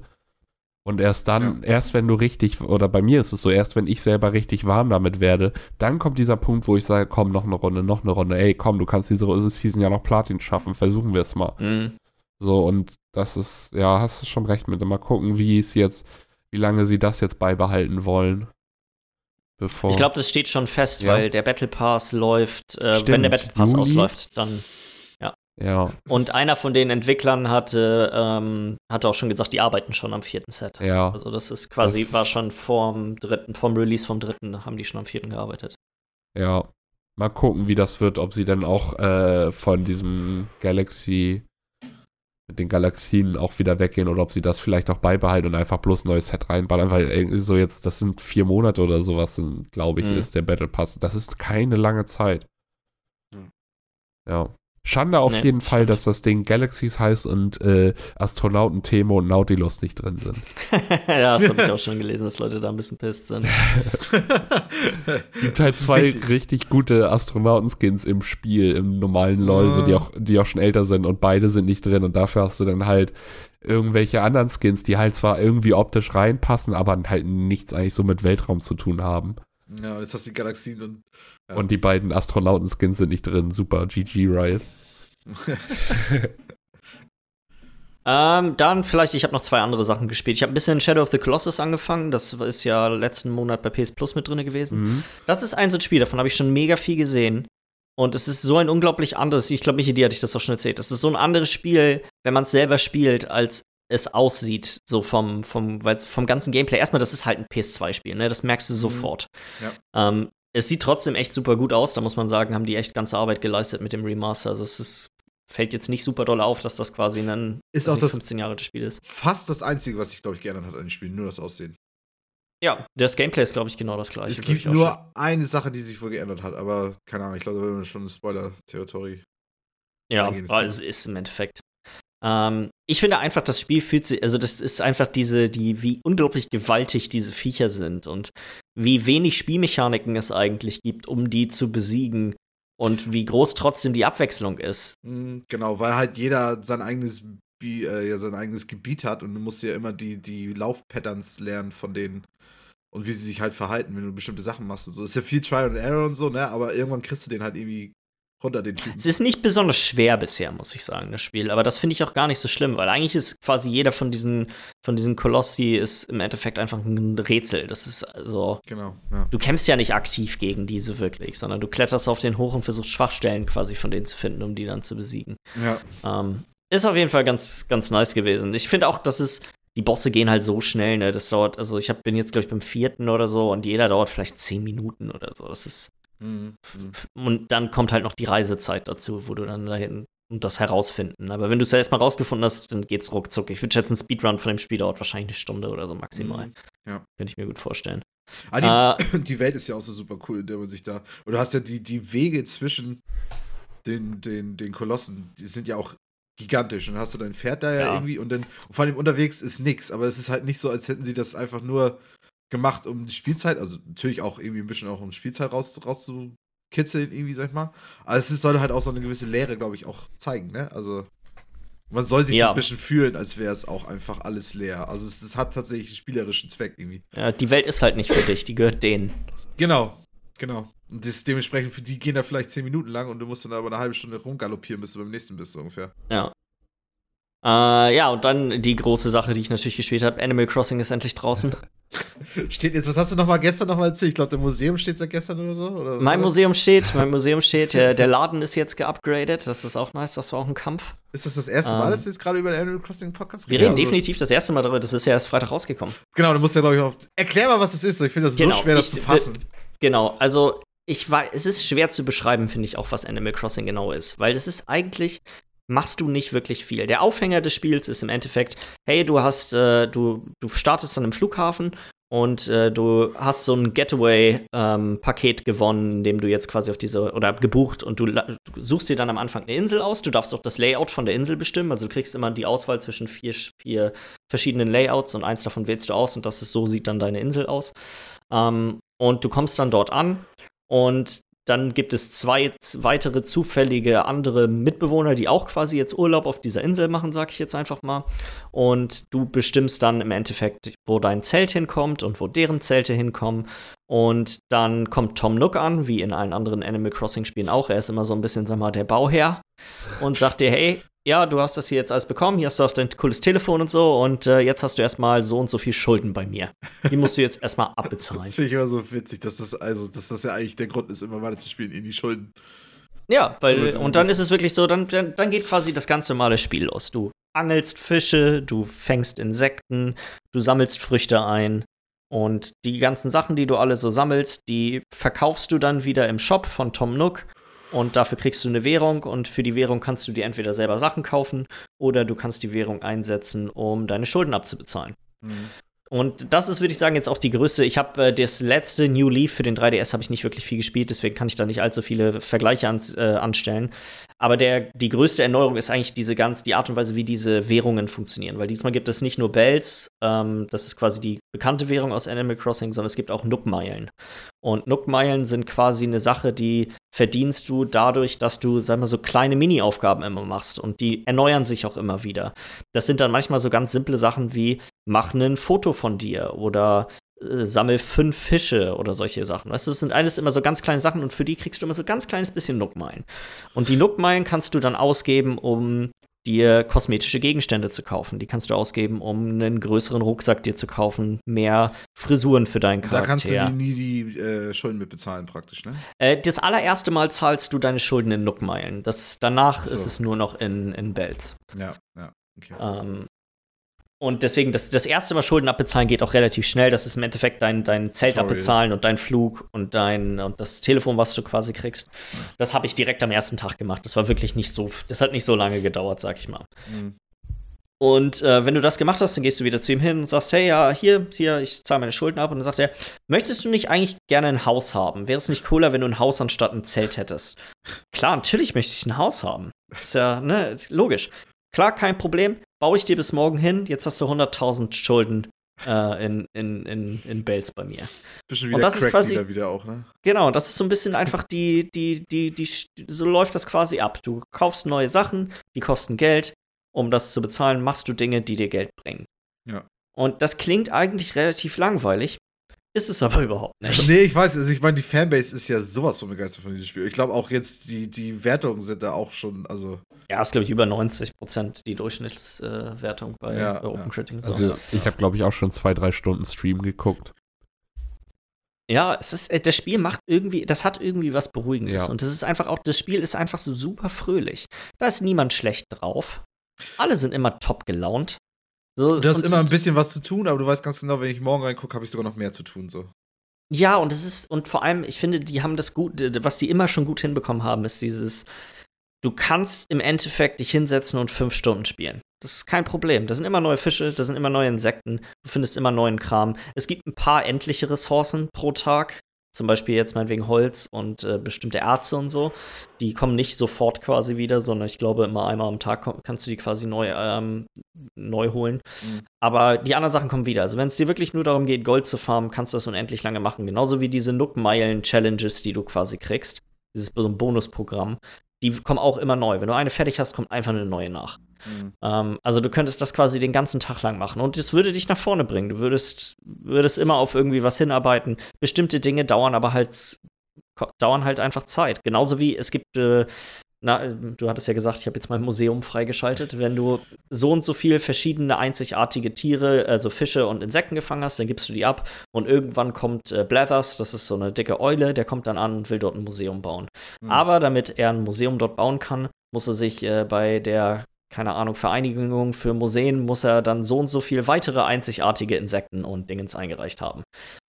Und erst dann, erst wenn du richtig, oder bei mir ist es so, erst wenn ich selber richtig warm damit werde, dann kommt dieser Punkt, wo ich sage, komm, noch eine Runde, noch eine Runde, ey, komm, du kannst diese Season ja noch Platin schaffen, versuchen wir es mal. Mhm. So, und das ist, ja, hast du schon recht mit. Mal gucken, wie es jetzt, wie lange sie das jetzt beibehalten wollen. Bevor. Ich glaube, das steht schon fest, Ja. weil der Battle Pass läuft, äh, wenn der Battle Pass Juli? ausläuft, dann. Ja, Und einer von den Entwicklern hatte, ähm, hatte auch schon gesagt, die arbeiten schon am vierten Set. ja. Also das ist quasi, Das- war schon vorm dritten, vom Release vom dritten, haben die schon am vierten gearbeitet. Ja, mal gucken, wie das wird, ob sie dann auch äh, von diesem Galaxy mit den Galaxien auch wieder weggehen oder ob sie das vielleicht auch beibehalten und einfach bloß ein neues Set reinballern, weil irgendwie so jetzt, das sind vier Monate oder sowas, glaube ich, Mhm. ist der Battle Pass. Das ist keine lange Zeit. Mhm. Ja. Schande auf Nee, jeden Fall, stimmt. dass das Ding Galaxies heißt und äh, Astronauten Thema und Nautilus nicht drin sind. ja, das habe ich auch schon gelesen, dass Leute da ein bisschen pisst sind. gibt halt zwei wichtig. richtig gute Astronautenskins im Spiel, im normalen LoL, so, die, Mhm. auch, die auch schon älter sind und beide sind nicht drin und dafür hast du dann halt irgendwelche anderen Skins, die halt zwar irgendwie optisch reinpassen, aber halt nichts eigentlich so mit Weltraum zu tun haben. ja, und jetzt hast du die Galaxien und. Ja. Und die beiden Astronautenskins sind nicht drin. Super, GG Riot. Ähm, dann vielleicht, ich habe noch zwei andere Sachen gespielt. Ich habe ein bisschen Shadow of the Colossus angefangen. Das ist ja letzten Monat bei PS Plus mit drin gewesen. Mhm. Das ist ein so ein Spiel, davon habe ich schon mega viel gesehen. Und es ist so ein unglaublich anderes, ich glaube, Michi, dir hatte ich das auch schon erzählt. Es ist so ein anderes Spiel, wenn man es selber spielt, als es aussieht, so vom, vom, vom ganzen Gameplay. Erstmal, das ist halt ein PS2-Spiel, ne? Das merkst du sofort. Ja. Ähm, es sieht trotzdem echt super gut aus, da muss man sagen, haben die echt ganze Arbeit geleistet mit dem Remaster. Also es ist, fällt jetzt nicht super doll auf, dass das quasi ein Ist auch nicht, das- 15 Jahre altes Spiel ist. Fast das Einzige, was sich, glaube ich, geändert hat an den Spielen, nur das Aussehen. Ja, das Gameplay ist, glaube ich, genau das gleiche. es gibt nur eine Sache, die sich wohl geändert hat, aber keine Ahnung, ich glaube, da würden wir schon Spoiler-Territory. Ja, aber es ist im Endeffekt. Ähm, ich finde einfach, das Spiel fühlt sich, also das ist einfach diese, die, wie unglaublich gewaltig diese Viecher sind und wie wenig Spielmechaniken es eigentlich gibt, um die zu besiegen und wie groß trotzdem die Abwechslung ist. Mhm, Genau, weil halt jeder sein eigenes, äh, ja, sein eigenes Gebiet hat und du musst ja immer die, die Laufpatterns lernen von denen und wie sie sich halt verhalten, wenn du bestimmte Sachen machst und so. Ist ja viel Trial and Error und so, ne? Aber irgendwann kriegst du den halt irgendwie runter, den Typen. Es ist nicht besonders schwer bisher, muss ich sagen, das Spiel. Aber das finde ich auch gar nicht so schlimm, weil eigentlich ist quasi jeder von diesen, von diesen Kolossi ist im Endeffekt einfach ein Rätsel. Das ist also. Genau, ja. Du kämpfst ja nicht aktiv gegen diese wirklich, sondern du kletterst auf den hoch und versuchst Schwachstellen quasi von denen zu finden, um die dann zu besiegen. Ja, Ähm, ist auf jeden Fall ganz, ganz nice gewesen. Ich finde auch, dass es. Die Bosse gehen halt so schnell, ne? Das dauert, also ich hab, bin jetzt, glaube ich, beim vierten oder so und jeder dauert vielleicht zehn Minuten oder so. Das ist. Mhm, mhm. Und dann kommt halt noch die Reisezeit dazu, wo du dann dahin und das herausfinden. Aber wenn du es ja erstmal rausgefunden hast, dann geht's ruckzuck. Ich würde schätzen, ein Speedrun von dem Spiel dauert wahrscheinlich eine Stunde oder so maximal. Mhm, ja. Könnte ich mir gut vorstellen. Ah, die, Äh, die Welt ist ja auch so super cool, in der man sich da. Und du hast ja die, die Wege zwischen den, den, den Kolossen, die sind ja auch gigantisch. Und dann hast du dein Pferd da ja, Ja. irgendwie und dann und vor allem unterwegs ist nix. Aber es ist halt nicht so, als hätten sie das einfach nur gemacht, um die Spielzeit, also natürlich auch irgendwie ein bisschen auch um Spielzeit raus, rauszukitzeln, irgendwie, sag ich mal. Aber es soll halt auch so eine gewisse Lehre, glaube ich, auch zeigen, ne? Also. Man soll sich so Ja. ein bisschen fühlen, als wäre es auch einfach alles leer. Also es, es hat tatsächlich einen spielerischen Zweck irgendwie. ja, die Welt ist halt nicht für dich, die gehört denen. Genau, genau. Und das dementsprechend, für die gehen da vielleicht 10 Minuten lang und du musst dann aber eine halbe Stunde rumgaloppieren, bis du beim nächsten bist, so ungefähr. Ja. Äh, ja, und dann die große Sache, die ich natürlich gespielt habe. Animal Crossing ist endlich draußen. Steht jetzt, was hast du noch mal gestern noch mal erzählt? Ich glaube, der Museum steht seit gestern oder so? Oder mein? Museum steht, mein Museum steht. Der, der Laden ist jetzt geupgradet. Das ist auch nice. Das war auch ein Kampf. Ist das das erste Mal, Ähm, dass wir jetzt gerade über den Animal Crossing Podcast Wir reden Also, definitiv das erste Mal darüber. Das ist ja erst Freitag rausgekommen. Genau, du musst ja, glaube ich, auch. Erklär mal, was das ist. Ich finde das Genau, so schwer, das ich- zu fassen. Genau, also ich war, es ist schwer zu beschreiben, finde ich auch, was Animal Crossing genau ist, weil es ist eigentlich machst du nicht wirklich viel. Der Aufhänger des Spiels ist im Endeffekt, hey, du hast, äh, du, du startest an einem Flughafen und äh, du hast so ein Getaway-Paket ähm, gewonnen, in dem du jetzt quasi auf diese oder gebucht und du, du, suchst dir dann am Anfang eine Insel aus. Du darfst auch das Layout von der Insel bestimmen. Also du kriegst immer die Auswahl zwischen vier, vier verschiedenen Layouts und eins davon wählst du aus und das ist so sieht dann deine Insel aus. Ähm, und du kommst dann dort an und dann gibt es zwei weitere zufällige andere Mitbewohner, die auch quasi jetzt Urlaub auf dieser Insel machen, sag ich jetzt einfach mal. Und du bestimmst dann im Endeffekt, wo dein Zelt hinkommt und wo deren Zelte hinkommen. Und dann kommt Tom Nook an, wie in allen anderen Animal Crossing Spielen auch. Er ist immer so ein bisschen, sag mal, der Bauherr und sagt dir, hey, ja, du hast das hier jetzt alles bekommen, hier hast du auch dein cooles Telefon und so und äh, jetzt hast du erstmal so und so viel Schulden bei mir. Die musst du jetzt erstmal abbezahlen. das finde ich immer so witzig, dass das, also, dass das ja eigentlich der Grund ist, immer weiter zu spielen in die Schulden. Ja, weil, und dann ist es wirklich so, dann, dann, dann geht quasi das ganz normale Spiel los. Du angelst Fische, du fängst Insekten, du sammelst Früchte ein und die ganzen Sachen, die du alle so sammelst, die verkaufst du dann wieder im Shop von Tom Nook und dafür kriegst du eine Währung und für die Währung kannst du dir entweder selber Sachen kaufen oder du kannst die Währung einsetzen, um deine Schulden abzubezahlen. Mhm. Und das ist, würde ich sagen, jetzt auch die größte. Ich habe äh, das letzte New Leaf für den 3DS habe ich nicht wirklich viel gespielt, deswegen kann ich da nicht allzu viele Vergleiche ans, äh, anstellen. Aber der, die größte Erneuerung ist eigentlich diese ganz, die Art und Weise, wie diese Währungen funktionieren. Weil diesmal gibt es nicht nur Bells, ähm, das ist quasi die bekannte Währung aus Animal Crossing, sondern es gibt auch Nook-Meilen. Und Nook-Meilen sind quasi eine Sache, die verdienst du dadurch, dass du, sag mal, so kleine Mini-Aufgaben immer machst. Und die erneuern sich auch immer wieder. Das sind dann manchmal so ganz simple Sachen wie, mach ein Foto von dir oder äh, sammel fünf Fische oder solche Sachen. Weißt du, das sind alles immer so ganz kleine Sachen und für die kriegst du immer so ganz kleines bisschen Nookmeilen. Und die Nookmeilen kannst du dann ausgeben, um dir kosmetische Gegenstände zu kaufen. Die kannst du ausgeben, um einen größeren Rucksack dir zu kaufen, mehr Frisuren für deinen Charakter. Da kannst du nie die äh, Schulden mit bezahlen praktisch, ne? Äh, das allererste Mal zahlst du deine Schulden in Nookmeilen. Das, danach so. ist es nur noch in, in Bells. Ja, ja. Okay. Ähm, und deswegen, das, das erste Mal Schulden abbezahlen geht auch relativ schnell. Das ist im Endeffekt dein, dein Zelt Sorry. abbezahlen und dein Flug und dein und das Telefon, was du quasi kriegst. Das habe ich direkt am ersten Tag gemacht. Das war wirklich nicht so, das hat nicht so lange gedauert, sag ich mal. Mhm. Und äh, wenn du das gemacht hast, dann gehst du wieder zu ihm hin und sagst, hey, ja, hier, hier, ich zahle meine Schulden ab. Und dann sagt er, möchtest du nicht eigentlich gerne ein Haus haben? Wäre es nicht cooler, wenn du ein Haus anstatt ein Zelt hättest? Klar, natürlich möchte ich ein Haus haben. Ist ja, ne, logisch. Klar, kein Problem baue ich dir bis morgen hin, jetzt hast du 100.000 Schulden äh, in, in, in, in Bells bei mir. Bisschen wieder und das ist quasi wieder auch, ne? Genau, das ist so ein bisschen einfach die, die, die, die, so läuft das quasi ab. Du kaufst neue Sachen, die kosten Geld. Um das zu bezahlen, machst du Dinge, die dir Geld bringen. Ja. Und das klingt eigentlich relativ langweilig, ist es aber überhaupt nicht. Nee, ich weiß, also ich meine, die Fanbase ist ja sowas von begeistert von diesem Spiel. Ich glaube auch jetzt, die, die Wertungen sind da auch schon, also. Ja, ist, glaube ich, über 90 Prozent die Durchschnittswertung äh, bei, ja, bei Open Critic. Ja. Also, ich habe, glaube ich, auch schon zwei, drei Stunden Stream geguckt. Ja, es ist, äh, das Spiel macht irgendwie, das hat irgendwie was Beruhigendes. Ja. Und das ist einfach auch, das Spiel ist einfach so super fröhlich. Da ist niemand schlecht drauf. Alle sind immer top gelaunt. So, du hast und, immer ein bisschen was zu tun, aber du weißt ganz genau, wenn ich morgen reingucke, habe ich sogar noch mehr zu tun. So. Ja, und es ist, und vor allem, ich finde, die haben das gut, was die immer schon gut hinbekommen haben, ist dieses, du kannst im Endeffekt dich hinsetzen und fünf Stunden spielen. Das ist kein Problem. Da sind immer neue Fische, da sind immer neue Insekten, du findest immer neuen Kram. Es gibt ein paar endliche Ressourcen pro Tag, zum Beispiel jetzt meinetwegen Holz und äh, bestimmte Erze und so, die kommen nicht sofort quasi wieder, sondern ich glaube, immer einmal am Tag kannst du die quasi neu, ähm, neu holen. Mhm. Aber die anderen Sachen kommen wieder. Also wenn es dir wirklich nur darum geht, Gold zu farmen, kannst du das unendlich lange machen. Genauso wie diese Nook-Meilen-Challenges, die du quasi kriegst. Dieses Bonusprogramm. Die kommen auch immer neu. Wenn du eine fertig hast, kommt einfach eine neue nach. Mhm. Ähm, also du könntest das quasi den ganzen Tag lang machen und es würde dich nach vorne bringen. Du würdest, würdest immer auf irgendwie was hinarbeiten. Bestimmte Dinge dauern aber halt dauern halt einfach Zeit. Genauso wie es gibt äh, na, du hattest ja gesagt, ich habe jetzt mein Museum freigeschaltet. Wenn du so und so viel verschiedene einzigartige Tiere, also Fische und Insekten gefangen hast, dann gibst du die ab und irgendwann kommt äh, Blathers, das ist so eine dicke Eule, der kommt dann an und will dort ein Museum bauen. Mhm. Aber damit er ein Museum dort bauen kann, muss er sich äh, bei der keine Ahnung, Vereinigung für Museen muss er dann so und so viel weitere einzigartige Insekten und Dingens eingereicht haben.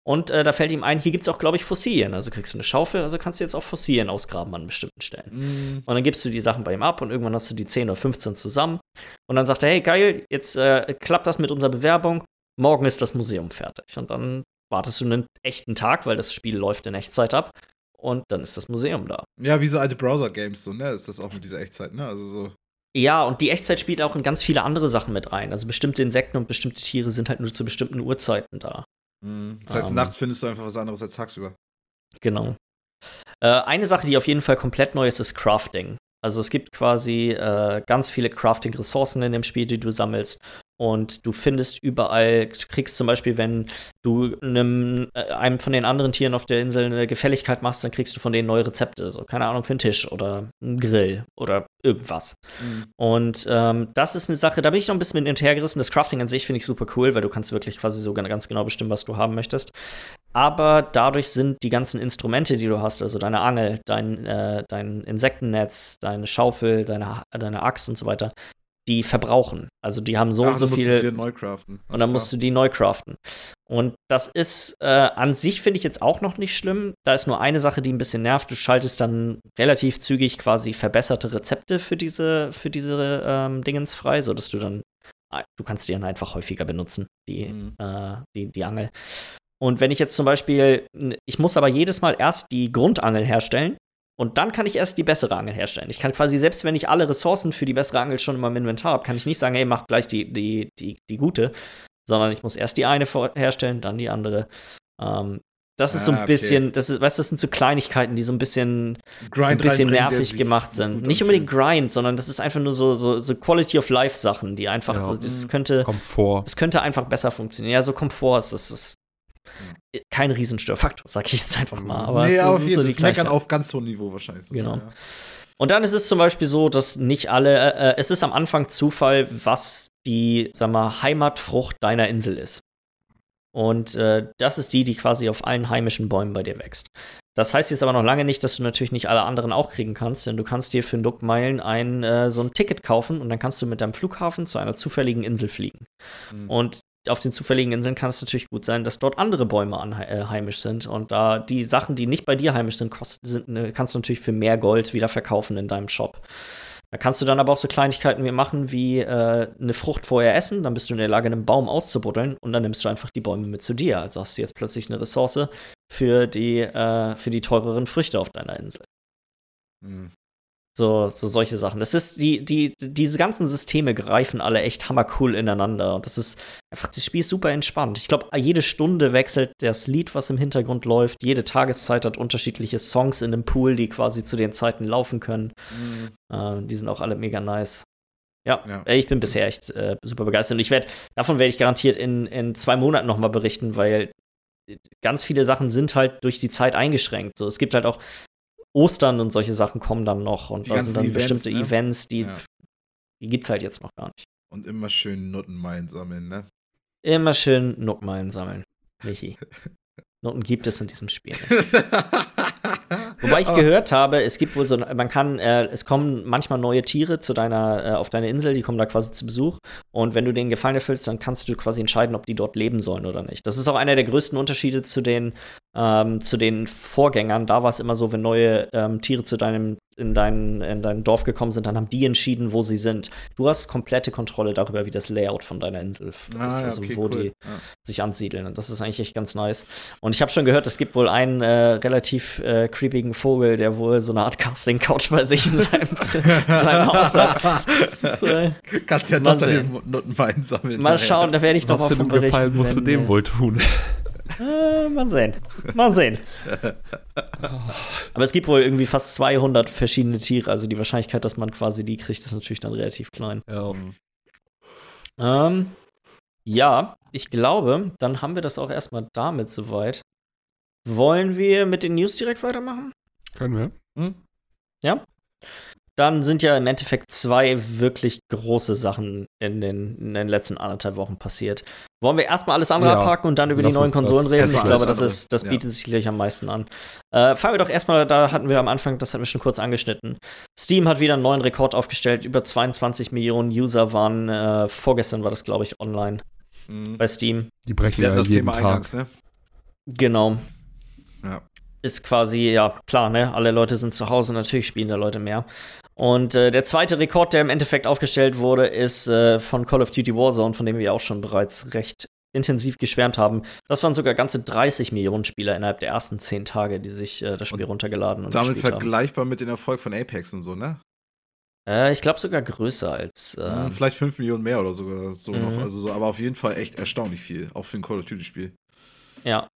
Und äh, da fällt ihm ein, hier gibt es auch, glaube ich, Fossilien. Also kriegst du eine Schaufel, also kannst du jetzt auch Fossilien ausgraben an bestimmten Stellen. Mm. Und dann gibst du die Sachen bei ihm ab und irgendwann hast du die 10 oder 15 zusammen. Und dann sagt er, hey, geil, jetzt äh, klappt das mit unserer Bewerbung. Morgen ist das Museum fertig. Und dann wartest du einen echten Tag, weil das Spiel läuft in Echtzeit ab. Und dann ist das Museum da. Ja, wie so alte Browser-Games, so, ne? Ist das auch mit dieser Echtzeit, ne? Also so. Ja, und die Echtzeit spielt auch in ganz viele andere Sachen mit rein. Also bestimmte Insekten und bestimmte Tiere sind halt nur zu bestimmten Uhrzeiten da. Mhm. Das heißt, Ähm. nachts findest du einfach was anderes als tagsüber. Genau. Äh, eine Sache, die auf jeden Fall komplett neu ist, ist Crafting. Also es gibt quasi äh, ganz viele Crafting-Ressourcen in dem Spiel, die du sammelst. Und du findest überall, du kriegst zum Beispiel, wenn du einem, äh, einem von den anderen Tieren auf der Insel eine Gefälligkeit machst, dann kriegst du von denen neue Rezepte. So, keine Ahnung, für einen Tisch oder einen Grill oder irgendwas. Und ähm, das ist eine Sache, da bin ich noch ein bisschen mit hinterhergerissen. Das Crafting an sich finde ich super cool, weil du kannst wirklich quasi so ganz genau bestimmen, was du haben möchtest. Aber dadurch sind die ganzen Instrumente, die du hast, also deine Angel, dein, äh, dein Insektennetz, deine Schaufel, deine, deine Axt und so weiter, die verbrauchen. Also die haben so Ach, und so du musst es wieder viel. neu craften. Und dann musst du die neu craften. Und das ist äh, an sich, finde ich jetzt auch noch nicht schlimm. Da ist nur eine Sache, die ein bisschen nervt. Du schaltest dann relativ zügig quasi verbesserte Rezepte für diese, für diese ähm, Dingens frei, sodass du dann, ah, du kannst die dann einfach häufiger benutzen, die, Mhm. äh, die, die Angel. Und wenn ich jetzt zum Beispiel, ich muss aber jedes Mal erst die Grundangel herstellen und dann kann ich erst die bessere Angel herstellen. Ich kann quasi, selbst wenn ich alle Ressourcen für die bessere Angel schon in meinem Inventar habe, kann ich nicht sagen, hey, mach gleich die, die, die, die gute, sondern ich muss erst die eine herstellen, dann die andere. Ähm, das ist so Ah, ein okay. bisschen, das ist, weißt du, das sind so Kleinigkeiten, die so ein bisschen, so Grind ein bisschen nervig gemacht sind. Nicht unbedingt Grind, sondern das ist einfach nur so, so, so Quality of Life Sachen, die einfach Ja. so, das könnte, Komfort. das könnte einfach besser funktionieren. Ja, so Komfort ist das ist kein Riesenstörfaktor, sag ich jetzt einfach mal. Aber nee, es auf jeden so Fall. die Das meckern auf ganz hohem Niveau wahrscheinlich. So, Genau. Ja. Und dann ist es zum Beispiel so, dass nicht alle, äh, es ist am Anfang Zufall, was die, sag mal, Heimatfrucht deiner Insel ist. Und äh, das ist die, die quasi auf allen heimischen Bäumen bei dir wächst. Das heißt jetzt aber noch lange nicht, dass du natürlich nicht alle anderen auch kriegen kannst, denn du kannst dir für Nookmeilen ein äh, so ein Ticket kaufen und dann kannst du mit deinem Flughafen zu einer zufälligen Insel fliegen. Mhm. Und auf den zufälligen Inseln kann es natürlich gut sein, dass dort andere Bäume äh, heimisch sind. Und da die Sachen, die nicht bei dir heimisch sind, kosten, sind äh, kannst du natürlich für mehr Gold wieder verkaufen in deinem Shop. Da kannst du dann aber auch so Kleinigkeiten wie machen, wie äh, eine Frucht vorher essen, dann bist du in der Lage, einen Baum auszubuddeln und dann nimmst du einfach die Bäume mit zu dir. Also hast du jetzt plötzlich eine Ressource für die, äh, für die teureren Früchte auf deiner Insel. Mhm. So, so solche Sachen. Das ist, die, die, diese ganzen Systeme greifen alle echt hammercool ineinander. Und das ist einfach, das Spiel ist super entspannt. Ich glaube, jede Stunde wechselt das Lied, was im Hintergrund läuft. Jede Tageszeit hat unterschiedliche Songs in dem Pool, die quasi zu den Zeiten laufen können. Mhm. Äh, die sind auch alle mega nice. Ja, Ja. ich bin bisher echt äh, super begeistert. Und ich werde, davon werde ich garantiert in, in zwei Monaten noch mal berichten, weil ganz viele Sachen sind halt durch die Zeit eingeschränkt. So, es gibt halt auch Ostern und solche Sachen kommen dann noch und Die da sind dann Events, bestimmte ne? Events, die, Ja. die gibt's halt jetzt noch gar nicht. Und immer schön Nuttenmeilen sammeln, ne? Immer schön Nuckmeilen sammeln, Michi. Noten gibt es in diesem Spiel. nicht. Wobei ich Aber- gehört habe, es gibt wohl so, man kann, äh, es kommen manchmal neue Tiere zu deiner, äh, auf deine Insel, die kommen da quasi zu Besuch. Und wenn du denen Gefallen erfüllst, dann kannst du quasi entscheiden, ob die dort leben sollen oder nicht. Das ist auch einer der größten Unterschiede zu den, ähm, zu den Vorgängern. Da war es immer so, wenn neue ähm, Tiere zu deinem, in dein, in dein Dorf gekommen sind, dann haben die entschieden, wo sie sind. Du hast komplette Kontrolle darüber, wie das Layout von deiner Insel ist, Ah, ja, also okay, wo cool. die Ja. sich ansiedeln. Und das ist eigentlich echt ganz nice. Und ich habe schon gehört, es gibt wohl einen äh, relativ äh, creepigen Vogel, der wohl so eine Art Casting-Couch bei sich in seinem, in seinem Haus hat. Ist, äh, Kannst ja Mal doch deine. Nuttenmeilen sammeln. mal schauen, da werde ich noch Was mal für von einen berichten. Gefallen musst du dem wohl tun? Äh, mal sehen. Mal sehen. Aber es gibt wohl irgendwie fast 200 verschiedene Tiere. Also die Wahrscheinlichkeit, dass man quasi die kriegt, ist natürlich dann relativ klein. Ja. Ähm, ja, ich glaube, dann haben wir das auch erstmal damit soweit. Wollen wir mit den News direkt weitermachen? Können wir? Hm? Dann sind ja im Endeffekt zwei wirklich große Sachen in den, in den letzten anderthalb Wochen passiert. Wollen wir erstmal alles andere Ja, abhaken und dann über die neuen Konsolen reden? Ich glaube, das, ist, das bietet sich gleich am meisten an. Äh, fangen wir doch erstmal, da hatten wir am Anfang, das hatten wir schon kurz angeschnitten. Steam hat wieder einen neuen Rekord aufgestellt. Über 22 Millionen User waren, äh, vorgestern war das, glaube ich, online Mhm. bei Steam. Die brechen ja das jeden Thema Tag. eingangs, ne? Genau. Ja. Ist quasi, ja, klar, ne? Alle Leute sind zu Hause, natürlich spielen da Leute mehr. Und äh, der zweite Rekord, der im Endeffekt aufgestellt wurde, ist äh, von Call of Duty Warzone, von dem wir auch schon bereits recht intensiv geschwärmt haben. Das waren sogar ganze 30 Millionen Spieler innerhalb der ersten 10 Tage, die sich äh, das Spiel und runtergeladen und damit vergleichbar haben. mit dem Erfolg von Apex und so, ne? Äh, ich glaube sogar größer als. Äh, Vielleicht 5 Millionen mehr oder sogar so noch. Mhm. Also so, aber auf jeden Fall echt erstaunlich viel, auch für ein Call of Duty-Spiel. Ja.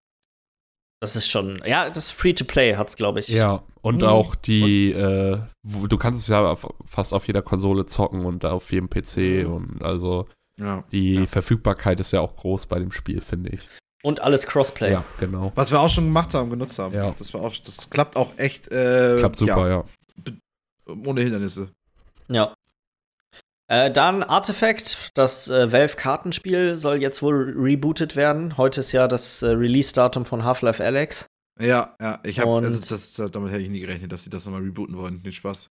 Das ist schon, ja, das Free-to-Play hat es, glaube ich. Ja, und mhm. auch die, äh, du kannst es ja auf, fast auf jeder Konsole zocken und auf jedem PC mhm. und also ja, die ja. Verfügbarkeit ist ja auch groß bei dem Spiel, finde ich. Und alles Crossplay. Ja, genau. Was wir auch schon gemacht haben, genutzt haben. Ja. Das, war auch, das klappt auch echt. Äh, klappt super, ja. Ohne Hindernisse. Ja. Äh, dann Artifact, das äh, Valve-Kartenspiel soll jetzt wohl rebootet werden. Heute ist ja das äh, Release-Datum von Half-Life Alex. Ja, ja, ich habe, also das, damit hätte ich nie gerechnet, dass sie das nochmal rebooten wollen. Den Spaß.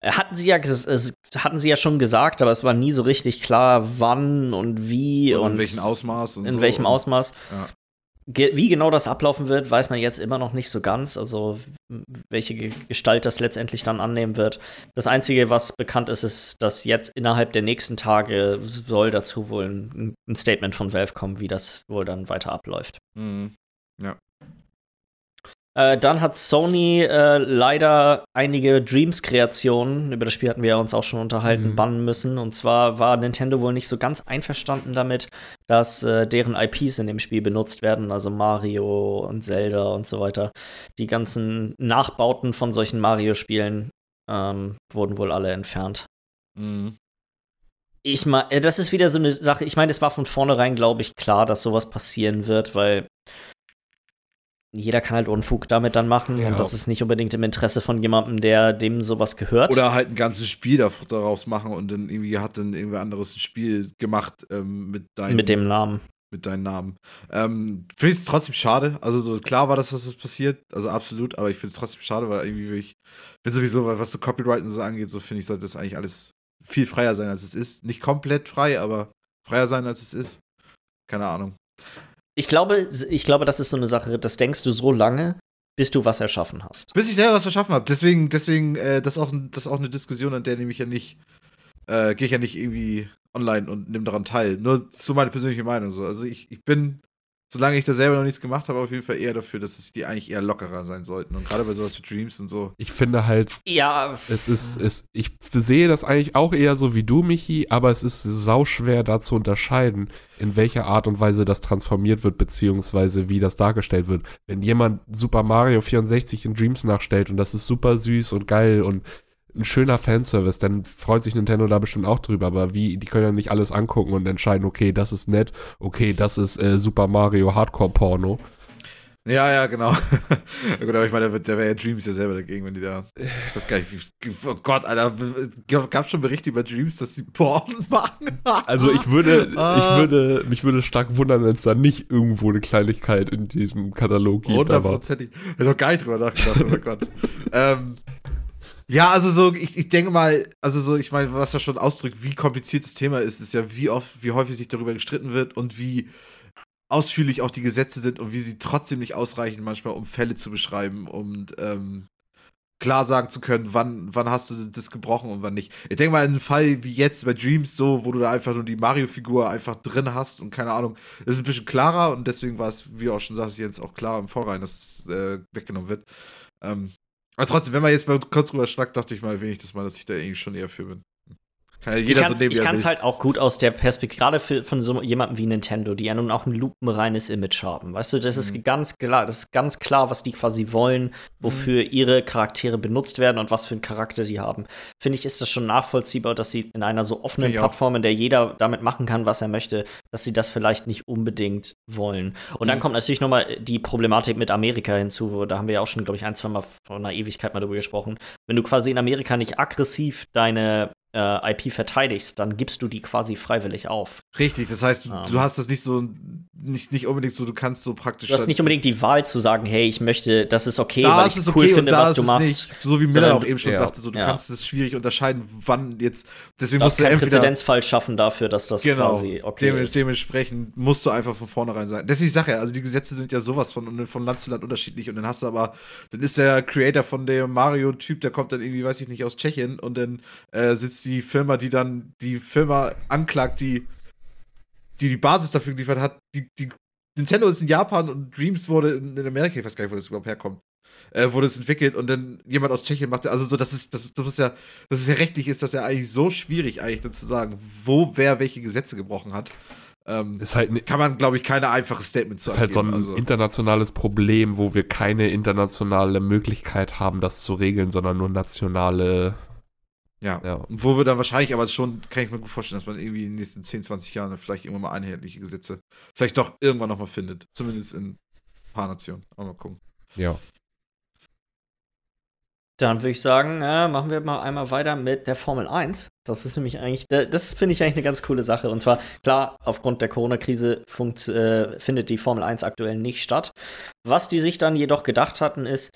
Äh, hatten sie ja, hatten sie ja schon gesagt, aber es war nie so richtig klar, wann und wie und, und in welchem Ausmaß und in so. welchem Ausmaß. Ja. Wie genau das ablaufen wird, weiß man jetzt immer noch nicht so ganz. Also, welche Gestalt das letztendlich dann annehmen wird. Das Einzige, was bekannt ist, ist, dass jetzt innerhalb der nächsten Tage soll dazu wohl ein, Statement von Valve kommen, wie das wohl dann weiter abläuft. Mhm. Ja. Äh, dann hat Sony äh, leider einige Dreams-Kreationen, über das Spiel hatten wir ja uns auch schon unterhalten, mhm. bannen müssen. Und zwar war Nintendo wohl nicht so ganz einverstanden damit, dass äh, deren IPs in dem Spiel benutzt werden, also Mario und Zelda und so weiter. Die ganzen Nachbauten von solchen Mario-Spielen ähm, wurden wohl alle entfernt. Mhm. Ich meine, äh, das ist wieder so eine Sache. Ich meine, es war von vornherein, glaube ich, klar, dass sowas passieren wird, weil jeder kann halt Unfug damit dann machen ja. und das ist nicht unbedingt im Interesse von jemandem, der dem sowas gehört. Oder halt ein ganzes Spiel daraus machen und dann irgendwie hat dann irgendwer anderes ein Spiel gemacht ähm, mit deinem mit dem Namen. Mit deinem Namen. Ähm, finde ich es trotzdem schade. Also so klar war das, dass das passiert, also absolut, aber ich finde es trotzdem schade, weil irgendwie ich bin sowieso, was so Copyright und so angeht, so finde ich, sollte das eigentlich alles viel freier sein, als es ist. Nicht komplett frei, aber freier sein, als es ist. Keine Ahnung. Ich glaube, ich glaube, das ist so eine Sache, das denkst du so lange, bis du was erschaffen hast. Bis ich selber was erschaffen habe. Deswegen, deswegen, äh, das ist auch, das ist auch eine Diskussion, an der nehme ich ja nicht, äh, gehe ich ja nicht irgendwie online und nehme daran teil. Nur zu meiner persönlichen Meinung so. Also ich, ich bin solange ich da selber noch nichts gemacht habe, auf jeden Fall eher dafür, dass es die eigentlich eher lockerer sein sollten. Und gerade bei sowas wie Dreams und so. Ich finde halt, ja, es ist, es, ich sehe das eigentlich auch eher so wie du, Michi, aber es ist sauschwer da zu unterscheiden, in welcher Art und Weise das transformiert wird, beziehungsweise wie das dargestellt wird. Wenn jemand Super Mario 64 in Dreams nachstellt und das ist super süß und geil und ein schöner Fanservice, dann freut sich Nintendo da bestimmt auch drüber. Aber wie, die können ja nicht alles angucken und entscheiden, okay, das ist nett, okay, das ist äh, Super Mario Hardcore Porno. Ja, ja, genau. Gut, aber ich meine, der wäre ja Dreams ja selber dagegen, wenn die da. Ich weiß gar nicht, wie. Oh Gott, Alter. Gab schon Berichte über Dreams, dass die Porn machen? also ich würde, ah. ich würde, mich würde stark wundern, wenn es da nicht irgendwo eine Kleinigkeit in diesem Katalog gibt. Hundertprozentig. Ich habe gar nicht drüber nachgedacht, oh Gott. ähm, ja, also so, ich, ich denke mal, also so, ich meine, was ja schon ausdrückt, wie kompliziert das Thema ist, ist ja, wie oft, wie häufig sich darüber gestritten wird und wie ausführlich auch die Gesetze sind und wie sie trotzdem nicht ausreichen, manchmal, um Fälle zu beschreiben und ähm, klar sagen zu können, wann, wann hast du das gebrochen und wann nicht. Ich denke mal, in einem Fall wie jetzt bei Dreams, so, wo du da einfach nur die Mario-Figur einfach drin hast und keine Ahnung, ist ein bisschen klarer und deswegen war es, wie du auch schon sagst, jetzt auch klar im Vorrein, dass es äh, weggenommen wird. Ähm, aber trotzdem, wenn man jetzt mal kurz drüber schnackt, dachte ich mal wenigstens mal, dass ich da irgendwie schon eher für bin. Kann ja jeder ich kann es halt auch gut aus der Perspektive, gerade von so jemandem wie Nintendo, die ja nun auch ein lupenreines Image haben. Weißt du, das mhm. ist ganz klar, das ist ganz klar, was die quasi wollen, wofür mhm. ihre Charaktere benutzt werden und was für einen Charakter die haben. Finde ich, ist das schon nachvollziehbar, dass sie in einer so offenen Plattform, in der jeder damit machen kann, was er möchte, dass sie das vielleicht nicht unbedingt wollen. Und mhm. dann kommt natürlich noch mal die Problematik mit Amerika hinzu. Da haben wir ja auch schon, glaube ich, ein, zwei Mal vor einer Ewigkeit mal drüber gesprochen. Wenn du quasi in Amerika nicht aggressiv deine äh, IP verteidigst, dann gibst du die quasi freiwillig auf. Richtig, das heißt, du, um. du hast das nicht so, nicht, nicht unbedingt so, du kannst so praktisch. Du hast nicht unbedingt die Wahl zu sagen, hey, ich möchte, das ist okay, da weil ich cool okay finde, was du machst. Nicht, so wie Miller auch eben schon ja. sagte, so, du ja. kannst es schwierig unterscheiden, wann jetzt. Deswegen du musst du keinen Präzedenzfall schaffen dafür, dass das genau, quasi okay dem, ist. Dementsprechend musst du einfach von vornherein sagen. Das ist die Sache, also die Gesetze sind ja sowas von, von Land zu Land unterschiedlich und dann hast du aber, dann ist der Creator von dem Mario-Typ, der kommt dann irgendwie, weiß ich nicht, aus Tschechien und dann äh, sitzt die Firma, die dann die Firma anklagt, die die die Basis dafür geliefert hat. Die, die Nintendo ist in Japan und Dreams wurde in, in Amerika, ich weiß gar nicht, wo das überhaupt herkommt, äh, wurde es entwickelt und dann jemand aus Tschechien machte, also so, das ist, das, das ist ja, dass es ja rechtlich ist, das ja eigentlich so schwierig, eigentlich dann zu sagen, wo wer welche Gesetze gebrochen hat. Ähm, Ist halt, ne- kann man, glaube ich, keine einfaches Statement zu ist halt so ein also. internationales Problem, wo wir keine internationale Möglichkeit haben, das zu regeln, sondern nur nationale. Ja. Ja. Und wo wir dann wahrscheinlich aber schon, kann ich mir gut vorstellen, dass man irgendwie in den nächsten 10, 20 Jahren vielleicht irgendwann mal einheitliche Gesetze vielleicht doch irgendwann nochmal findet. Zumindest in ein paar Nationen. Aber mal gucken. Ja. Dann würde ich sagen, äh, machen wir mal einmal weiter mit der Formel 1. Das ist nämlich eigentlich, da- das finde ich eigentlich eine ganz coole Sache. Und zwar, klar, aufgrund der Corona-Krise äh, findet die Formel 1 aktuell nicht statt. Was die sich dann jedoch gedacht hatten, ist,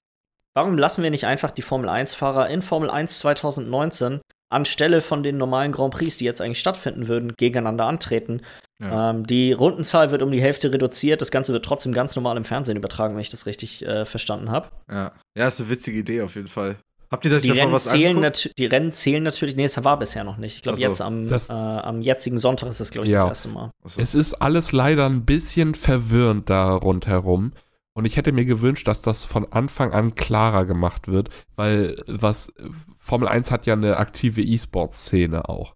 warum lassen wir nicht einfach die Formel 1-Fahrer in Formel 1 2019 anstelle von den normalen Grand Prix, die jetzt eigentlich stattfinden würden, gegeneinander antreten? Ja. Ähm, die Rundenzahl wird um die Hälfte reduziert. Das Ganze wird trotzdem ganz normal im Fernsehen übertragen, wenn ich das richtig äh, verstanden habe. ja. ja, ist eine witzige Idee auf jeden Fall. Habt ihr das Die davon Rennen, was zählen die Rennen zählen natürlich, nee, es war bisher noch nicht. Ich glaube, so, jetzt am, das- äh, am jetzigen Sonntag ist es, glaube ich, Ja. das erste Mal. Achso. Es ist alles leider ein bisschen verwirrend da rundherum. Und ich hätte mir gewünscht, dass das von Anfang an klarer gemacht wird, weil was Formel 1 hat ja eine aktive E-Sport-Szene auch.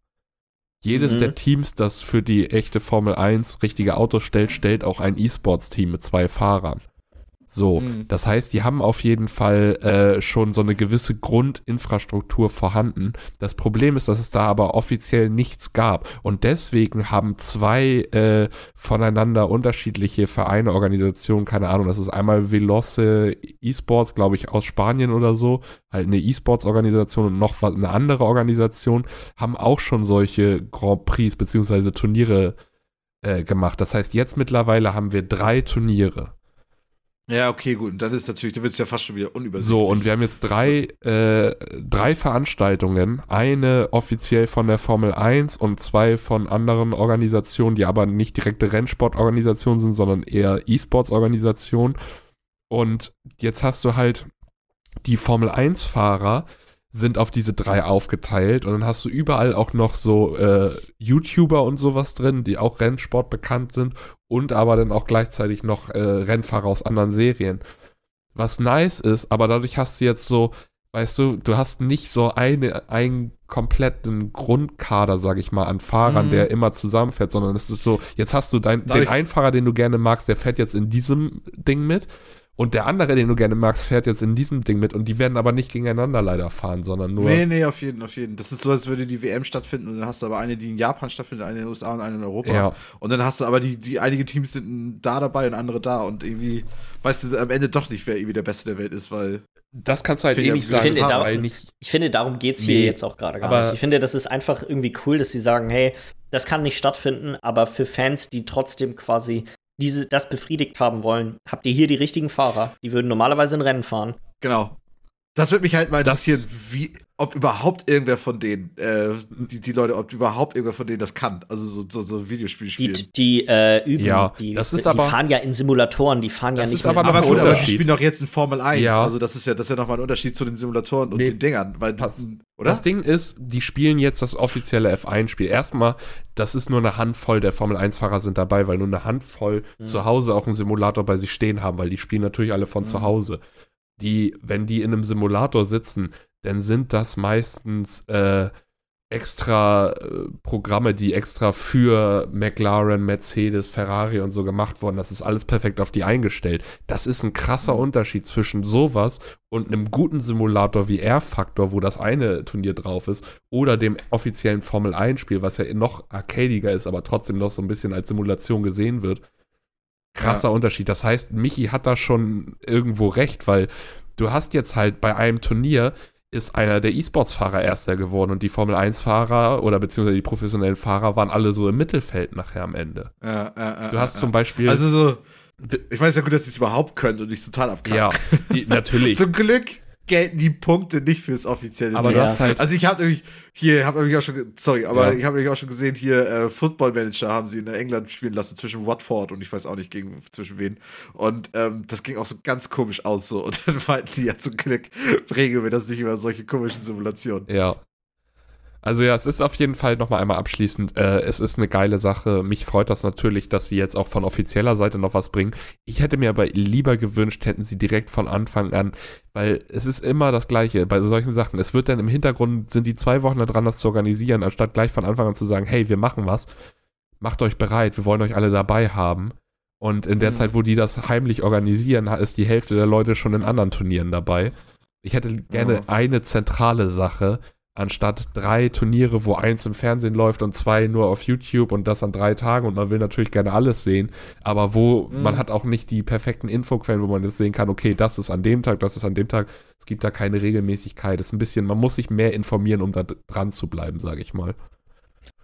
Jedes Mhm. der Teams, das für die echte Formel 1 richtige Autos stellt, stellt auch ein E-Sports-Team mit zwei Fahrern. So, Mhm. das heißt, die haben auf jeden Fall äh, schon so eine gewisse Grundinfrastruktur vorhanden. Das Problem ist, dass es da aber offiziell nichts gab. Und deswegen haben zwei äh, voneinander unterschiedliche Vereine, Organisationen, keine Ahnung, das ist einmal Veloce eSports, glaube ich, aus Spanien oder so, halt eine E-Sports-Organisation und noch was- eine andere Organisation, haben auch schon solche Grand Prix beziehungsweise Turniere äh, gemacht. Das heißt, jetzt mittlerweile haben wir drei Turniere. Ja, okay, gut. Und dann ist natürlich, dann wird es ja fast schon wieder unübersichtlich. So, und wir haben jetzt drei, äh, drei Veranstaltungen. Eine offiziell von der Formel 1 und zwei von anderen Organisationen, die aber nicht direkte Rennsportorganisationen sind, sondern eher E-Sports-Organisationen. Und jetzt hast du halt die Formel 1-Fahrer sind auf diese drei aufgeteilt und dann hast du überall auch noch so äh, YouTuber und sowas drin, die auch Rennsport bekannt sind und aber dann auch gleichzeitig noch äh, Rennfahrer aus anderen Serien. Was nice ist, aber dadurch hast du jetzt so, weißt du, du hast nicht so eine, einen kompletten Grundkader, sag ich mal, an Fahrern, Mhm. der immer zusammenfährt, sondern es ist so, jetzt hast du dein, den Dadurch- einen Fahrer, den du gerne magst, der fährt jetzt in diesem Ding mit und der andere, den du gerne magst, fährt jetzt in diesem Ding mit und die werden aber nicht gegeneinander leider fahren, sondern nur. Nee, nee, auf jeden, auf jeden. Das ist so, als würde die WM stattfinden und dann hast du aber eine, die in Japan stattfindet, eine in den USA und eine in Europa. Ja. Und dann hast du aber die, die einige Teams sind da dabei und andere da und irgendwie weißt du am Ende doch nicht, wer irgendwie der Beste der Welt ist, weil Das kannst du halt Finde eh ich nicht sagen, besten Fall, weil weil nicht. Ich finde, darum geht es hier Nee, jetzt auch gerade gar aber- nicht. Ich finde, das ist einfach irgendwie cool, dass sie sagen, hey, das kann nicht stattfinden, aber für Fans, die trotzdem quasi diese, das befriedigt haben wollen, habt ihr hier die richtigen Fahrer. Die würden normalerweise ein Rennen fahren. genau. Das würde mich halt mal Das- interessieren, wie, ob überhaupt irgendwer von denen, äh, die, die Leute, ob überhaupt irgendwer von denen das kann. Also so, so, so Videospiele Die, spielen. die äh, üben, Ja, die, das ist die aber- fahren ja in Simulatoren, die fahren ja Das nicht ist aber aber ein gut, aber die spielen doch jetzt in Formel 1. Ja. Also das ist ja, das ist ja nochmal ein Unterschied zu den Simulatoren und Nee. den Dingern. Weil, Pass. oder? Das Ding ist, die spielen jetzt das offizielle F1-Spiel. Erstmal, das ist nur eine Handvoll der Formel-1-Fahrer sind dabei, weil nur eine Handvoll Mhm. zu Hause auch einen Simulator bei sich stehen haben, weil die spielen natürlich alle von Mhm. zu Hause. Die, wenn die in einem Simulator sitzen, dann sind das meistens äh, extra äh, Programme, die extra für McLaren, Mercedes, Ferrari und so gemacht wurden. Das ist alles perfekt auf die eingestellt. Das ist ein krasser Mhm. Unterschied zwischen sowas und einem guten Simulator wie R-Factor, wo das eine Turnier drauf ist, oder dem offiziellen Formel 1-Spiel, was ja noch arcadiger ist, aber trotzdem noch so ein bisschen als Simulation gesehen wird. Krasser Unterschied. Das heißt, Michi hat da schon irgendwo recht, weil du hast jetzt halt bei einem Turnier ist einer der E-Sports-Fahrer erster geworden und die Formel 1-Fahrer oder beziehungsweise die professionellen Fahrer waren alle so im Mittelfeld nachher am Ende. Ja, ja, ja, Du hast ja, zum ja. Beispiel. Also so, ich meine, es ist ja gut, dass sie es überhaupt können und nicht total abkacken. ja, die, natürlich. Zum Glück gelten die Punkte nicht fürs offizielle aber Ding. du hast halt. Also ich habe nämlich hier, habe nämlich auch schon, sorry, aber Ja. ich habe nämlich auch schon gesehen, hier äh, Football Manager haben sie in England spielen lassen zwischen Watford und ich weiß auch nicht gegen zwischen wen. Und ähm, das ging auch so ganz komisch aus so. Und dann meinten die ja zum Glück, regeln wir das nicht über solche komischen Simulationen. Ja. Also ja, es ist auf jeden Fall nochmal einmal abschließend. Äh, es ist eine geile Sache. Mich freut das natürlich, dass sie jetzt auch von offizieller Seite noch was bringen. Ich hätte mir aber lieber gewünscht, hätten sie direkt von Anfang an, weil es ist immer das Gleiche bei solchen Sachen. Es wird dann im Hintergrund, sind die zwei Wochen dran, das zu organisieren, anstatt gleich von Anfang an zu sagen, hey, wir machen was. Macht euch bereit, wir wollen euch alle dabei haben. Und in der mhm. Zeit, wo die das heimlich organisieren, ist die Hälfte der Leute schon in anderen Turnieren dabei. Ich hätte gerne oh. eine zentrale Sache, anstatt drei Turniere, wo eins im Fernsehen läuft und zwei nur auf YouTube und das an drei Tagen und man will natürlich gerne alles sehen, aber wo mhm. man hat auch nicht die perfekten Infoquellen, wo man jetzt sehen kann, okay, das ist an dem Tag, das ist an dem Tag. Es gibt da keine Regelmäßigkeit. Es ist ein bisschen, man muss sich mehr informieren, um da dran zu bleiben, sage ich mal.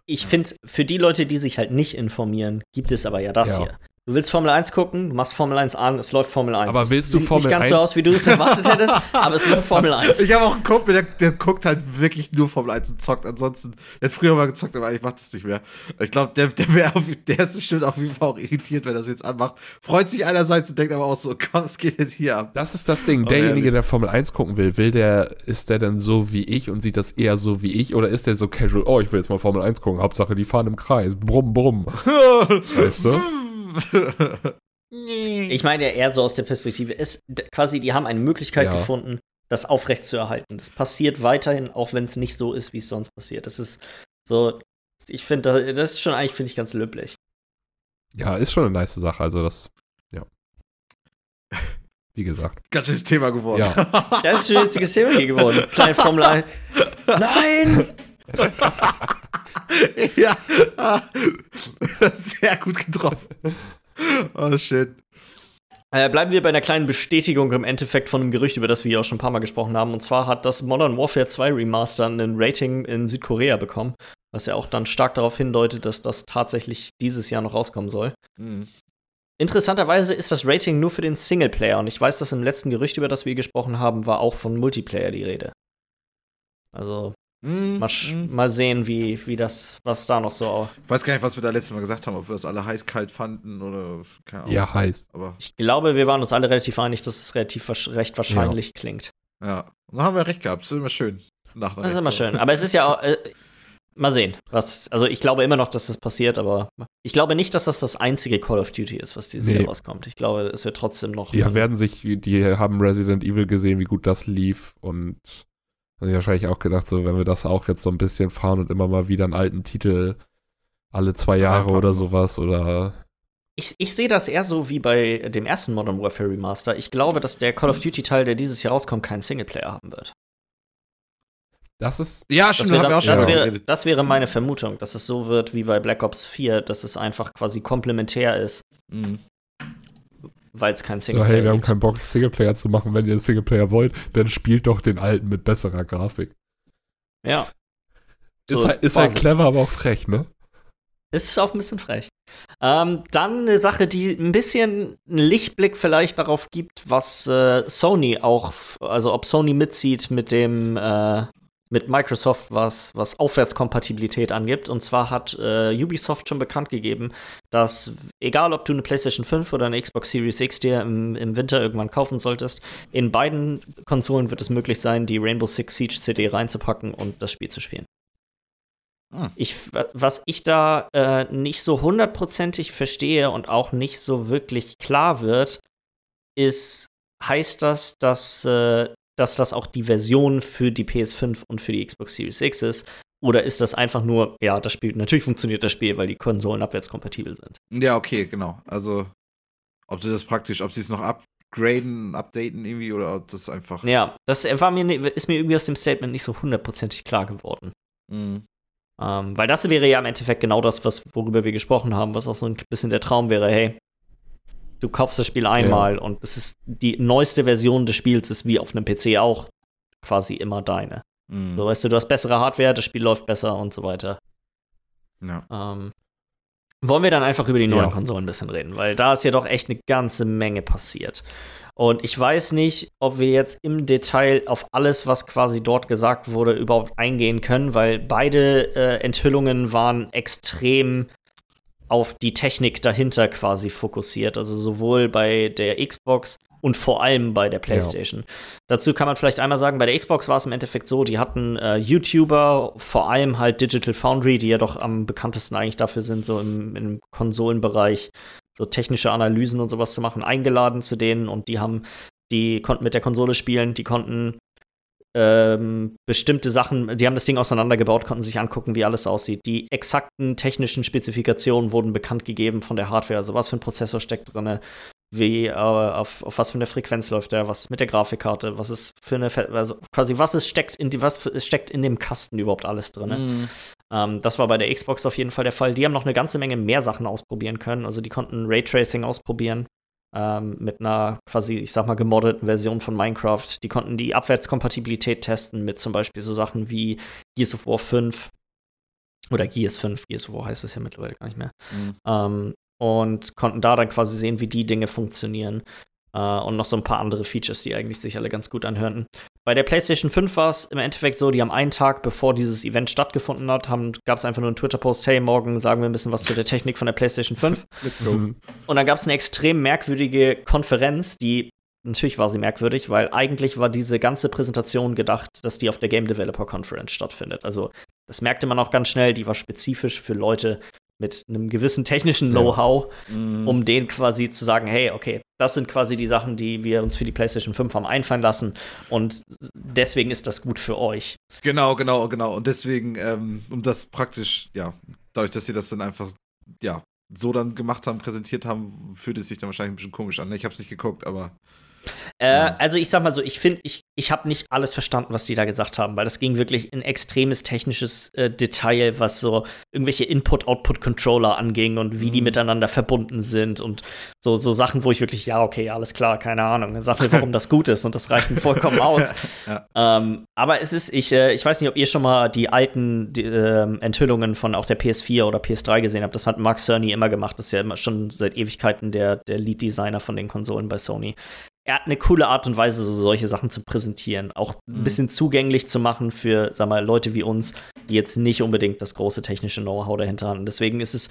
Ich finde, für die Leute, die sich halt nicht informieren, gibt es aber ja das ja. hier. Du willst Formel 1 gucken, du machst Formel 1 an, es läuft Formel 1. Aber willst du Formel 1? Sieht nicht ganz 1? so aus, wie du es erwartet hättest, aber es läuft Formel 1. Ich habe auch einen Kumpel, der, der, guckt halt wirklich nur Formel 1 und zockt. Ansonsten, der hat früher mal gezockt, aber ich mach das nicht mehr. Ich glaube, der, der, der ist bestimmt auf jeden Fall auch irritiert, wenn er das jetzt anmacht. Freut sich einerseits und denkt aber auch so, komm, es geht jetzt hier ab. Das ist das Ding. Oh, Derjenige, der Formel 1 gucken will, will der, ist der denn so wie ich und sieht das eher so wie ich? Oder ist der so casual, oh, ich will jetzt mal Formel 1 gucken, Hauptsache, die fahren im Kreis, brumm, brumm. weißt du? Ich meine eher so aus der Perspektive, ist quasi, die haben eine Möglichkeit ja. gefunden, das aufrechtzuerhalten. Das passiert weiterhin, auch wenn es nicht so ist, wie es sonst passiert. Das ist so, ich finde, das ist schon eigentlich, finde ich, ganz löblich. Ja, ist schon eine nice Sache. Also, das, ja. Wie gesagt. Ganz schönes Thema geworden. Ja. das ist ein witziges Thema hier geworden. Kleine Formel 1. Nein! ja, sehr gut getroffen. oh, shit. Äh, bleiben wir bei einer kleinen Bestätigung im Endeffekt von einem Gerücht, über das wir hier auch schon ein paar Mal gesprochen haben. Und zwar hat das Modern Warfare 2 Remaster ein Rating in Südkorea bekommen, was ja auch dann stark darauf hindeutet, dass das tatsächlich dieses Jahr noch rauskommen soll. Mhm. Interessanterweise ist das Rating nur für den Singleplayer und ich weiß, dass im letzten Gerücht, über das wir gesprochen haben, war auch von Multiplayer die Rede. Also Mm, mal, mm. mal, sehen, wie, wie das, was da noch so. Ich weiß gar nicht, was wir da letztes Mal gesagt haben, ob wir das alle heiß-kalt fanden oder keine Ahnung. Ja, heiß. Aber ich glaube, wir waren uns alle relativ einig, dass es relativ recht wahrscheinlich ja. klingt. Ja, und dann haben wir recht gehabt. Das ist immer schön. Nach das ist immer schön. Aber es ist ja auch. Äh, mal sehen. Was, also ich glaube immer noch, dass das passiert, aber ich glaube nicht, dass das das einzige Call of Duty ist, was dieses nee. Jahr rauskommt. Ich glaube, es wird trotzdem noch. Die werden sich, die haben Resident Evil gesehen, wie gut das lief und haben wahrscheinlich auch gedacht, so, wenn wir das auch jetzt so ein bisschen fahren und immer mal wieder einen alten Titel alle zwei Jahre oder sowas oder. Ich, ich sehe das eher so wie bei dem ersten Modern Warfare Remaster. Ich glaube, dass der Call of Duty Teil, der dieses Jahr rauskommt, keinen Singleplayer haben wird. Das ist. Ja, stimmt, das wäre, das, das, wäre, das wäre meine Vermutung, dass es so wird wie bei Black Ops 4, dass es einfach quasi komplementär ist. Mhm weil es kein Singleplayer ist. So, hey, wir haben keinen Bock, Singleplayer zu machen. Wenn ihr Singleplayer wollt, dann spielt doch den alten mit besserer Grafik. Ja. So, ist, halt, ist halt clever, aber auch frech, ne? Ist auch ein bisschen frech. Ähm, dann eine Sache, die ein bisschen einen Lichtblick vielleicht darauf gibt, was äh, Sony auch, also ob Sony mitzieht mit dem äh, mit Microsoft, was, was Aufwärtskompatibilität angibt. Und zwar hat äh, Ubisoft schon bekannt gegeben, dass egal ob du eine PlayStation 5 oder eine Xbox Series X dir im, im Winter irgendwann kaufen solltest, in beiden Konsolen wird es möglich sein, die Rainbow Six Siege CD reinzupacken und das Spiel zu spielen. Hm. Ich, was ich da äh, nicht so hundertprozentig verstehe und auch nicht so wirklich klar wird, ist, heißt das, dass äh, dass das auch die Version für die PS5 und für die Xbox Series X ist? Oder ist das einfach nur, ja, das Spiel, natürlich funktioniert das Spiel, weil die Konsolen abwärtskompatibel sind? Ja, okay, genau. Also, ob sie das praktisch, ob sie es noch upgraden, updaten irgendwie oder ob das einfach. Ja, das war mir, ist mir irgendwie aus dem Statement nicht so hundertprozentig klar geworden. Mhm. Ähm, weil das wäre ja im Endeffekt genau das, was, worüber wir gesprochen haben, was auch so ein bisschen der Traum wäre, hey, Du kaufst das Spiel einmal ja. und das ist die neueste Version des Spiels, ist wie auf einem PC auch quasi immer deine. Mhm. So weißt du, du hast bessere Hardware, das Spiel läuft besser und so weiter. Ja. Ähm, wollen wir dann einfach über die neuen ja. Konsolen ein bisschen reden, weil da ist ja doch echt eine ganze Menge passiert. Und ich weiß nicht, ob wir jetzt im Detail auf alles, was quasi dort gesagt wurde, überhaupt eingehen können, weil beide äh, Enthüllungen waren extrem auf die Technik dahinter quasi fokussiert. Also sowohl bei der Xbox und vor allem bei der PlayStation. Ja. Dazu kann man vielleicht einmal sagen, bei der Xbox war es im Endeffekt so, die hatten äh, YouTuber, vor allem halt Digital Foundry, die ja doch am bekanntesten eigentlich dafür sind, so im, im Konsolenbereich so technische Analysen und sowas zu machen, eingeladen zu denen und die haben, die konnten mit der Konsole spielen, die konnten ähm, bestimmte Sachen, die haben das Ding auseinandergebaut, konnten sich angucken, wie alles aussieht. Die exakten technischen Spezifikationen wurden bekannt gegeben von der Hardware, also was für ein Prozessor steckt drin, wie äh, auf, auf was für eine Frequenz läuft der, was mit der Grafikkarte, was ist für eine, also quasi was ist steckt in die, was steckt in dem Kasten überhaupt alles drin. Mm. Ähm, das war bei der Xbox auf jeden Fall der Fall. Die haben noch eine ganze Menge mehr Sachen ausprobieren können. Also die konnten Raytracing ausprobieren ähm, mit einer quasi, ich sag mal, gemoddeten Version von Minecraft. Die konnten die Abwärtskompatibilität testen mit zum Beispiel so Sachen wie Gears of War 5 oder Gears 5, Gears of War heißt es ja mittlerweile gar nicht mehr. Mhm. Ähm, und konnten da dann quasi sehen, wie die Dinge funktionieren. Uh, und noch so ein paar andere Features, die eigentlich sich alle ganz gut anhörten. Bei der PlayStation 5 war es im Endeffekt so, die haben einen Tag, bevor dieses Event stattgefunden hat, gab es einfach nur einen Twitter-Post, hey, morgen sagen wir ein bisschen was zu der Technik von der PlayStation 5. Let's go. Und dann gab es eine extrem merkwürdige Konferenz, die natürlich war sie merkwürdig, weil eigentlich war diese ganze Präsentation gedacht, dass die auf der Game Developer Conference stattfindet. Also das merkte man auch ganz schnell, die war spezifisch für Leute, mit einem gewissen technischen Know-how, ja. mhm. um denen quasi zu sagen, hey, okay, das sind quasi die Sachen, die wir uns für die PlayStation 5 haben einfallen lassen und deswegen ist das gut für euch. Genau, genau, genau. Und deswegen, ähm, um das praktisch, ja, dadurch, dass sie das dann einfach, ja, so dann gemacht haben, präsentiert haben, fühlt es sich dann wahrscheinlich ein bisschen komisch an. Ich habe es nicht geguckt, aber äh, ja. Also ich sag mal so, ich finde, ich, ich habe nicht alles verstanden, was die da gesagt haben, weil das ging wirklich in extremes technisches äh, Detail, was so irgendwelche Input-Output-Controller anging und wie mhm. die miteinander verbunden sind und so, so Sachen, wo ich wirklich, ja, okay, alles klar, keine Ahnung, sag mir, warum das gut ist und das reicht mir vollkommen aus. ja. ähm, aber es ist, ich, äh, ich weiß nicht, ob ihr schon mal die alten die, äh, Enthüllungen von auch der PS4 oder PS3 gesehen habt. Das hat Mark Cerny immer gemacht, das ist ja immer schon seit Ewigkeiten der, der Lead-Designer von den Konsolen bei Sony er hat eine coole Art und Weise, so solche Sachen zu präsentieren. Auch ein mhm. bisschen zugänglich zu machen für, sag mal, Leute wie uns, die jetzt nicht unbedingt das große technische Know-how dahinter haben. Deswegen ist es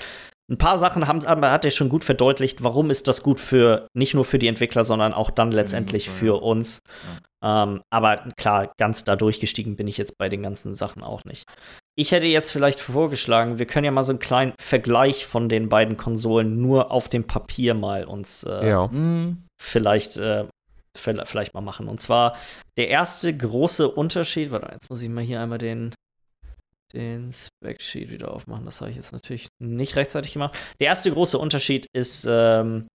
ein paar Sachen haben, aber hat er schon gut verdeutlicht, warum ist das gut für nicht nur für die Entwickler, sondern auch dann letztendlich für uns. Ja. Ähm, aber klar, ganz da durchgestiegen bin ich jetzt bei den ganzen Sachen auch nicht. Ich hätte jetzt vielleicht vorgeschlagen, wir können ja mal so einen kleinen Vergleich von den beiden Konsolen nur auf dem Papier mal uns äh, ja. Vielleicht, äh, vielleicht mal machen. Und zwar der erste große Unterschied, warte, jetzt muss ich mal hier einmal den den Spec-Sheet wieder aufmachen. Das habe ich jetzt natürlich nicht rechtzeitig gemacht. Der erste große Unterschied ist ähm,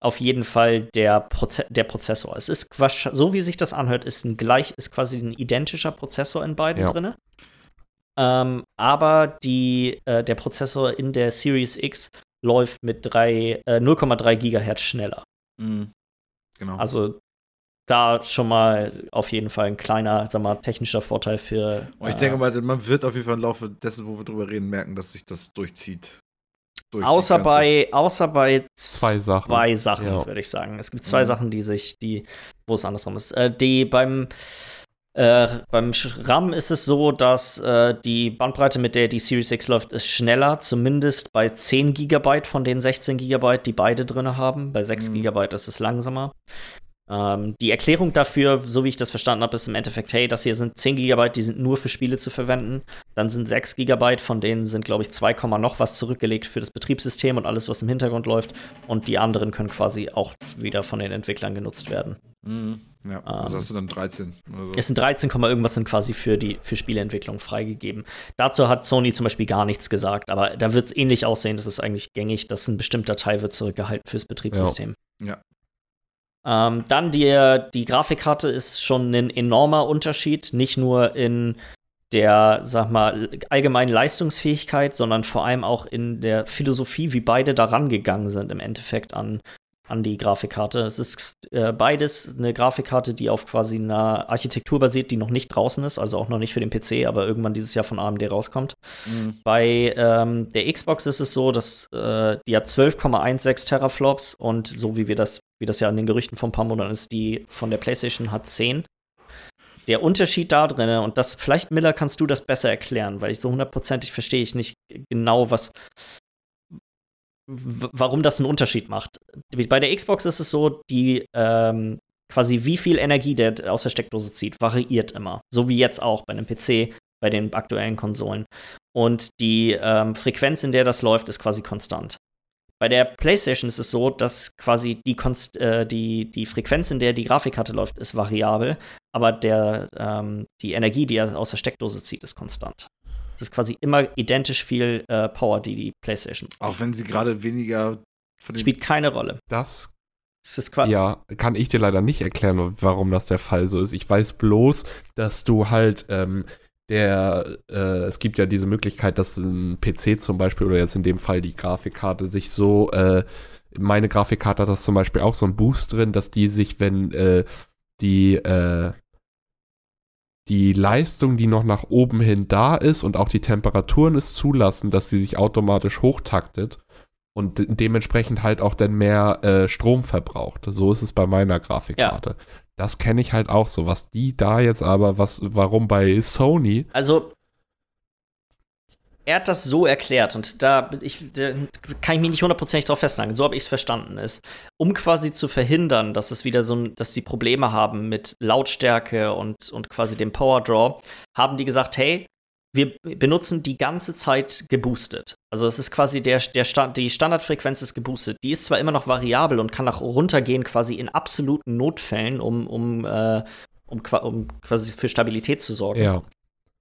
auf jeden Fall der, Proze der Prozessor. Es ist so, wie sich das anhört, ist ein gleich, ist quasi ein identischer Prozessor in beiden ja. drin. Ähm, aber die, äh, der Prozessor in der Series X läuft mit äh, 0,3 Gigahertz schneller. Mhm. Genau. Also da schon mal auf jeden Fall ein kleiner, sag mal, technischer Vorteil für. Und ich äh, denke mal, man wird auf jeden Fall im Laufe dessen, wo wir drüber reden, merken, dass sich das durchzieht. Durch außer bei, außer bei zwei Sachen, zwei Sachen ja. würde ich sagen. Es gibt zwei mhm. Sachen, die sich, die, wo es andersrum ist. Äh, die beim äh, beim RAM ist es so, dass äh, die Bandbreite, mit der die Series X läuft, ist schneller, zumindest bei 10 GB von den 16 GB, die beide drin haben. Bei 6 mhm. GB ist es langsamer. Ähm, die Erklärung dafür, so wie ich das verstanden habe, ist im Endeffekt, hey, das hier sind 10 GB, die sind nur für Spiele zu verwenden. Dann sind 6 GB, von denen sind, glaube ich, 2, noch was zurückgelegt für das Betriebssystem und alles, was im Hintergrund läuft. Und die anderen können quasi auch wieder von den Entwicklern genutzt werden. Mhm. Ja, also ähm, hast du dann 13. So. Es sind 13, irgendwas sind quasi für die für Spieleentwicklung freigegeben. Dazu hat Sony zum Beispiel gar nichts gesagt, aber da wird es ähnlich aussehen. Das ist eigentlich gängig, dass ein bestimmter Teil wird zurückgehalten fürs Betriebssystem. Ja. ja. Ähm, dann die, die Grafikkarte ist schon ein enormer Unterschied, nicht nur in der, sag mal, allgemeinen Leistungsfähigkeit, sondern vor allem auch in der Philosophie, wie beide daran gegangen sind im Endeffekt an an die Grafikkarte. Es ist äh, beides eine Grafikkarte, die auf quasi einer Architektur basiert, die noch nicht draußen ist, also auch noch nicht für den PC, aber irgendwann dieses Jahr von AMD rauskommt. Mhm. Bei ähm, der Xbox ist es so, dass äh, die hat 12,16 Teraflops und so wie wir das, wie das ja in den Gerüchten von ein paar Monaten ist, die von der PlayStation hat 10. Der Unterschied da drin, und das, vielleicht Miller, kannst du das besser erklären, weil ich so hundertprozentig verstehe ich nicht genau, was, warum das einen Unterschied macht. Bei der Xbox ist es so, die ähm, quasi wie viel Energie der aus der Steckdose zieht, variiert immer. So wie jetzt auch bei einem PC, bei den aktuellen Konsolen. Und die ähm, Frequenz, in der das läuft, ist quasi konstant. Bei der PlayStation ist es so, dass quasi die, Konst äh, die, die Frequenz, in der die Grafikkarte läuft, ist variabel, aber der, ähm, die Energie, die er aus der Steckdose zieht, ist konstant. Es ist quasi immer identisch viel äh, Power, die die PlayStation. Auch wenn sie gerade weniger spielt keine Rolle. Das ja, kann ich dir leider nicht erklären, warum das der Fall so ist. Ich weiß bloß, dass du halt ähm, der, äh, es gibt ja diese Möglichkeit, dass ein PC zum Beispiel oder jetzt in dem Fall die Grafikkarte sich so, äh, meine Grafikkarte hat das zum Beispiel auch so ein Boost drin, dass die sich, wenn äh, die, äh, die Leistung, die noch nach oben hin da ist und auch die Temperaturen es zulassen, dass sie sich automatisch hochtaktet und de dementsprechend halt auch dann mehr äh, Strom verbraucht. So ist es bei meiner Grafikkarte. Ja. Das kenne ich halt auch so. Was die da jetzt aber, was, warum bei Sony. Also, er hat das so erklärt und da, ich, da kann ich mich nicht hundertprozentig drauf festnageln. So habe ich es verstanden. Ist, um quasi zu verhindern, dass es wieder so, dass die Probleme haben mit Lautstärke und, und quasi dem Power Draw, haben die gesagt, hey, wir benutzen die ganze Zeit geboostet. Also es ist quasi der, der Stand, die Standardfrequenz ist geboostet. Die ist zwar immer noch variabel und kann nach runtergehen quasi in absoluten Notfällen, um, um, äh, um, um quasi für Stabilität zu sorgen. Ja.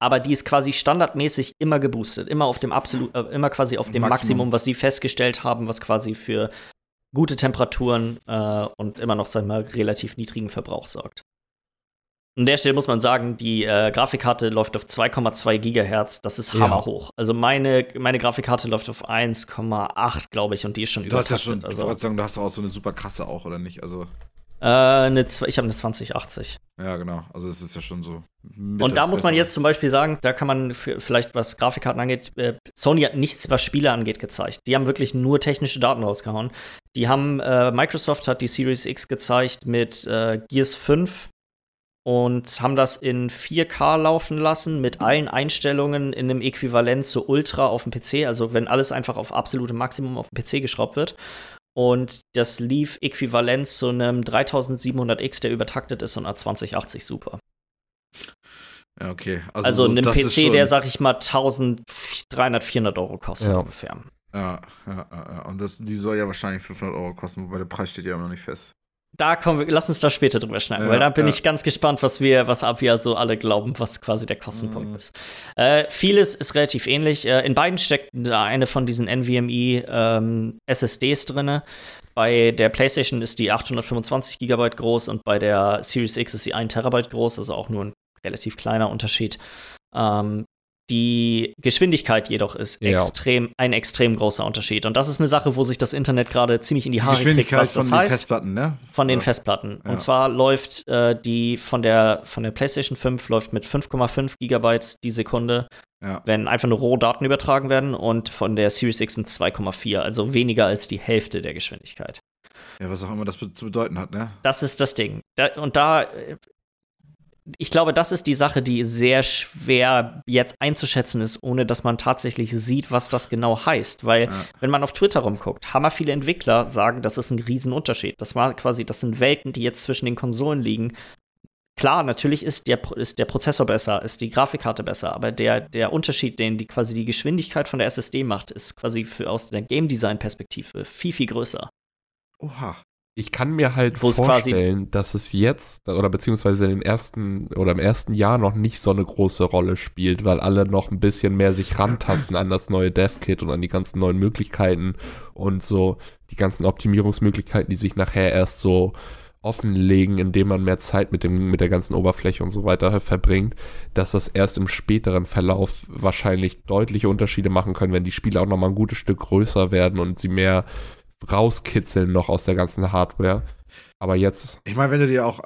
Aber die ist quasi standardmäßig immer geboostet, immer auf dem absolut, äh, immer quasi auf dem Maximum. Maximum, was sie festgestellt haben, was quasi für gute Temperaturen äh, und immer noch, sag mal, relativ niedrigen Verbrauch sorgt. An der Stelle muss man sagen, die äh, Grafikkarte läuft auf 2,2 Gigahertz. Das ist hammerhoch. Ja. Also meine, meine Grafikkarte läuft auf 1,8, glaube ich, und die ist schon du Hast ja schon, also, ich sagen, du hast auch so eine super krasse auch, oder nicht? Also äh, eine, ich habe eine 2080. Ja, genau. Also es ist ja schon so. Und da muss man jetzt zum Beispiel sagen, da kann man vielleicht, was Grafikkarten angeht, äh, Sony hat nichts, was Spiele angeht, gezeigt. Die haben wirklich nur technische Daten rausgehauen. Die haben, äh, Microsoft hat die Series X gezeigt mit äh, Gears 5 und haben das in 4K laufen lassen mit allen Einstellungen in einem Äquivalent zu Ultra auf dem PC, also wenn alles einfach auf absolute Maximum auf dem PC geschraubt wird. Und das lief äquivalent zu einem 3700X, der übertaktet ist und A2080 Super. Ja, okay. Also, also so, einem PC, der, sag ich mal, 1300, 400 Euro kostet ja. ungefähr. Ja, ja, ja. Und das, die soll ja wahrscheinlich 500 Euro kosten, wobei der Preis steht ja immer noch nicht fest da kommen wir, lass uns da später drüber schneiden, ja, weil da bin ja. ich ganz gespannt, was wir, was wir so alle glauben, was quasi der Kostenpunkt mhm. ist. Äh, vieles ist relativ ähnlich. Äh, in beiden steckt da eine von diesen NVMe ähm, SSDs drin. Bei der PlayStation ist die 825 GB groß und bei der Series X ist sie 1 Terabyte groß, also auch nur ein relativ kleiner Unterschied. Ähm, die Geschwindigkeit jedoch ist ja. extrem, ein extrem großer Unterschied. Und das ist eine Sache, wo sich das Internet gerade ziemlich in die Haare kriegt, was das von heißt. Den Festplatten, ne? Von den ja. Festplatten. Ja. Und zwar läuft äh, die von der, von der PlayStation 5 läuft mit 5,5 Gigabytes die Sekunde, wenn einfach nur Rohdaten übertragen werden. Und von der Series X sind 2,4, also weniger als die Hälfte der Geschwindigkeit. Ja, was auch immer das zu bedeuten hat, ne? Das ist das Ding. Da, und da ich glaube, das ist die Sache, die sehr schwer jetzt einzuschätzen ist, ohne dass man tatsächlich sieht, was das genau heißt. Weil, ja. wenn man auf Twitter rumguckt, hammer viele Entwickler sagen, das ist ein Riesenunterschied. Das war quasi, das sind Welten, die jetzt zwischen den Konsolen liegen. Klar, natürlich ist der, ist der Prozessor besser, ist die Grafikkarte besser, aber der, der Unterschied, den die quasi die Geschwindigkeit von der SSD macht, ist quasi für aus der Game Design Perspektive viel, viel größer. Oha. Ich kann mir halt vorstellen, dass es jetzt oder beziehungsweise in den ersten oder im ersten Jahr noch nicht so eine große Rolle spielt, weil alle noch ein bisschen mehr sich rantasten an das neue Dev-Kit und an die ganzen neuen Möglichkeiten und so die ganzen Optimierungsmöglichkeiten, die sich nachher erst so offenlegen, indem man mehr Zeit mit dem mit der ganzen Oberfläche und so weiter verbringt, dass das erst im späteren Verlauf wahrscheinlich deutliche Unterschiede machen können, wenn die Spiele auch noch mal ein gutes Stück größer werden und sie mehr rauskitzeln noch aus der ganzen Hardware. Aber jetzt. Ich meine, wenn du dir auch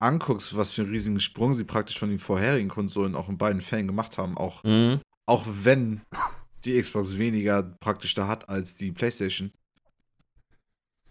anguckst, was für einen riesigen Sprung sie praktisch von den vorherigen Konsolen auch in beiden Fällen gemacht haben, auch, mhm. auch wenn die Xbox weniger praktisch da hat als die PlayStation.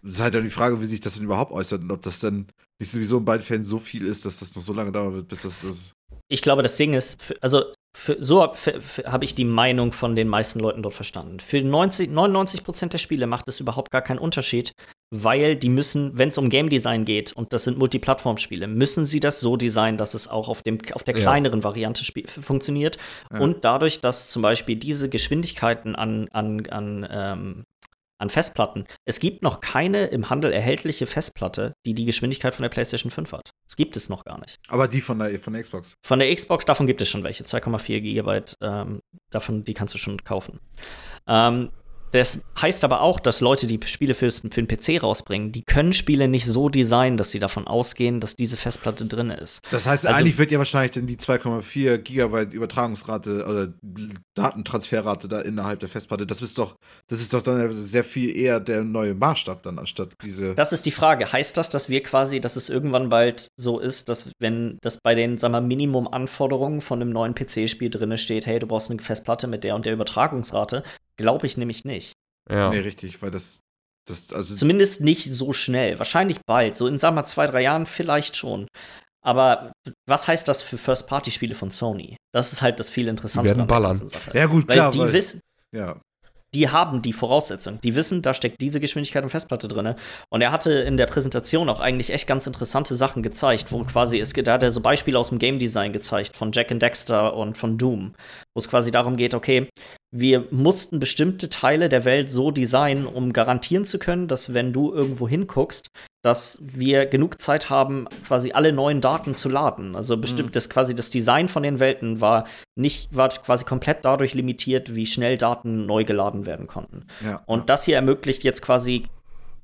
Ist halt dann die Frage, wie sich das denn überhaupt äußert und ob das dann nicht sowieso in beiden Fällen so viel ist, dass das noch so lange dauern wird, bis das. das ich glaube, das Ding ist, also für, so habe hab ich die Meinung von den meisten Leuten dort verstanden. Für 90, 99 Prozent der Spiele macht es überhaupt gar keinen Unterschied, weil die müssen, wenn es um Game Design geht, und das sind Multiplattform-Spiele, müssen sie das so designen, dass es auch auf, dem, auf der kleineren ja. Variante funktioniert. Ja. Und dadurch, dass zum Beispiel diese Geschwindigkeiten an, an, an ähm, an Festplatten. Es gibt noch keine im Handel erhältliche Festplatte, die die Geschwindigkeit von der PlayStation 5 hat. Das gibt es noch gar nicht. Aber die von der, von der Xbox? Von der Xbox, davon gibt es schon welche. 2,4 Gigabyte, ähm, davon, die kannst du schon kaufen. Ähm, das heißt aber auch, dass Leute, die Spiele für, für den PC rausbringen, die können Spiele nicht so designen, dass sie davon ausgehen, dass diese Festplatte drin ist. Das heißt, also, eigentlich wird ja wahrscheinlich dann die 2,4 Gigabyte Übertragungsrate oder Datentransferrate da innerhalb der Festplatte, das ist doch, das ist doch dann sehr viel eher der neue Maßstab dann anstatt diese. Das ist die Frage. Heißt das, dass wir quasi, dass es irgendwann bald so ist, dass wenn das bei den, sagen wir, Minimum-Anforderungen von einem neuen PC-Spiel drin steht, hey, du brauchst eine Festplatte mit der und der Übertragungsrate, Glaube ich nämlich nicht. Ja. Nee, richtig, weil das, das also Zumindest nicht so schnell. Wahrscheinlich bald. So in, sagen wir mal, zwei, drei Jahren vielleicht schon. Aber was heißt das für First-Party-Spiele von Sony? Das ist halt das viel interessantere. Die werden ballern. Ja, gut, weil klar. Die weil, wissen, ja die haben die Voraussetzung. Die wissen, da steckt diese Geschwindigkeit und Festplatte drin. Und er hatte in der Präsentation auch eigentlich echt ganz interessante Sachen gezeigt, wo quasi es da hat er so Beispiele aus dem Game Design gezeigt von Jack and Dexter und von Doom, wo es quasi darum geht, okay, wir mussten bestimmte Teile der Welt so designen, um garantieren zu können, dass wenn du irgendwo hinguckst, dass wir genug Zeit haben, quasi alle neuen Daten zu laden. Also bestimmt mhm. das quasi das Design von den Welten war nicht, war quasi komplett dadurch limitiert, wie schnell Daten neu geladen werden konnten. Ja. Und das hier ermöglicht jetzt quasi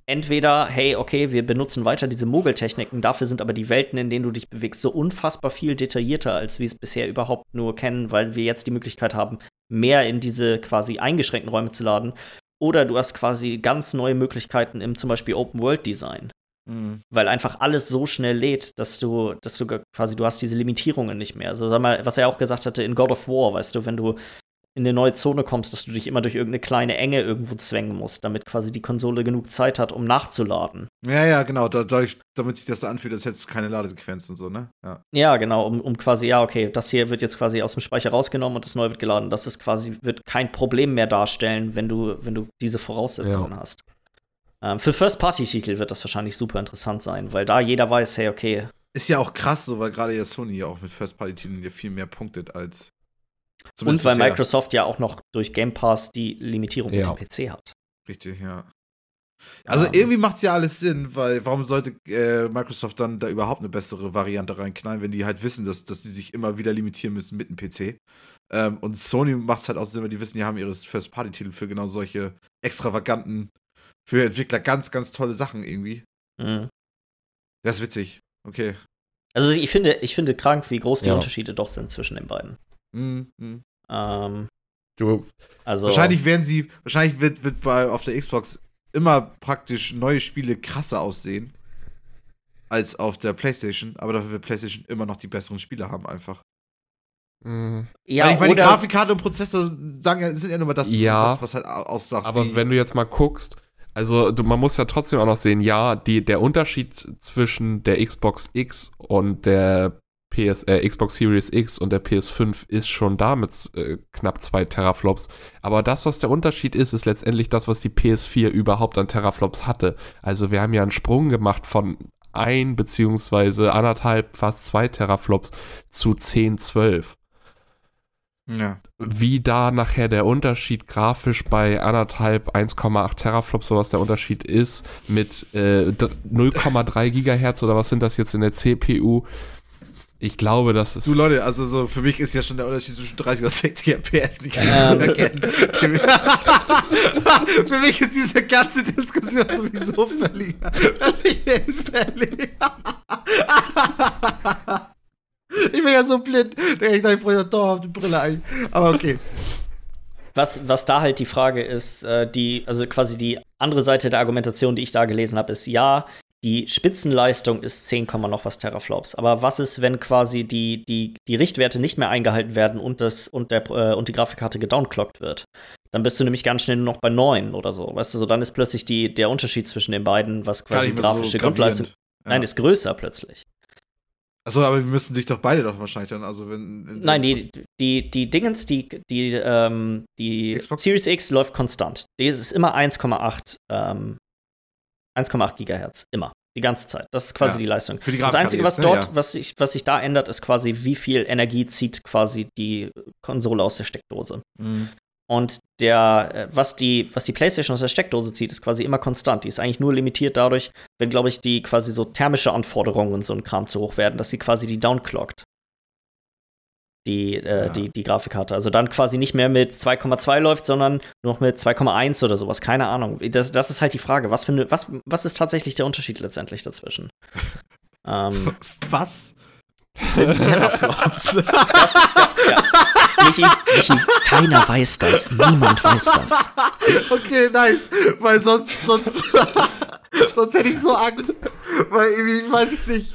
entweder, hey, okay, wir benutzen weiter diese Mogeltechniken, dafür sind aber die Welten, in denen du dich bewegst, so unfassbar viel detaillierter, als wir es bisher überhaupt nur kennen, weil wir jetzt die Möglichkeit haben, mehr in diese quasi eingeschränkten Räume zu laden. Oder du hast quasi ganz neue Möglichkeiten im zum Beispiel Open World Design. Mhm. Weil einfach alles so schnell lädt, dass du, dass du quasi, du hast diese Limitierungen nicht mehr. Also sag mal, was er auch gesagt hatte in God of War, weißt du, wenn du in eine neue Zone kommst, dass du dich immer durch irgendeine kleine Enge irgendwo zwängen musst, damit quasi die Konsole genug Zeit hat, um nachzuladen. Ja, ja, genau, dadurch, damit sich das so anfühlt, als hättest du keine Ladesequenzen und so, ne? Ja, ja genau, um, um quasi, ja, okay, das hier wird jetzt quasi aus dem Speicher rausgenommen und das neue wird geladen. Das ist quasi, wird kein Problem mehr darstellen, wenn du, wenn du diese Voraussetzungen ja. hast. Ähm, für First-Party-Titel wird das wahrscheinlich super interessant sein, weil da jeder weiß, hey, okay. Ist ja auch krass, so, weil gerade ja Sony ja auch mit First-Party-Titeln ja viel mehr punktet als. Und weil bisher. Microsoft ja auch noch durch Game Pass die Limitierung ja. mit dem PC hat. Richtig, ja. Also um, irgendwie macht es ja alles Sinn, weil warum sollte äh, Microsoft dann da überhaupt eine bessere Variante reinknallen, wenn die halt wissen, dass, dass die sich immer wieder limitieren müssen mit dem PC. Ähm, und Sony macht es halt auch Sinn, weil die wissen, die haben ihre First-Party-Titel für genau solche extravaganten für Entwickler ganz, ganz tolle Sachen irgendwie. Mhm. Das ist witzig. Okay. Also ich finde, ich finde krank, wie groß die ja. Unterschiede doch sind zwischen den beiden. Mhm. mhm. Ähm, du. Also, wahrscheinlich werden sie, wahrscheinlich wird, wird bei auf der Xbox immer praktisch neue Spiele krasser aussehen als auf der PlayStation, aber dafür wird PlayStation immer noch die besseren Spiele haben einfach. Mhm. Ja, Weil ich meine, die Grafikkarte und Prozessor sagen, sind ja nur mal das, ja, was, was halt aussagt. Aber wenn du jetzt mal guckst, also du, man muss ja trotzdem auch noch sehen, ja, die, der Unterschied zwischen der Xbox X und der PS, äh, Xbox Series X und der PS5 ist schon da mit äh, knapp zwei Teraflops. Aber das, was der Unterschied ist, ist letztendlich das, was die PS4 überhaupt an Teraflops hatte. Also wir haben ja einen Sprung gemacht von ein beziehungsweise anderthalb, fast zwei Teraflops zu 10, 12. Ja. Wie da nachher der Unterschied grafisch bei anderthalb, 1,8 Teraflops, sowas der Unterschied ist, mit äh, 0,3 Gigahertz oder was sind das jetzt in der CPU? Ich glaube, das ist. Du Leute, also so für mich ist ja schon der Unterschied zwischen 30 und 60 FPS nicht ähm. zu erkennen. für mich ist diese ganze Diskussion sowieso völlig. völlig, völlig. Ich bin ja so blind. Ich dachte, ich brauche doch die Brille ein. Aber okay. Was, was da halt die Frage ist, äh, die, also quasi die andere Seite der Argumentation, die ich da gelesen habe, ist ja, die Spitzenleistung ist 10, noch was Teraflops. Aber was ist, wenn quasi die, die, die Richtwerte nicht mehr eingehalten werden und, das, und, der, äh, und die Grafikkarte gedownclockt wird? Dann bist du nämlich ganz schnell nur noch bei 9 oder so. Weißt du, so dann ist plötzlich die, der Unterschied zwischen den beiden, was quasi grafische so Grundleistung. Ja. Nein, ist größer plötzlich. Achso, aber wir müssen sich doch beide doch wahrscheinlich dann, also wenn. in- Nein, die, die, die Dingens, die, die, ähm, die Xbox? Series X läuft konstant. Die ist immer 1,8 ähm, 1,8 Gigahertz. Immer. Die ganze Zeit. Das ist quasi Ja. die Leistung. Die Das Einzige, was ne? dort, Ja. was, sich, was sich da ändert, ist quasi, wie viel Energie zieht quasi die Konsole aus der Steckdose. Mhm. Und der, äh, was die, was die PlayStation aus der Steckdose zieht, ist quasi immer konstant. Die ist eigentlich nur limitiert dadurch, wenn, glaube ich, die quasi so thermische Anforderungen und so ein Kram zu hoch werden, dass sie quasi die downclockt. Die, äh, Ja. die, die Grafikkarte. Also dann quasi nicht mehr mit 2,2 läuft, sondern nur noch mit 2,1 oder sowas. Keine Ahnung. Das, das ist halt die Frage. Was, für was, was ist tatsächlich der Unterschied letztendlich dazwischen? ähm, Was sind Teraflops? das, ja. Michi, Michi, keiner weiß das. Niemand weiß das. okay, nice. Weil sonst, sonst, sonst hätte ich so Angst. Weil irgendwie, weiß ich nicht.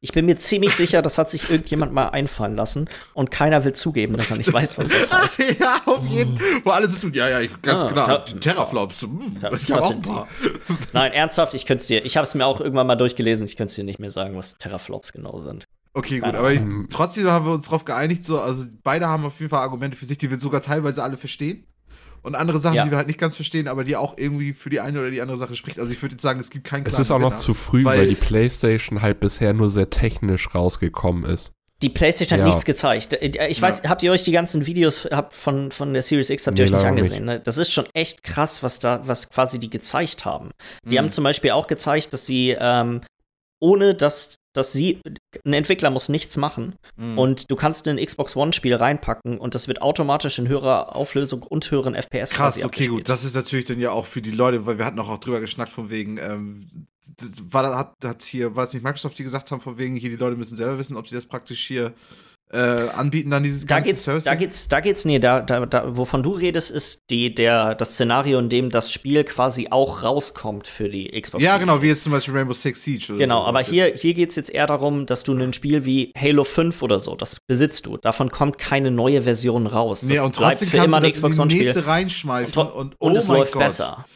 Ich bin mir ziemlich sicher, das hat sich irgendjemand mal einfallen lassen und keiner will zugeben, dass er nicht weiß, was das heißt. ja, auf jeden Wo alle so tun, ja, ja, ich- ganz Ah, klar. Ter- Teraflops. Hm, ich hab auch ein paar. Nein, ernsthaft, ich könnte es dir, ich habe es mir auch irgendwann mal durchgelesen, ich könnte es dir nicht mehr sagen, was Teraflops genau sind. Okay, gut, aber ich, trotzdem haben wir uns darauf geeinigt, so, also beide haben auf jeden Fall Argumente für sich, die wir sogar teilweise alle verstehen. Und andere Sachen, Ja. die wir halt nicht ganz verstehen, aber die auch irgendwie für die eine oder die andere Sache spricht. Also ich würde jetzt sagen, es gibt keinen Es ist auch noch zu früh, weil, weil- die PlayStation halt bisher nur sehr technisch rausgekommen ist. Die PlayStation hat Ja. nichts gezeigt. Äh, Ich weiß, habt ihr euch die ganzen Videos von, von der Series X habt ihr Nee, euch nicht angesehen? Ne? Das ist schon echt krass, was da, was quasi die gezeigt haben. Die Mhm. haben zum Beispiel auch gezeigt, dass sie ähm, ohne dass, dass sie, ein Entwickler muss nichts machen Mhm. und du kannst ein Xbox One-Spiel reinpacken und das wird automatisch in höherer Auflösung und höheren FPS Krass, okay, abgespielt. gut. Das ist natürlich dann ja auch für die Leute, weil wir hatten auch, auch drüber geschnackt von wegen, ähm, das, war, das- hat, hat hier, war das nicht Microsoft, die gesagt haben, von wegen, hier die Leute müssen selber wissen, ob sie das praktisch hier äh, anbieten, dann dieses Da geht's, Service? da geht's, da geht's, nee, da, da, da, wovon du redest, ist die, der, das Szenario, in dem das Spiel quasi auch rauskommt für die Xbox ja, genau, wie jetzt zum Beispiel Rainbow Six Siege. Oder Genau, sowas aber hier, hier geht es jetzt eher darum, dass du ein Spiel wie Halo 5 oder so, das besitzt du. Davon kommt keine neue Version raus. Das Nee, und bleibt trotzdem für kannst immer du das Xbox in die nächste reinschmeißen Und, und, und oh es läuft Gott. besser.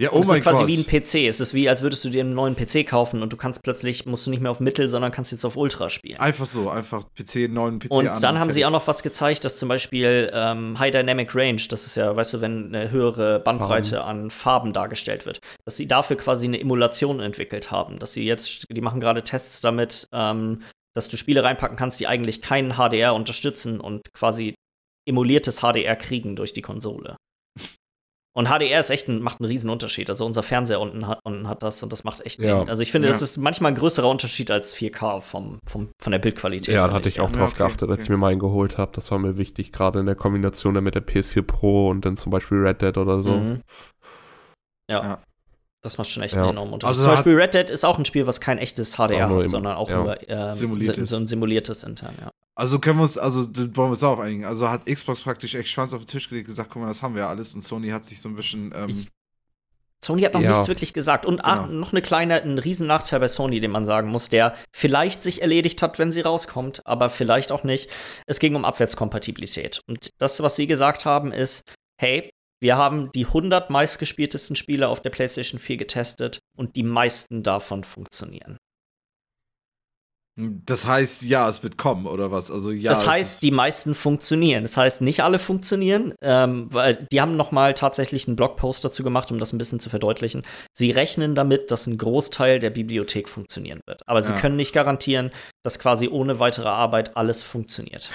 Ja, oh Und es mein ist quasi Gott. wie ein PC. Es ist wie, als würdest du dir einen neuen PC kaufen und du kannst plötzlich, musst du nicht mehr auf Mittel, sondern kannst jetzt auf Ultra spielen. Einfach so, einfach PC, neuen PC Und an dann haben sie fertig. auch noch was gezeigt, dass zum Beispiel ähm, High Dynamic Range, das ist ja, weißt du, wenn eine höhere Bandbreite an Farben dargestellt wird, dass sie dafür quasi eine Emulation entwickelt haben. Dass sie jetzt, die machen gerade Tests damit, ähm, dass du Spiele reinpacken kannst, die eigentlich keinen HDR unterstützen und quasi emuliertes HDR kriegen durch die Konsole. Und HDR ist echt ein, macht einen riesen Unterschied. Also unser Fernseher unten hat, unten hat das und das macht echt. Ja. Also ich finde, Ja. das ist manchmal ein größerer Unterschied als 4K vom, vom, von der Bildqualität. Ja, da hatte ich auch Ja, drauf okay, geachtet, als okay. ich mir meinen geholt habe. Das war mir wichtig, gerade in der Kombination dann mit der PS4 Pro und dann zum Beispiel Red Dead oder so. Mhm. Ja. Ja. Das macht schon echt Ja. einen enormen Unterschied. Also Zum Beispiel Red Dead ist auch ein Spiel, was kein echtes HDR hat, sondern auch ja. nur ähm, Simuliertes. so ein simuliertes intern, ja. Also können wir uns, also da wollen wir uns auch einigen. Also hat Xbox praktisch echt Schwanz auf den Tisch gelegt, gesagt, guck mal, das haben wir ja alles. Und Sony hat sich so ein bisschen, ähm, Ich- Sony hat noch Ja. nichts wirklich gesagt. Und ah, Genau. noch eine kleine, ein riesen Nachteil bei Sony, den man sagen muss, der vielleicht sich erledigt hat, wenn sie rauskommt, aber vielleicht auch nicht. Es ging um Abwärtskompatibilität. Und das, was sie gesagt haben, ist, hey, wir haben die 100 meistgespieltesten Spiele auf der PlayStation 4 getestet und die meisten davon funktionieren. Das heißt, ja, es wird kommen, oder was? Also ja. das heißt, die meisten funktionieren. Das heißt, nicht alle funktionieren, ähm, weil die haben noch mal tatsächlich einen Blogpost dazu gemacht, um das ein bisschen zu verdeutlichen. Sie rechnen damit, dass ein Großteil der Bibliothek funktionieren wird. Aber sie Ja. können nicht garantieren, dass quasi ohne weitere Arbeit alles funktioniert.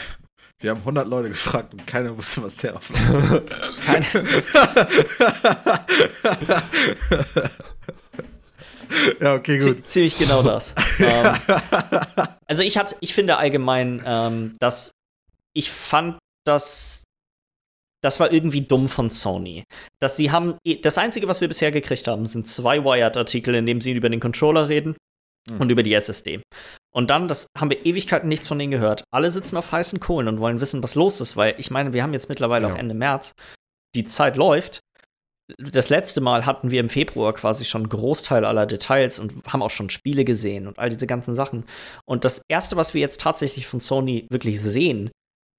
Wir haben 100 Leute gefragt und keiner wusste, was Teraflops ist. Keine, ja, okay, gut. zie- ziemlich genau das. ähm, also ich hatte, ich finde allgemein, ähm, dass ich fand, dass das war irgendwie dumm von Sony. Dass sie haben, das Einzige, was wir bisher gekriegt haben, sind zwei Wired-Artikel, in dem sie über den Controller reden Mhm. und über die SSD. Und dann, das haben wir Ewigkeiten nichts von denen gehört. Alle sitzen auf heißen Kohlen und wollen wissen, was los ist, weil ich meine, wir haben jetzt mittlerweile Ja. auch Ende März. Die Zeit läuft. Das letzte Mal hatten wir im Februar quasi schon einen Großteil aller Details und haben auch schon Spiele gesehen und all diese ganzen Sachen. Und das erste, was wir jetzt tatsächlich von Sony wirklich sehen,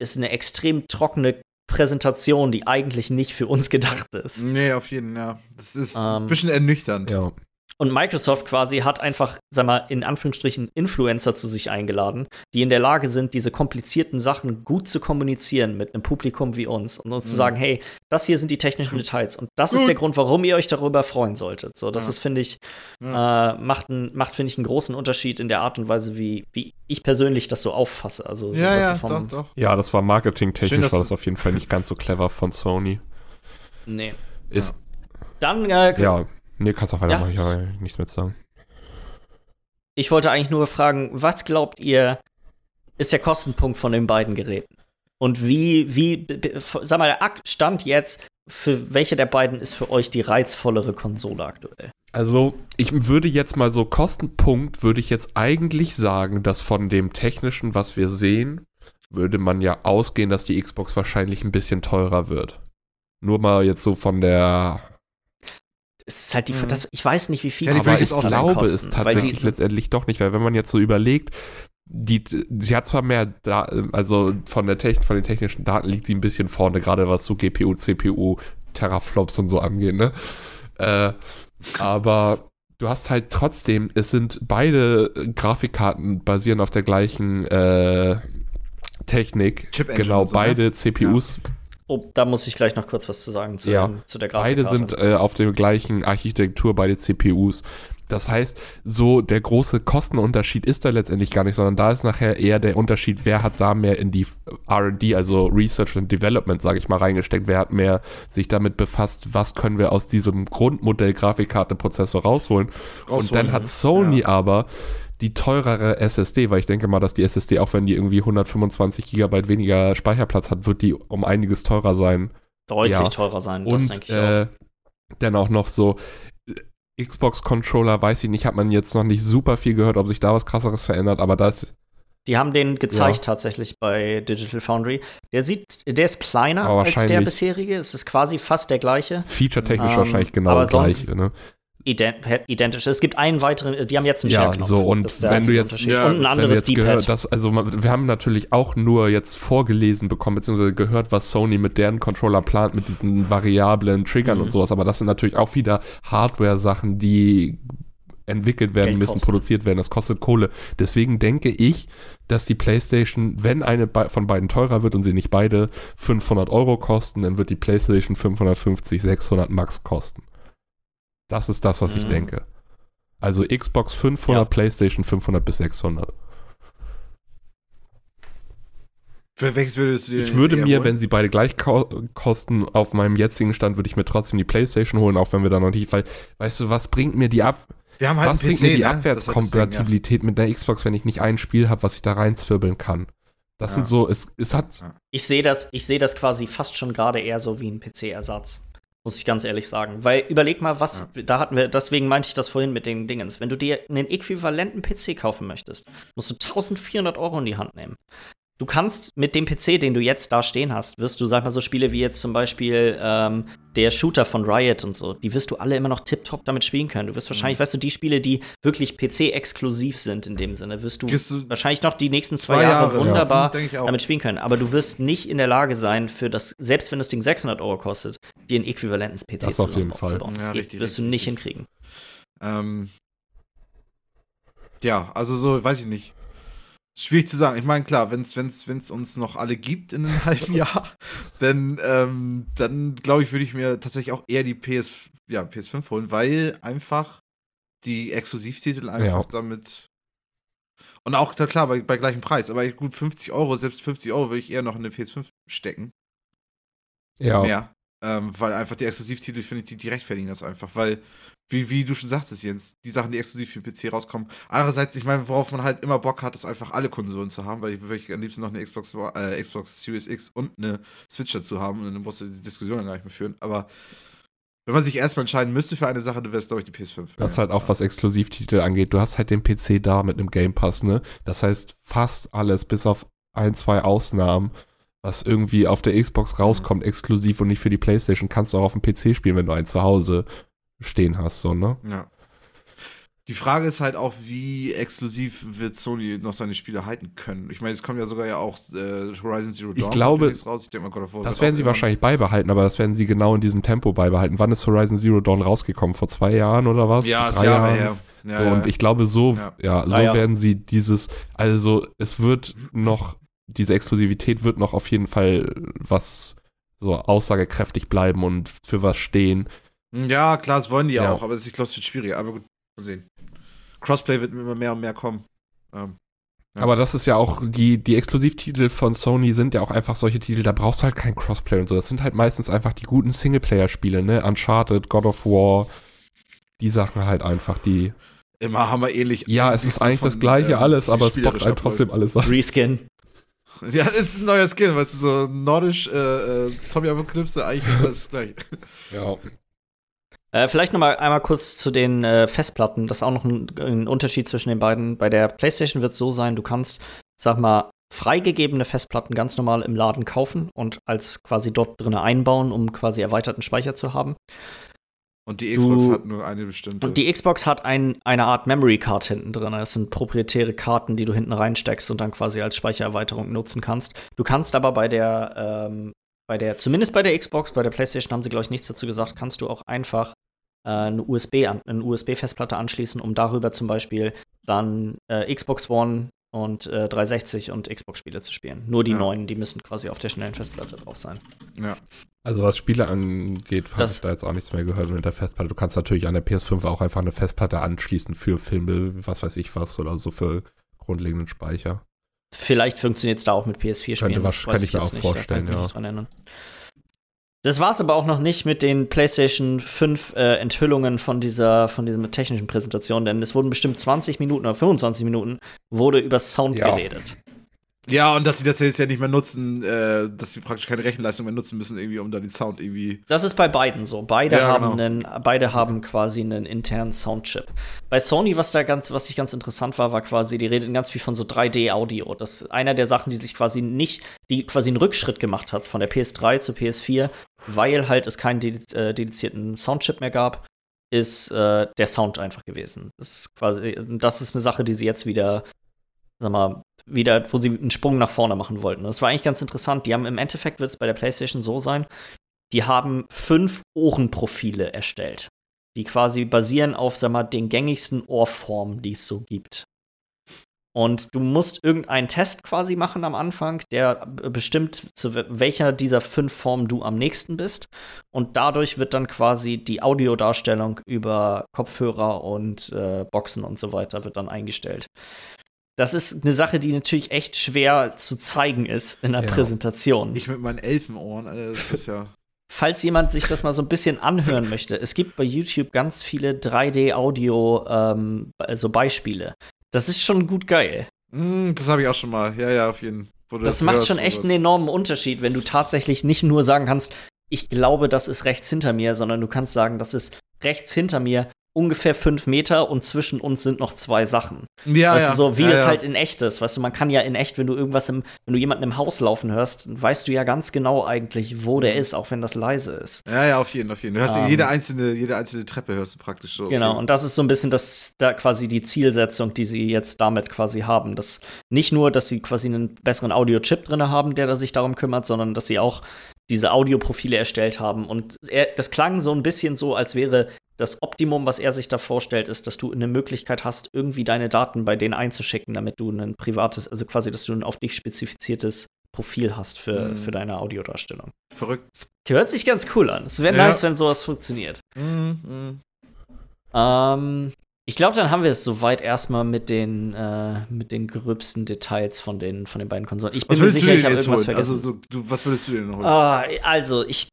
ist eine extrem trockene Präsentation, die eigentlich nicht für uns gedacht ist. Nee, auf jeden Fall, ja. Das ist Ähm, ein bisschen ernüchternd. Ja. Und Microsoft quasi hat einfach, sag mal, in Anführungsstrichen Influencer zu sich eingeladen, die in der Lage sind, diese komplizierten Sachen gut zu kommunizieren mit einem Publikum wie uns und uns mhm. zu sagen, hey, das hier sind die technischen Details und das ist der Grund, warum ihr euch darüber freuen solltet. So, das ja. ist, finde ich, ja. äh, macht, macht finde ich, einen großen Unterschied in der Art und Weise, wie, wie ich persönlich das so auffasse. Also, so ja, ja, doch, doch. ja, das war marketingtechnisch, war das auf jeden Fall nicht ganz so clever von Sony. Nee. Ist. Dann, äh, ja, Nee, kannst auch weitermachen, ja. ich habe nichts mehr zu sagen. Ich wollte eigentlich nur fragen, was glaubt ihr, ist der Kostenpunkt von den beiden Geräten? Und wie, wie, sag mal, der Stand jetzt, für welche der beiden ist für euch die reizvollere Konsole aktuell? Also, ich würde jetzt mal so Kostenpunkt, würde ich jetzt eigentlich sagen, dass von dem technischen, was wir sehen, würde man ja ausgehen, dass die Xbox wahrscheinlich ein bisschen teurer wird. Nur mal jetzt so von der es ist halt die, mhm. das, ich weiß nicht, wie viel ja, aber ich glaube es tatsächlich die, letztendlich doch nicht, weil wenn man jetzt so überlegt, die, sie hat zwar mehr, da, also von der Techn von den technischen Daten liegt sie ein bisschen vorne, gerade was so GPU, CPU, Teraflops und so angeht, ne? Äh, aber du hast halt trotzdem, es sind beide Grafikkarten basieren auf der gleichen äh, Technik. genau, so, beide ne? CPUs ja. Oh, da muss ich gleich noch kurz was zu sagen zu, ja. dem, zu der Grafik. Beide sind äh, auf der gleichen Architektur, beide CPUs. Das heißt, so der große Kostenunterschied ist da letztendlich gar nicht, sondern da ist nachher eher der Unterschied, wer hat da mehr in die RD, also Research and Development, sage ich mal, reingesteckt, wer hat mehr sich damit befasst, was können wir aus diesem Grundmodell Grafikkarte-Prozessor rausholen. rausholen. Und dann hat Sony ja. aber die teurere SSD, weil ich denke mal, dass die SSD, auch wenn die irgendwie 125 Gigabyte weniger Speicherplatz hat, wird die um einiges teurer sein. Deutlich ja. teurer sein, das denke ich äh, auch. Dann auch noch so äh, Xbox-Controller, weiß ich nicht, hat man jetzt noch nicht super viel gehört, ob sich da was krasseres verändert, aber da ist die haben den gezeigt ja. tatsächlich bei Digital Foundry. Der sieht, der ist kleiner als der bisherige. Es ist quasi fast der gleiche. Feature-technisch ähm, wahrscheinlich genau das gleiche. Ne? Identisch. Es gibt einen weiteren, die haben jetzt einen Ja, so und wenn du jetzt ja, und ein anderes D-Pad. Also wir haben natürlich auch nur jetzt vorgelesen bekommen beziehungsweise gehört, was Sony mit deren Controller plant mit diesen variablen Triggern mhm. und sowas. Aber das sind natürlich auch wieder Hardware-Sachen, die entwickelt werden Geld müssen, kosten. produziert werden. Das kostet Kohle. Deswegen denke ich, dass die PlayStation, wenn eine von beiden teurer wird und sie nicht beide 500 Euro kosten, dann wird die PlayStation 550, 600 Max kosten. Das ist das, was mhm. ich denke. Also Xbox 500, ja. PlayStation 500 bis 600. Für welches würdest du dir Ich würde mir, holen? wenn sie beide gleich kosten, auf meinem jetzigen Stand, würde ich mir trotzdem die PlayStation holen, auch wenn wir da noch nicht, weil, weißt du, was bringt mir die ab? Wir haben halt was PC, bringt mir die ne? Abwärtskompatibilität ja. mit der Xbox, wenn ich nicht ein Spiel habe, was ich da reinzwirbeln kann? Das ja. sind so, es, es hat. Ich sehe das, ich sehe das quasi fast schon gerade eher so wie ein PC-Ersatz. Muss ich ganz ehrlich sagen. Weil überleg mal, was, ja. da hatten wir, deswegen meinte ich das vorhin mit den Dingens. Wenn du dir einen äquivalenten PC kaufen möchtest, musst du 1400 Euro in die Hand nehmen du kannst mit dem PC, den du jetzt da stehen hast, wirst du, sag mal, so Spiele wie jetzt zum Beispiel ähm, der Shooter von Riot und so, die wirst du alle immer noch tiptop damit spielen können. Du wirst wahrscheinlich, mhm. weißt du, die Spiele, die wirklich PC-exklusiv sind in dem Sinne, wirst du, du wahrscheinlich noch die nächsten zwei, zwei Jahre, Jahre, wunderbar ja, damit spielen können. Aber du wirst nicht in der Lage sein, für das, selbst wenn das Ding 600 Euro kostet, dir einen äquivalenten PC das zu, auf jeden Fall. bauen. Das ja, geht, richtig, wirst du nicht hinkriegen. Ähm, ja, also so, weiß ich nicht. Schwierig zu sagen. Ich meine, klar, wenn es wenn's, wenn's uns noch alle gibt in einem halben Jahr, dann, ähm, dann glaube ich, würde ich mir tatsächlich auch eher die PS, ja, PS5 holen, weil einfach die Exklusivtitel einfach ja. damit. Und auch, klar, bei, bei gleichem Preis, aber gut, 50 Euro, selbst 50 Euro würde ich eher noch in eine PS5 stecken. Ja. Mehr. Ähm, weil einfach die Exklusivtitel, ich finde, die, die rechtfertigen das einfach, weil wie, wie du schon sagtest, Jens, die Sachen, die exklusiv für PC rauskommen. Andererseits, ich meine, worauf man halt immer Bock hat, ist einfach alle Konsolen zu haben, weil ich würde am liebsten noch eine Xbox, äh, Xbox Series X und eine Switch dazu haben und dann musst du die Diskussion dann gar nicht mehr führen. Aber wenn man sich erstmal entscheiden müsste für eine Sache, dann wäre es, glaube ich, die PS5. Das ist halt auch, was Exklusivtitel angeht. Du hast halt den PC da mit einem Game Pass, ne? Das heißt, fast alles, bis auf ein, zwei Ausnahmen, was irgendwie auf der Xbox rauskommt, exklusiv und nicht für die PlayStation, kannst du auch auf dem PC spielen, wenn du einen zu Hause stehen hast, so, ne? Ja. Die Frage ist halt auch, wie exklusiv wird Sony noch seine Spiele halten können. Ich meine, es kommt ja sogar ja auch äh, Horizon Zero Dawn. Ich glaube, raus. Ich mal, das werden sie wahrscheinlich beibehalten, aber das werden sie genau in diesem Tempo beibehalten. Wann ist Horizon Zero Dawn rausgekommen? Vor zwei Jahren oder was? Ja, Drei Jahre Jahren? her. Ja, so, ja. Und ich glaube, so, ja, ja so werden sie dieses, also es wird noch, diese Exklusivität wird noch auf jeden Fall was so aussagekräftig bleiben und für was stehen. Ja, klar, das wollen die ja auch, aber ich glaube, es wird schwieriger. Aber gut, mal sehen. Crossplay wird immer mehr und mehr kommen. Ähm, ja. Aber das ist ja auch, die, die Exklusivtitel von Sony sind ja auch einfach solche Titel, da brauchst du halt kein Crossplay und so. Das sind halt meistens einfach die guten Singleplayer-Spiele, ne? Uncharted, God of War, die Sachen halt einfach, die. Immer haben wir ähnlich. Ja, es ist eigentlich von, das gleiche äh, alles, aber es bockt einen trotzdem alles an. Reskin. Ja, es ist ein neuer Skin, weißt du, so nordisch, äh, äh Zombie-Apokalypse, eigentlich ist alles das gleiche. Ja. Äh, vielleicht noch mal einmal kurz zu den äh, Festplatten. Das ist auch noch ein, ein, Unterschied zwischen den beiden. Bei der PlayStation wird es so sein, du kannst, sag mal, freigegebene Festplatten ganz normal im Laden kaufen und als quasi dort drin einbauen, um quasi erweiterten Speicher zu haben. Und die Xbox du, hat nur eine bestimmte. Und die Xbox hat ein, eine Art Memory Card hinten drin. Das sind proprietäre Karten, die du hinten reinsteckst und dann quasi als Speichererweiterung nutzen kannst. Du kannst aber bei der, ähm, bei der, zumindest bei der Xbox, bei der PlayStation haben sie, glaube ich, nichts dazu gesagt, kannst du auch einfach äh, eine USB an, eine USB-Festplatte anschließen, um darüber zum Beispiel dann äh, Xbox One und äh, 360 und Xbox-Spiele zu spielen. Nur die ja. neuen, die müssen quasi auf der schnellen Festplatte drauf sein. Ja. Also was Spiele angeht, habe ich da jetzt auch nichts mehr gehört mit der Festplatte. Du kannst natürlich an der PS5 auch einfach eine Festplatte anschließen für Filme, was weiß ich was, oder so für grundlegenden Speicher. Vielleicht funktioniert es da auch mit PS4-Spielen. Das kann ich mir auch nicht, vorstellen, ja. Das war es aber auch noch nicht mit den PlayStation 5 äh, Enthüllungen von dieser, von dieser technischen Präsentation, denn es wurden bestimmt 20 Minuten oder 25 Minuten wurde über Sound ja. geredet. Ja, und dass sie das jetzt ja nicht mehr nutzen, äh, dass sie praktisch keine Rechenleistung mehr nutzen müssen, irgendwie, um da den Sound irgendwie. Das ist bei beiden so. Beide ja, haben genau. einen, beide haben quasi einen internen Soundchip. Bei Sony, was da ganz, was ich ganz interessant war, war quasi, die reden ganz viel von so 3D-Audio. Das ist einer der Sachen, die sich quasi nicht, die quasi einen Rückschritt gemacht hat von der PS3 zur PS4, weil halt es keinen äh, dedizierten Soundchip mehr gab, ist äh, der Sound einfach gewesen. Das ist quasi, das ist eine Sache, die sie jetzt wieder, sag mal, wieder, wo sie einen Sprung nach vorne machen wollten. Das war eigentlich ganz interessant. Die haben im Endeffekt wird es bei der PlayStation so sein, die haben fünf Ohrenprofile erstellt, die quasi basieren auf, sag mal, den gängigsten Ohrformen, die es so gibt. Und du musst irgendeinen Test quasi machen am Anfang, der bestimmt, zu welcher dieser fünf Formen du am nächsten bist. Und dadurch wird dann quasi die Audiodarstellung über Kopfhörer und äh, Boxen und so weiter wird dann eingestellt. Das ist eine Sache, die natürlich echt schwer zu zeigen ist in der ja. Präsentation. Ich mit meinen Elfenohren, Alter, das ist ja. Falls jemand sich das mal so ein bisschen anhören möchte, es gibt bei YouTube ganz viele 3D-Audio, ähm, also Beispiele. Das ist schon gut geil. Mm, das habe ich auch schon mal. Ja, ja, auf jeden Fall. Das, das macht schon echt einen enormen Unterschied, wenn du tatsächlich nicht nur sagen kannst, ich glaube, das ist rechts hinter mir, sondern du kannst sagen, das ist rechts hinter mir ungefähr fünf Meter und zwischen uns sind noch zwei Sachen. Ja, weißt ja. du, so wie ja, es ja. halt in echt ist. Weißt du, man kann ja in echt, wenn du irgendwas im, wenn du jemanden im Haus laufen hörst, weißt du ja ganz genau eigentlich, wo der mhm. ist, auch wenn das leise ist. Ja, ja, auf jeden, auf jeden. Du hörst um, jede einzelne, jede einzelne Treppe hörst du praktisch so. Genau, und das ist so ein bisschen das, da quasi die Zielsetzung, die sie jetzt damit quasi haben. Das nicht nur, dass sie quasi einen besseren Audio-Chip drin haben, der sich darum kümmert, sondern dass sie auch diese Audioprofile erstellt haben. Und er, das klang so ein bisschen so, als wäre das Optimum, was er sich da vorstellt, ist, dass du eine Möglichkeit hast, irgendwie deine Daten bei denen einzuschicken, damit du ein privates, also quasi, dass du ein auf dich spezifiziertes Profil hast für, mm. für deine Audiodarstellung. Verrückt. Das hört sich ganz cool an. Es wäre ja. nice, wenn sowas funktioniert. Mm, mm. Ähm, ich glaube, dann haben wir es soweit erstmal mit den, äh, mit den gröbsten Details von den, von den beiden Konsolen. Ich bin mir sicher, ich habe irgendwas holen? vergessen. Also, so, du, was würdest du denn holen? Uh, also, ich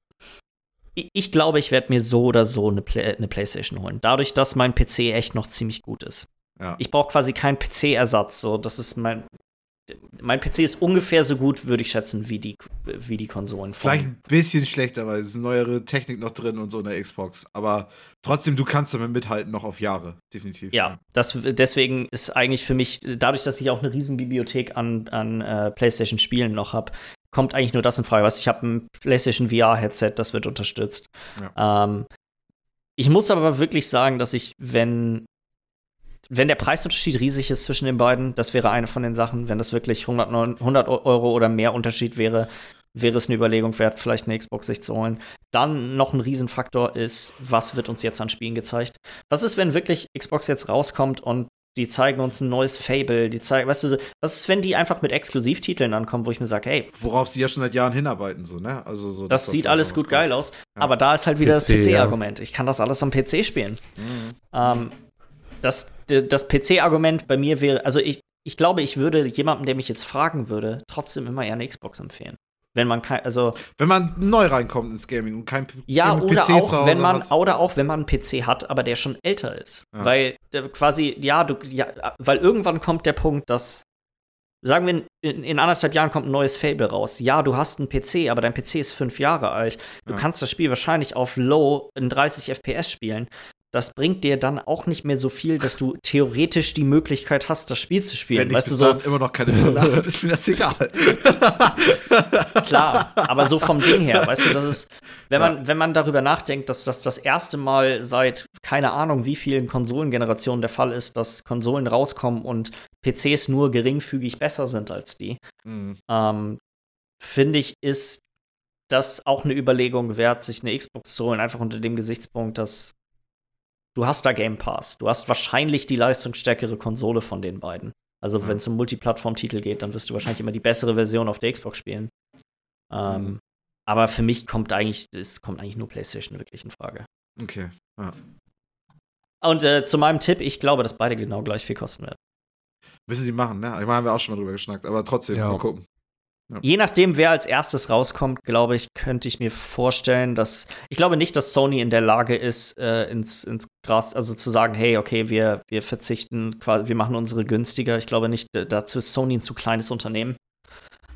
ich glaube, ich werde mir so oder so eine, Play eine PlayStation holen. Dadurch, dass mein PC echt noch ziemlich gut ist. Ja. Ich brauche quasi keinen PC-Ersatz. So, das ist mein. Mein PC ist ungefähr so gut, würde ich schätzen, wie die, wie die Konsolen. Vielleicht ein bisschen schlechter, weil es ist neuere Technik noch drin und so in der Xbox. Aber trotzdem, du kannst damit mithalten, noch auf Jahre, definitiv. Ja, das, deswegen ist eigentlich für mich, dadurch, dass ich auch eine riesen Bibliothek an, an äh, PlayStation-Spielen noch habe, kommt eigentlich nur das in Frage. Was ich habe ein PlayStation VR-Headset, das wird unterstützt. Ja. Ähm, ich muss aber wirklich sagen, dass ich, wenn wenn der Preisunterschied riesig ist zwischen den beiden, das wäre eine von den Sachen. Wenn das wirklich 100, 100 Euro oder mehr Unterschied wäre, wäre es eine Überlegung wert, vielleicht eine Xbox sich zu holen. Dann noch ein Riesenfaktor ist, was wird uns jetzt an Spielen gezeigt? Was ist, wenn wirklich Xbox jetzt rauskommt und die zeigen uns ein neues Fable, die zeigen, weißt du, was ist, wenn die einfach mit Exklusivtiteln ankommen, wo ich mir sage, hey. Worauf sie ja schon seit Jahren hinarbeiten, so, ne? Also so. Das, sieht alles gut geil aus, ja. aber da ist halt wieder PC, das PC-Argument. Ja. Ich kann das alles am PC spielen. Mhm. Ähm, das das PC-Argument bei mir wäre, also ich, ich glaube, ich würde jemandem, der mich jetzt fragen würde, trotzdem immer eher eine Xbox empfehlen. Wenn man kein, also wenn man neu reinkommt ins Gaming und kein ja oder PC auch wenn man hat. oder auch wenn man einen PC hat, aber der schon älter ist, ja. weil quasi ja du ja, weil irgendwann kommt der Punkt, dass sagen wir in, in, anderthalb Jahren kommt ein neues Fable raus. Ja, du hast einen PC, aber dein PC ist fünf Jahre alt. Du ja. kannst das Spiel wahrscheinlich auf Low in 30 FPS spielen das bringt dir dann auch nicht mehr so viel, dass du theoretisch die Möglichkeit hast, das Spiel zu spielen. Wenn weißt ich du so immer noch keine Brille habe, ist mir das egal. Klar, aber so vom Ding her, weißt du, das ist, wenn man, ja. wenn man darüber nachdenkt, dass das das erste Mal seit keine Ahnung wie vielen Konsolengenerationen der Fall ist, dass Konsolen rauskommen und PCs nur geringfügig besser sind als die, mhm. ähm, finde ich, ist das auch eine Überlegung wert, sich eine Xbox zu holen, einfach unter dem Gesichtspunkt, dass du hast da Game Pass. Du hast wahrscheinlich die leistungsstärkere Konsole von den beiden. Also, mhm. wenn es um Multiplattform-Titel geht, dann wirst du wahrscheinlich immer die bessere Version auf der Xbox spielen. Ähm, mhm. Aber für mich kommt eigentlich, es kommt eigentlich nur PlayStation wirklich in Frage. Okay, ja. Und äh, zu meinem Tipp, ich glaube, dass beide genau gleich viel kosten werden. Müssen sie machen, ne? Ich meine, haben wir auch schon mal drüber geschnackt, aber trotzdem, ja. mal gucken. Ja. Je nachdem, wer als erstes rauskommt, glaube ich, könnte ich mir vorstellen, dass ich glaube nicht, dass Sony in der Lage ist, äh, ins, ins Gras, also zu sagen, hey, okay, wir, wir verzichten, wir machen unsere günstiger. Ich glaube nicht, dazu ist Sony ein zu kleines Unternehmen.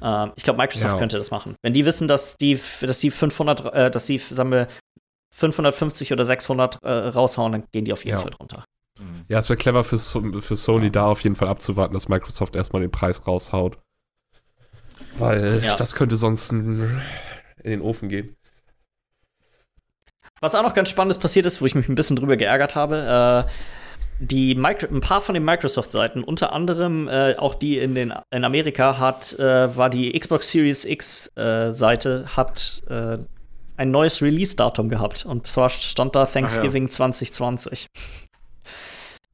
Äh, ich glaube, Microsoft ja. könnte das machen. Wenn die wissen, dass die, dass die 500, äh, dass die, sagen wir, 550 oder 600 äh, raushauen, dann gehen die auf jeden ja. Fall drunter. Ja, es wäre clever für, für Sony da auf jeden Fall abzuwarten, dass Microsoft erstmal den Preis raushaut. Weil ja. das könnte sonst in den Ofen gehen. Was auch noch ganz Spannendes passiert ist, wo ich mich ein bisschen drüber geärgert habe, äh, die Micro ein paar von den Microsoft-Seiten, unter anderem äh, auch die in, den, in Amerika, hat, äh, war die Xbox Series X-Seite, äh, hat äh, ein neues Release-Datum gehabt. Und zwar stand da Thanksgiving ja. 2020.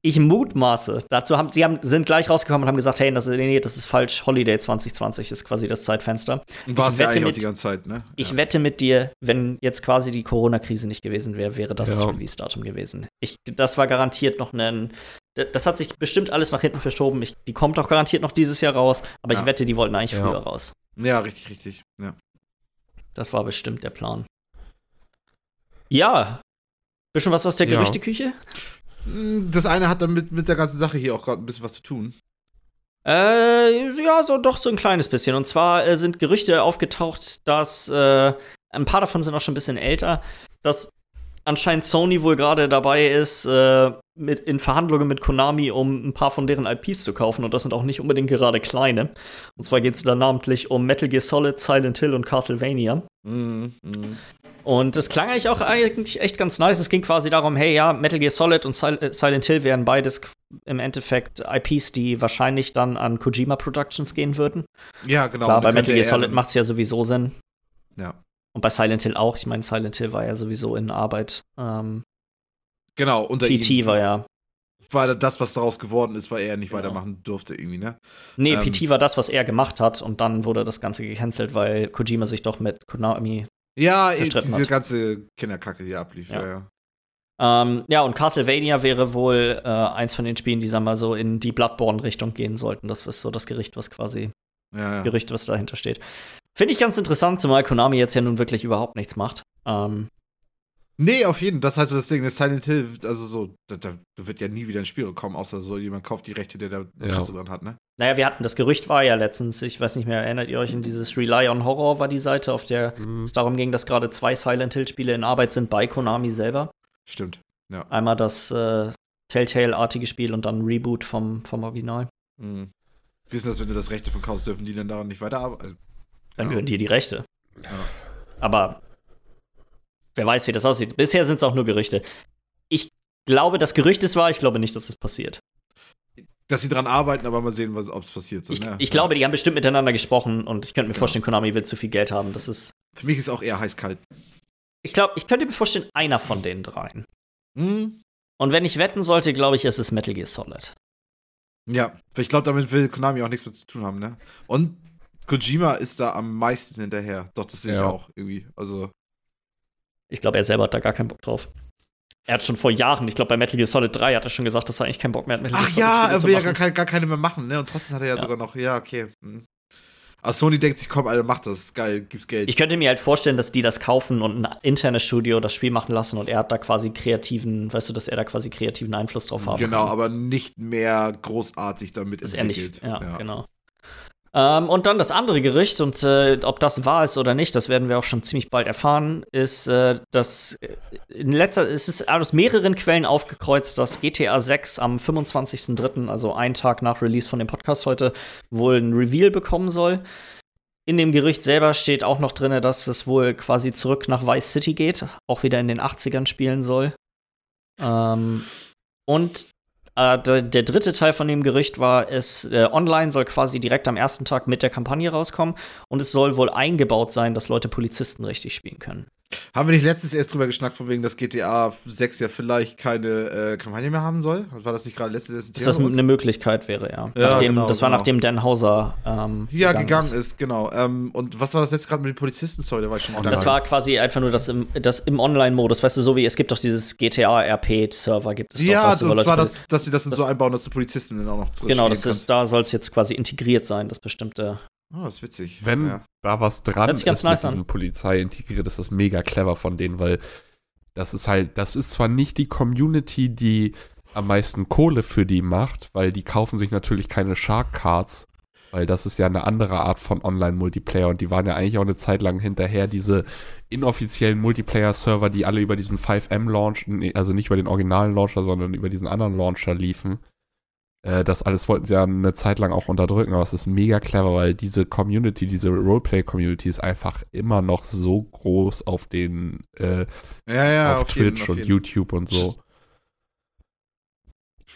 Ich mutmaße. Dazu haben sie haben, sind gleich rausgekommen und haben gesagt, hey, das, nee, das ist falsch. Holiday 2020 ist quasi das Zeitfenster. War es ja eigentlich mit, die ganze Zeit, ne? Ich ja. wette mit dir, wenn jetzt quasi die Corona-Krise nicht gewesen wäre, wäre das ja. das Release-Datum gewesen. Ich, das war garantiert noch ein. Das hat sich bestimmt alles nach hinten verschoben. Ich, die kommt auch garantiert noch dieses Jahr raus, aber ja. ich wette, die wollten eigentlich früher raus. Ja, richtig, richtig. Ja. Das war bestimmt der Plan. Ja. Bisschen was aus der Gerüchteküche? Das eine hat dann mit, mit der ganzen Sache hier auch gerade ein bisschen was zu tun. Äh, ja, so doch so ein kleines bisschen. Und zwar äh, sind Gerüchte aufgetaucht, dass äh, ein paar davon sind auch schon ein bisschen älter, dass anscheinend Sony wohl gerade dabei ist, äh, mit, in Verhandlungen mit Konami, um ein paar von deren IPs zu kaufen. Und das sind auch nicht unbedingt gerade kleine. Und zwar geht es da namentlich um Metal Gear Solid, Silent Hill und Castlevania. Mm, mm. Und es klang eigentlich auch eigentlich echt ganz nice. Es ging quasi darum, hey, ja, Metal Gear Solid und äh, Silent Hill wären beides im Endeffekt IPs, die wahrscheinlich dann an Kojima Productions gehen würden. Ja, genau. Klar, bei Metal Gear Solid macht es ja sowieso Sinn. Ja. Und bei Silent Hill auch. Ich meine, Silent Hill war ja sowieso in Arbeit. Ähm, genau, unter PT war ja. War das, was daraus geworden ist, weil er nicht genau. weitermachen durfte, irgendwie, ne? Nee, ähm, PT war das, was er gemacht hat und dann wurde das Ganze gecancelt, weil Kojima sich doch mit Konami ja, diese hat. ganze Kinderkacke, die ablief. Ja, ja. ja. Ähm, ja, und Castlevania wäre wohl äh, eins von den Spielen, die, sagen wir mal, so in die Bloodborne-Richtung gehen sollten. Das ist so das Gericht, was quasi ja. Gerücht, was dahinter steht. Finde ich ganz interessant, zumal Konami jetzt ja nun wirklich überhaupt nichts macht. Ähm, Nee, auf jeden Fall. Das ist halt so das Ding. Das Silent Hill, also so, da, da, wird ja nie wieder ein Spiel kommen, außer so jemand kauft die Rechte, der da Interesse ja. dran hat, ne? Naja, wir hatten, das Gerücht war ja letztens, ich weiß nicht mehr, erinnert ihr euch in dieses Rely on Horror war die Seite, auf der mhm. es darum ging, dass gerade zwei Silent Hill-Spiele in Arbeit sind bei Konami selber. Stimmt, ja. Einmal das äh, Telltale-artige Spiel und dann ein Reboot vom, vom Original. Mhm. Ist das, wenn du das Rechte von kaufst, dürfen die dann daran nicht weiterarbeiten? Dann ja. gehören dir die Rechte. Ja. Aber Wer weiß, wie das aussieht. Bisher sind es auch nur Gerüchte. Ich glaube, das Gerücht ist wahr, ich glaube nicht, dass es passiert. dass sie dran arbeiten, aber mal sehen, ob es passiert. So, ich, ne? ich glaube, die haben bestimmt miteinander gesprochen und ich könnte mir Genau. vorstellen, Konami will zu viel Geld haben. Das ist. Für mich ist auch eher heiß-kalt. Ich glaube, ich könnte mir vorstellen, einer von den dreien. Hm? Und wenn ich wetten sollte, glaube ich, es ist Metal Gear Solid. Ja, ich glaube, damit will Konami auch nichts mehr zu tun haben, ne? Und Kojima ist da am meisten hinterher. Doch, das sehe ich Ja. auch irgendwie. Also, Ich glaube, er selber hat da gar keinen Bock drauf. Er hat schon vor Jahren, ich glaube, bei Metal Gear Solid 3 hat er schon gesagt, dass er eigentlich keinen Bock mehr hat, Metal ach Gear Solid ja, er will ja gar keine, gar keine mehr machen, ne? Und trotzdem hat er ja, Ja. sogar noch, ja, okay. Hm. Aber Sony denkt sich, komm, Alter, mach das, ist geil, gibt's Geld. Ich könnte mir halt vorstellen, dass die das kaufen und ein internes Studio das Spiel machen lassen und er hat da quasi kreativen, weißt du, dass er da quasi kreativen Einfluss drauf haben genau, kann. aber nicht mehr großartig damit er nicht, entwickelt. ja, genau. Ähm, und dann das andere Gerücht, und äh, ob das wahr ist oder nicht, das werden wir auch schon ziemlich bald erfahren, ist, äh, dass äh, in letzter, es ist aus mehreren Quellen aufgekreuzt, dass GTA 6 am 25.03., also einen Tag nach Release von dem Podcast heute, wohl ein Reveal bekommen soll. In dem Gerücht selber steht auch noch drin, dass es wohl quasi zurück nach Vice City geht, auch wieder in den 80ern spielen soll. Ähm, und äh, der, der dritte Teil von dem Gerücht war, es äh, online soll quasi direkt am ersten Tag mit der Kampagne rauskommen und es soll wohl eingebaut sein, dass Leute Polizisten richtig spielen können. Haben wir nicht letztens erst drüber geschnackt, von wegen, dass GTA 6 ja vielleicht keine äh, Kampagne mehr haben soll? War das nicht gerade letztes erste Dass das eine Möglichkeit wäre, ja. Ja, nachdem, genau, das war genau. nachdem Dan Hauser ähm, Ja, gegangen ist, genau. Ähm, und was war das jetzt gerade mit den Polizisten? Sorry, da war ich schon Das war quasi einfach nur das im, das im Online-Modus, weißt du, so wie es gibt doch dieses GTA-RP-Server, gibt es doch, Ja, weißt du, wo und zwar, das, dass sie das, das- so einbauen, dass du Polizisten dann auch noch drin Genau, das ist, da soll es jetzt quasi integriert sein, das bestimmte. Oh, das ist witzig. Wenn Ja. da was dran sich ganz ist nice mit diesem Polizei integriert, ist das mega clever von denen, weil das ist halt, das ist zwar nicht die Community, die am meisten Kohle für die macht, weil die kaufen sich natürlich keine Shark Cards, weil das ist ja eine andere Art von Online-Multiplayer und die waren ja eigentlich auch eine Zeit lang hinterher, diese inoffiziellen Multiplayer-Server, die alle über diesen 5M-Launch, nee, also nicht über den originalen Launcher, sondern über diesen anderen Launcher liefen. Äh, Das alles wollten sie ja eine Zeit lang auch unterdrücken, aber es ist mega clever, weil diese Community, diese Roleplay-Community ist einfach immer noch so groß auf den, äh, Ja, ja, auf, jeden, Twitch auf und jeden. YouTube und so.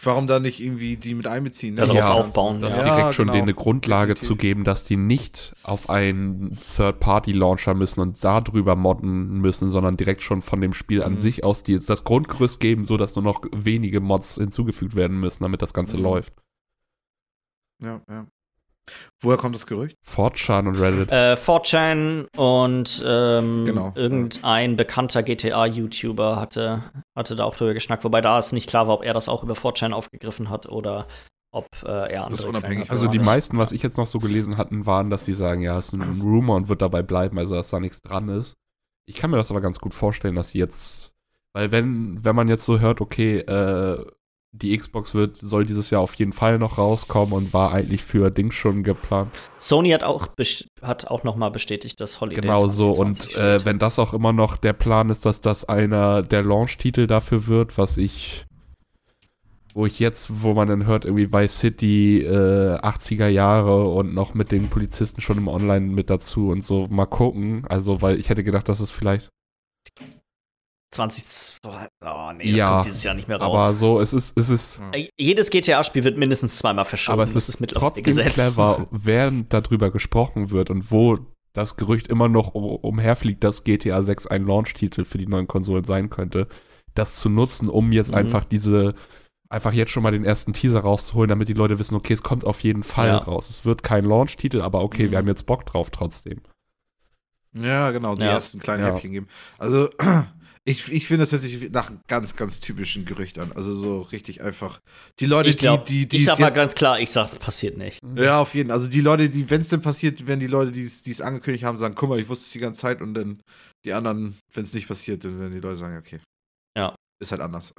Warum da nicht irgendwie die mit einbeziehen? Darauf Ja, aufbauen, Das ja. direkt schon genau. denen eine Grundlage Definitiv. zu geben, dass die nicht auf einen Third-Party-Launcher müssen und darüber modden müssen, sondern direkt schon von dem Spiel an Mhm. sich aus die jetzt das Grundgerüst geben, so dass nur noch wenige Mods hinzugefügt werden müssen, damit das Ganze Mhm. läuft. Ja, ja. Woher kommt das Gerücht? 4chan und Reddit. Äh, 4chan und ähm, Genau, irgendein bekannter GTA-YouTuber hatte, hatte da auch drüber geschnackt, wobei da es nicht klar war, ob er das auch über 4chan aufgegriffen hat oder ob äh, er andere ist unabhängig. Also die meisten, was ich jetzt noch so gelesen hatten, waren, dass die sagen, ja, es ist ein Rumor und wird dabei bleiben, also dass da nichts dran ist. Ich kann mir das aber ganz gut vorstellen, dass sie jetzt, weil wenn, wenn man jetzt so hört, okay, äh, die Xbox wird, soll dieses Jahr auf jeden Fall noch rauskommen und war eigentlich für Dings schon geplant. Sony hat auch, hat auch noch mal bestätigt, dass Holiday Genau so. 2020 Und äh, wenn das auch immer noch der Plan ist, dass das einer der Launch-Titel dafür wird, was ich, wo ich jetzt, wo man dann hört, irgendwie Vice City, äh, 80er Jahre und noch mit den Polizisten schon im Online mit dazu und so, mal gucken. Also, weil ich hätte gedacht, dass es vielleicht, 20, oh nee, das Ja, kommt dieses Jahr nicht mehr aber raus. so, es ist, es ist, Äh, Jedes GTA-Spiel wird mindestens zweimal verschoben. aber es das ist, mittlerweile trotzdem Gesetz. clever, während darüber gesprochen wird und wo das Gerücht immer noch um- umherfliegt, dass GTA 6 ein Launch-Titel für die neuen Konsolen sein könnte, das zu nutzen, um jetzt Mhm. einfach diese, einfach jetzt schon mal den ersten Teaser rauszuholen, damit die Leute wissen, okay, es kommt auf jeden Fall Ja. raus. Es wird kein Launch-Titel, aber okay, Mhm. wir haben jetzt Bock drauf trotzdem. Ja, genau, die Ja. ersten kleinen Ja. Häppchen geben. Also, ich, ich finde, das hört sich nach einem ganz, ganz typischen Gerücht an. Also so richtig einfach. Die Leute, Ich glaube, die, die, die ich sag mal jetzt- ganz klar, ich sag, es passiert nicht. Ja, auf jeden Fall. Also die Leute, die, wenn es denn passiert, werden die Leute, die es die es angekündigt haben, sagen, guck mal, ich wusste es die ganze Zeit und dann die anderen, wenn es nicht passiert, dann werden die Leute sagen, okay. Ja. Ist halt anders.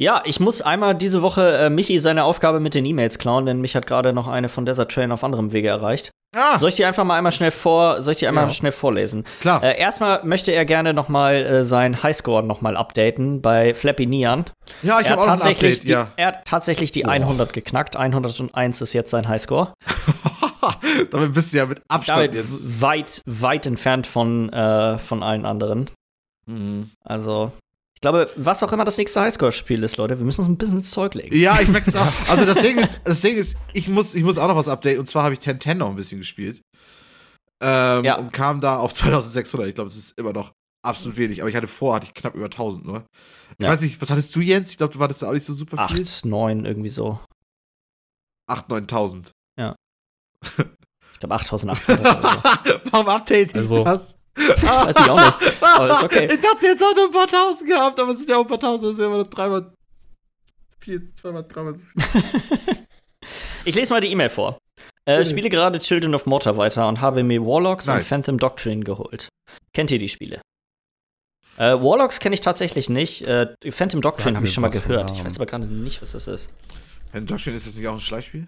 Ja, ich muss einmal diese Woche äh, Michi seine Aufgabe mit den E-Mails klauen, denn mich hat gerade noch eine von Desert Train auf anderem Wege erreicht. Ah, Soll ich die einfach mal einmal schnell vor, soll ich die einmal Ja. schnell vorlesen? klar. Äh, erstmal möchte er gerne noch mal äh, seinen Highscore noch mal updaten bei Flappy Nian. ja, ich habe auch noch ein tatsächlich Update, die, ja. er hat tatsächlich die Boah. 100 geknackt. 101 ist jetzt sein Highscore. Damit bist du ja mit Abstand jetzt. weit, weit entfernt von, äh, von allen anderen. Mhm. Also, Ich glaube, was auch immer das nächste Highscore-Spiel ist, Leute, wir müssen uns ein bisschen ins Zeug legen. Ja, ich merke das auch. Also das Ding ist, das Ding ist, ich muss, ich muss auch noch was updaten. Und zwar habe ich 1010 noch ein bisschen gespielt. Ähm, Ja. Und kam da auf 2600. Ich glaube, das ist immer noch absolut wenig. Aber ich hatte vor, hatte ich knapp über 1000 nur. Ich Ja. weiß nicht, was hattest du, Jens? Ich glaube, du wartest da auch nicht so super viel. 8, 9, irgendwie so. 8, 9000. Ich glaube 8800 oder so. Warum update ich Also- das? Weiß ich auch nicht. Aber ist okay. Ich dachte, jetzt auch nur ein paar Tausend gehabt, aber es sind ja auch ein paar Tausend. Das ist ja immer noch dreimal, vier, zweimal, dreimal so viel. Ich lese mal die E-Mail vor. Äh, spiele gerade Children of Mortar weiter und habe mir Warlocks und Nice. Phantom Doctrine geholt. Kennt ihr die Spiele? Äh, Warlocks kenne ich tatsächlich nicht. Äh, Phantom Doctrine habe ich schon mal gehört. Ich weiß aber gerade nicht, was das ist. Ein Doctrine ist das nicht auch ein Schleichspiel?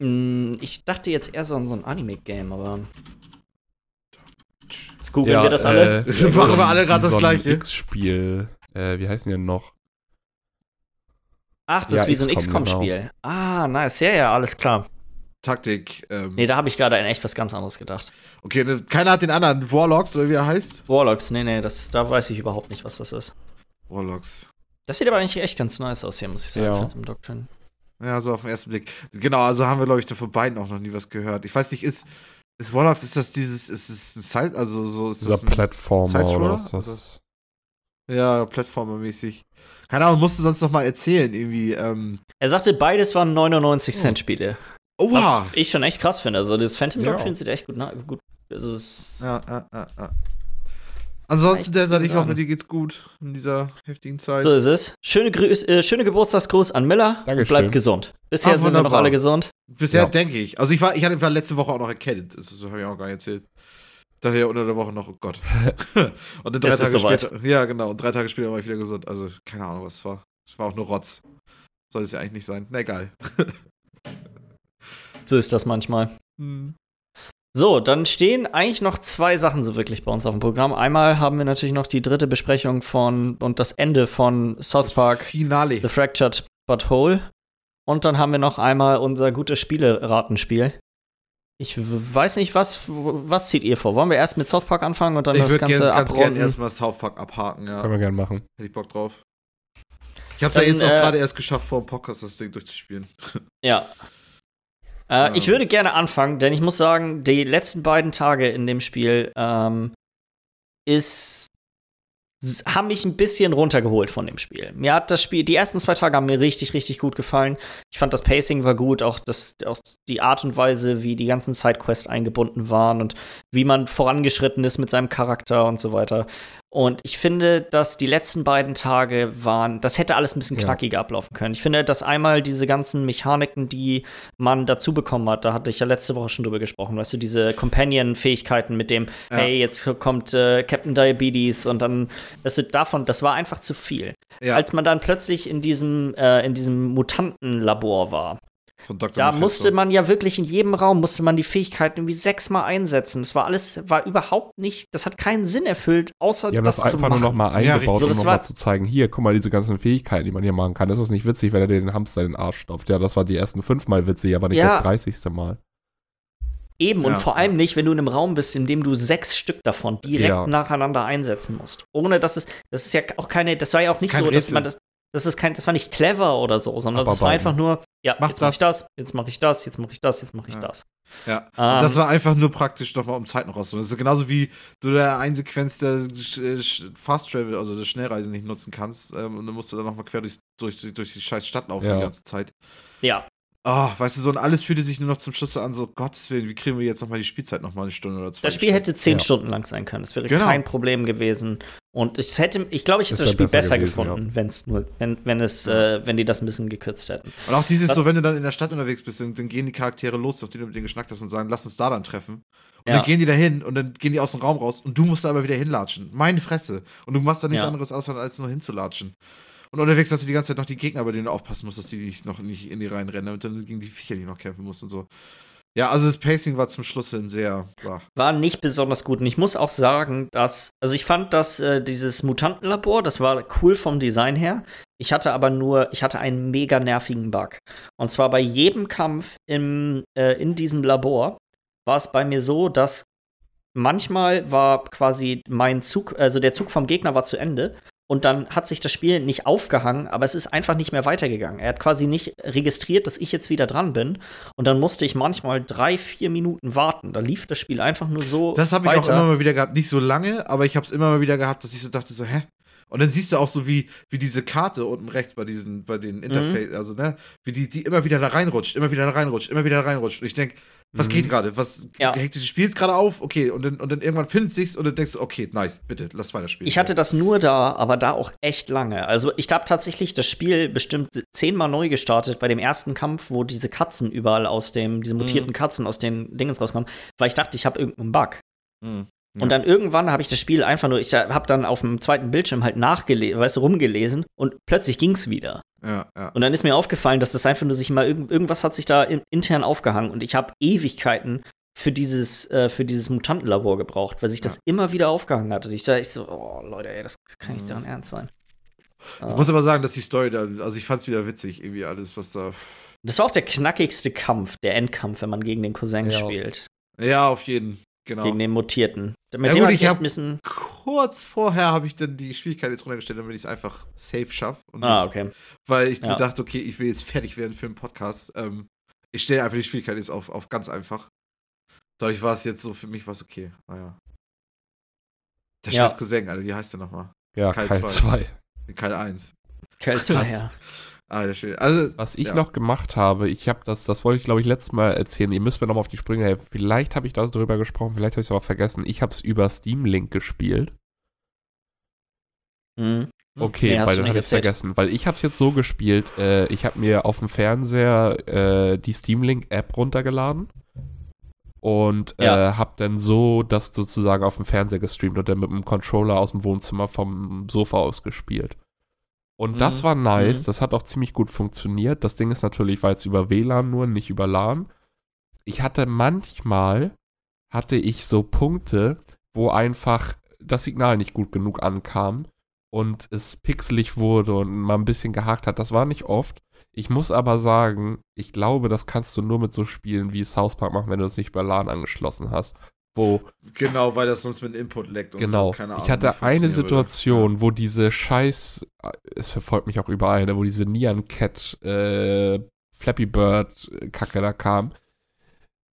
Hm, ich dachte jetzt eher so an so ein Anime-Game, aber. Jetzt googeln Ja, wir das alle. äh, Wir machen wir alle grad das so ein Gleiche. X-Spiel. Äh, wie heißen die denn noch? Ach, das ja, ist wie so ein XCOM, XCOM-Spiel. Ah, nice. Ja, ja, alles klar. Taktik. Ähm, Nee, da habe ich gerade an echt was ganz anderes gedacht. okay, ne, keiner hat den anderen. Warlocks, oder wie er heißt? Warlocks, nee, nee, das, da weiß ich überhaupt nicht, was das ist. Warlocks. Das sieht aber eigentlich echt ganz nice aus hier, muss ich sagen, Ja. Phantom Doctrine. Ja, so auf den ersten Blick. Genau, also haben wir, glaube ich, von beiden auch noch nie was gehört. Ich weiß nicht, ist, ist Warlocks, ist das dieses, ist es ein Side, also so ist Dieser das ein, Plattformer oder was das? Ja, Plattformer-mäßig. Keine Ahnung, musst du sonst noch mal erzählen, irgendwie, ähm, Er sagte, beides waren 99 Cent Spiele. oha! Was ich schon echt krass finde. Also das Phantom Ja. Doctrine sieht echt gut, na, gut. Also es, Ja, ja, ja, ja. Ansonsten, der sagt, ich hoffe, dir geht's gut in dieser heftigen Zeit. so ist es. Schöne, Grüß, äh, schöne Geburtstagsgruß an Miller. Dankeschön. bleibt gesund. Bisher Ah, sind wir noch alle gesund. Bisher Ja. denke ich. Also ich war, ich hatte letzte Woche auch noch erkältet. Das habe ich auch gar nicht erzählt. Daher unter der Woche noch, oh Gott. und dann drei es Tage später. Ja, genau. Und drei Tage später war ich wieder gesund. Also keine Ahnung, was es war. Es war auch nur Rotz. Soll es ja eigentlich nicht sein. Na egal. So ist das manchmal. Hm. So, dann stehen eigentlich noch zwei Sachen so wirklich bei uns auf dem Programm. Einmal haben wir natürlich noch die dritte Besprechung von und das Ende von South Park Finale. The Fractured But Whole. Und dann haben wir noch einmal unser gutes Spiele-Ratenspiel. Ich weiß nicht, was, was zieht ihr vor? Wollen wir erst mit South Park anfangen und dann Ich das würde Ganze gern, ganz gerne abrunden? erstmal South Park abhaken, ja. Können wir gerne machen. Hätte ich Bock drauf. Ich hab's ja Dann, jetzt auch äh, gerade erst geschafft, vor dem Podcast das Ding durchzuspielen. Ja. Äh, Ja. Ich würde gerne anfangen, denn ich muss sagen, die letzten beiden Tage in dem Spiel ähm, ist haben mich ein bisschen runtergeholt von dem Spiel. Mir hat das Spiel, die ersten zwei Tage haben mir richtig, richtig gut gefallen. Ich fand das Pacing war gut, auch, das, auch die Art und Weise, wie die ganzen Sidequests eingebunden waren und wie man vorangeschritten ist mit seinem Charakter und so weiter. Und ich finde, dass die letzten beiden Tage waren, das hätte alles ein bisschen Ja. knackiger ablaufen können. Ich finde, dass einmal diese ganzen Mechaniken, die man dazu bekommen hat, da hatte ich ja letzte Woche schon drüber gesprochen, weißt du, diese Companion-Fähigkeiten mit dem, Ja. hey, jetzt kommt äh, Captain Diabetes und dann, weißt du, davon, das war einfach zu viel. Ja, Als man dann plötzlich in diesem, äh, in diesem Mutantenlabor war. Da Mephisto. musste man ja wirklich in jedem Raum musste man die Fähigkeiten irgendwie sechsmal einsetzen. Das war alles, war überhaupt nicht, das hat keinen Sinn erfüllt, außer Die haben das, das zu einfach machen. nur noch mal Ja, eingebaut, richtig. So, um das noch mal war- zu zeigen, hier, guck mal, diese ganzen Fähigkeiten, die man hier machen kann. Das ist nicht witzig, wenn er dir den Hamster in den Arsch stopft. Ja, das war die ersten fünfmal witzig, aber nicht Ja. das dreißigste Mal. Eben, und Ja. vor allem nicht, wenn du in einem Raum bist, in dem du sechs Stück davon direkt Ja. nacheinander einsetzen musst. Ohne dass es, das ist ja auch keine, das war ja auch nicht so, dass Rätsel. man das, das ist kein, das war nicht clever oder so, sondern Aber das war beiden. einfach nur, ja, Mach jetzt mach ich das. jetzt mache ich das, jetzt mache ich das, jetzt mache ich Ja. das. Ja. Ähm, das war einfach nur praktisch nochmal, um Zeit noch rauszuholen. Das ist genauso wie du da eine Sequenz der Sch- Fast Travel, also der Schnellreise nicht nutzen kannst. Ähm, und dann musst du dann nochmal quer durch, durch, durch die scheiß Stadt laufen Ja. die ganze Zeit. ja, Ah, weißt du, so und alles fühlte sich nur noch zum Schluss an, so Gottes Willen, wie kriegen wir jetzt nochmal die Spielzeit nochmal eine Stunde oder zwei? das Spiel hätte zehn Ja. Stunden lang sein können. Das wäre Genau. kein Problem gewesen. Und ich hätte, ich glaube, ich hätte Das das, Spiel besser besser, gewesen, gefunden, wenn's nur, wenn, wenn es, äh, wenn die das ein bisschen gekürzt hätten. Und auch dieses Was- so, wenn du dann in der Stadt unterwegs bist, dann, dann gehen die Charaktere los, auf die du mit denen geschnackt hast und sagen, lass uns da dann treffen. Und Ja. dann gehen die da hin und dann gehen die aus dem Raum raus und du musst da aber wieder hinlatschen. Meine Fresse. Und du machst da nichts Ja. anderes aus, als nur hinzulatschen. Und unterwegs hast du die ganze Zeit noch die Gegner, bei denen du aufpassen musst, dass die nicht noch nicht in die Reihen rennen, damit du gegen die Viecher, die noch kämpfen musst und so. Ja, also das Pacing war zum Schluss hin sehr. War. war nicht besonders gut. Und ich muss auch sagen, dass, also ich fand, dass äh, dieses Mutantenlabor, das war cool vom Design her. Ich hatte aber nur, ich hatte einen mega nervigen Bug. Und zwar bei jedem Kampf im, äh, in diesem Labor war es bei mir so, dass manchmal war quasi mein Zug, also der Zug vom Gegner war zu Ende und dann hat sich das Spiel nicht aufgehangen, aber es ist einfach nicht mehr weitergegangen. Er hat quasi nicht registriert, dass ich jetzt wieder dran bin. Und dann musste ich manchmal drei, vier Minuten warten. Da lief das Spiel einfach nur so. Das habe ich auch immer mal wieder gehabt. Nicht so lange, aber ich habe es immer mal wieder gehabt, dass ich so dachte, so, hä? Und dann siehst du auch so, wie, wie diese Karte unten rechts bei diesen, bei den Interface, mhm. also, ne, wie die, die immer wieder da reinrutscht, immer wieder da reinrutscht, immer wieder da reinrutscht. Und ich denke, was mhm. geht gerade? Was ja. Spiel jetzt gerade auf? Okay, und dann, und dann irgendwann findet es sich und dann denkst du, okay, nice, bitte, lass weiter spielen. Ich hatte das nur da, aber da auch echt lange. Also ich habe tatsächlich das Spiel bestimmt zehnmal neu gestartet bei dem ersten Kampf, wo diese Katzen überall aus dem, diese mutierten mhm. Katzen aus den Dingens rauskommen, weil ich dachte, ich habe irgendeinen Bug. Mhm. Und dann irgendwann habe ich das Spiel einfach nur, ich habe dann auf dem zweiten Bildschirm halt nachgelesen, weißt du, rumgelesen und plötzlich ging es wieder. Ja, ja. Und dann ist mir aufgefallen, dass das einfach nur sich mal irgend, irgendwas hat sich da in, intern aufgehangen und ich habe Ewigkeiten für dieses, äh, für dieses Mutantenlabor gebraucht, weil sich das ja. immer wieder aufgehangen hat. Und ich dachte ich so, oh Leute, ey, das kann nicht mhm. daran ernst sein. Ich uh. muss aber sagen, dass die Story da, also ich fand es wieder witzig, irgendwie alles, was da. Das war auch der knackigste Kampf, der Endkampf, wenn man gegen den Cousin spielt. Ja, auf jeden. Genau. Gegen den Mutierten. Mit ja, dem gut, ich, hab müssen kurz vorher habe ich dann die Schwierigkeit jetzt runtergestellt, damit ich es einfach safe schaffe. Ah, okay. Weil ich ja. dachte, okay, ich will jetzt fertig werden für den Podcast. Ähm, ich stelle einfach die Schwierigkeit jetzt auf, auf ganz einfach. Dadurch war es jetzt so, für mich war es okay. Naja. Der ja. scheiß Cousin, Alter, wie heißt der nochmal? Ja, Keil 2. Keil 1. Keil 2, ja. Ah, schön. Also, Was ich ja. noch gemacht habe, ich habe das, das wollte ich glaube ich letztes Mal erzählen, ihr müsst mir nochmal auf die Sprünge helfen. Vielleicht habe ich das darüber gesprochen, vielleicht habe ich es aber vergessen. Ich habe es über Steam Link gespielt. Mhm. Okay, nee, weil dann habe ich es vergessen. Weil ich habe es jetzt so gespielt, äh, ich habe mir auf dem Fernseher äh, die Steam Link App runtergeladen und ja. äh, habe dann so das sozusagen auf dem Fernseher gestreamt und dann mit dem Controller aus dem Wohnzimmer vom Sofa aus gespielt. Und mhm. das war nice, mhm. das hat auch ziemlich gut funktioniert. Das Ding ist natürlich, war jetzt über WLAN nur, nicht über LAN. Ich hatte manchmal, hatte ich so Punkte, wo einfach das Signal nicht gut genug ankam und es pixelig wurde und man ein bisschen gehakt hat. Das war nicht oft. Ich muss aber sagen, ich glaube, das kannst du nur mit so Spielen wie South Park machen, wenn du es nicht bei LAN angeschlossen hast wo. Genau, weil das sonst mit Input leckt und genau. so. Genau. Ich hatte eine Situation, würde. wo diese Scheiß, es verfolgt mich auch überall, ne, wo diese Neon Cat äh, Flappy Bird Kacke da kam.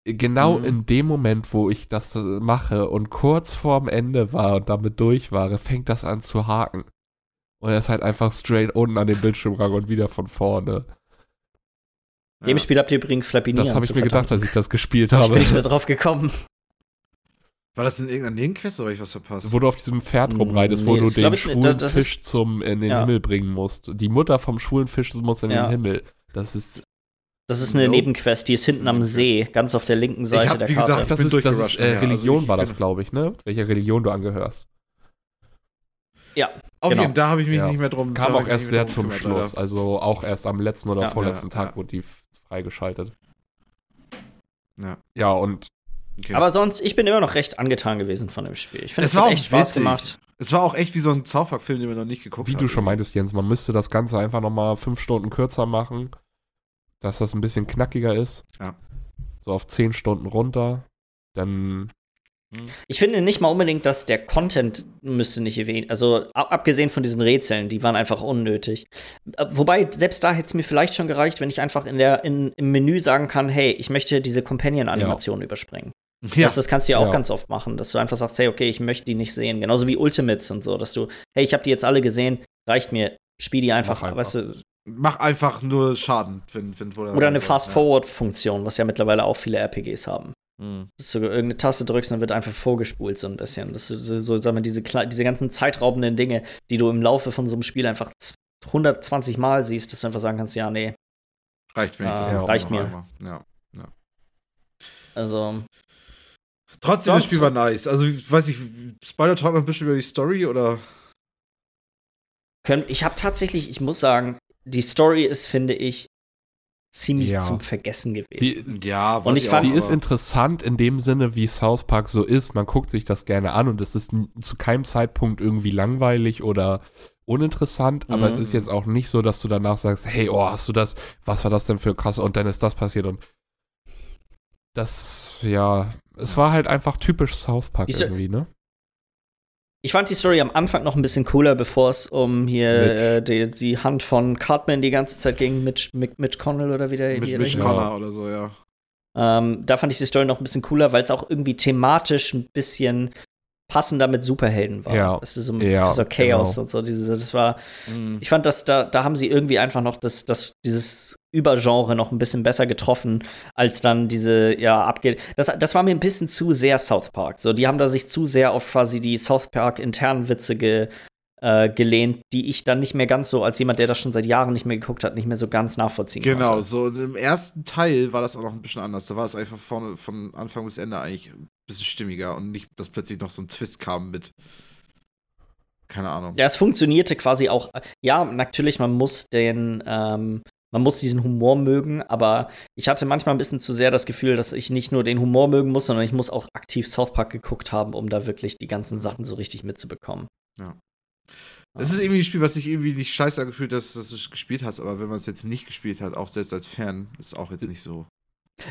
Genau mhm. in dem Moment, wo ich das mache und kurz vorm Ende war und damit durch war, fängt das an zu haken. Und er ist halt einfach straight unten an den Bildschirmrang und wieder von vorne. Dem ja. Spiel habt ihr übrigens Flappy Das habe ich mir gedacht, als ich das gespielt habe. Ich bin ich da drauf gekommen. War das in irgendeiner Nebenquest oder habe ich was verpasst? Wo du auf diesem Pferd rumreitest, nee, wo du den schwulen nicht, Fisch zum, in den ja. Himmel bringen musst. Die Mutter vom schwulen Fisch muss in ja. den Himmel. Das ist. Das ist eine no. Nebenquest, die ist hinten am See, ganz auf der linken Seite hab, der Karte. Gesagt, das ist, das ist äh, Religion also war das, glaube ich, ne? Welcher Religion du angehörst. Ja. Auf genau. jeden Fall, da habe ich mich ja. nicht mehr drum Kam auch erst sehr zum Schluss. Leider. Also auch erst am letzten oder ja, vorletzten Tag wurde die freigeschaltet. Ja. Ja, und Okay. Aber sonst, ich bin immer noch recht angetan gewesen von dem Spiel. Ich finde, es, es hat echt Spaß witzig. gemacht. Es war auch echt wie so ein Zauberfilm, den wir noch nicht geguckt haben. Wie du schon meintest, Jens, man müsste das Ganze einfach noch mal fünf Stunden kürzer machen, dass das ein bisschen knackiger ist. Ja. So auf zehn Stunden runter. Dann hm. ich finde nicht mal unbedingt, dass der Content müsste nicht erwähnen. Also abgesehen von diesen Rätseln, die waren einfach unnötig. Äh, wobei, selbst da hätte es mir vielleicht schon gereicht, wenn ich einfach in der, in, im Menü sagen kann, hey, ich möchte diese Companion-Animation ja. überspringen. Ja. Das, das, kannst du ja auch ja. ganz oft machen, dass du einfach sagst, hey, okay, ich möchte die nicht sehen. Genauso wie Ultimates und so, dass du, hey, ich habe die jetzt alle gesehen, reicht mir, spiel die einfach, einfach. weißt du. Mach einfach nur Schaden, wenn, wenn Oder eine Fast-Forward-Funktion, was ja mittlerweile auch viele RPGs haben. Mhm. Dass du irgendeine Taste drückst, dann wird einfach vorgespult so ein bisschen. Dass du so, so sagen wir, diese, diese ganzen zeitraubenden Dinge, die du im Laufe von so einem Spiel einfach 120 Mal siehst, dass du einfach sagen kannst, ja, nee. Reicht, wenn ich das äh, Reicht mir. Ja, ja. Also, Trotzdem, das Spiel war nice. Also, weiß ich, Spider talk noch ein bisschen über die Story oder? Ich habe tatsächlich, ich muss sagen, die Story ist, finde ich, ziemlich ja. zum Vergessen gewesen. Sie, ja, und ich fand, sie ist interessant in dem Sinne, wie South Park so ist. Man guckt sich das gerne an und es ist zu keinem Zeitpunkt irgendwie langweilig oder uninteressant, aber mhm. es ist jetzt auch nicht so, dass du danach sagst, hey, oh, hast du das, was war das denn für krass und dann ist das passiert und das, ja, es war halt einfach typisch South Park Diese, irgendwie, ne? Ich fand die Story am Anfang noch ein bisschen cooler, bevor es um hier äh, die, die Hand von Cartman die ganze Zeit ging, Mitch, Mitch, Mitch Connell oder wie der Mit hier Mitch Connor oder so, ja. Ähm, da fand ich die Story noch ein bisschen cooler, weil es auch irgendwie thematisch ein bisschen passender mit Superhelden war. Ja. Das ist so, Ja, so Chaos genau. und so. Diese, das war, Mhm. ich fand, dass da, da haben sie irgendwie einfach noch das, das, dieses Übergenre noch ein bisschen besser getroffen, als dann diese, ja, abgeht. Das, das war mir ein bisschen zu sehr South Park. So, die haben da sich zu sehr auf quasi die South Park internen Witze ge, äh, gelehnt, die ich dann nicht mehr ganz so, als jemand, der das schon seit Jahren nicht mehr geguckt hat, nicht mehr so ganz nachvollziehen Genau, konnte. so im ersten Teil war das auch noch ein bisschen anders. Da war es einfach von, von Anfang bis Ende eigentlich ein bisschen stimmiger und nicht, dass plötzlich noch so ein Twist kam mit. Keine Ahnung. Ja, es funktionierte quasi auch. Ja, natürlich, man muss den, ähm, man muss diesen Humor mögen, aber ich hatte manchmal ein bisschen zu sehr das Gefühl, dass ich nicht nur den Humor mögen muss, sondern ich muss auch aktiv South Park geguckt haben, um da wirklich die ganzen Sachen so richtig mitzubekommen. Es ist irgendwie ein Spiel, was sich irgendwie nicht scheiße angefühlt hat, dass du es gespielt hast, aber wenn man es jetzt nicht gespielt hat, auch selbst als Fan, ist auch jetzt nicht so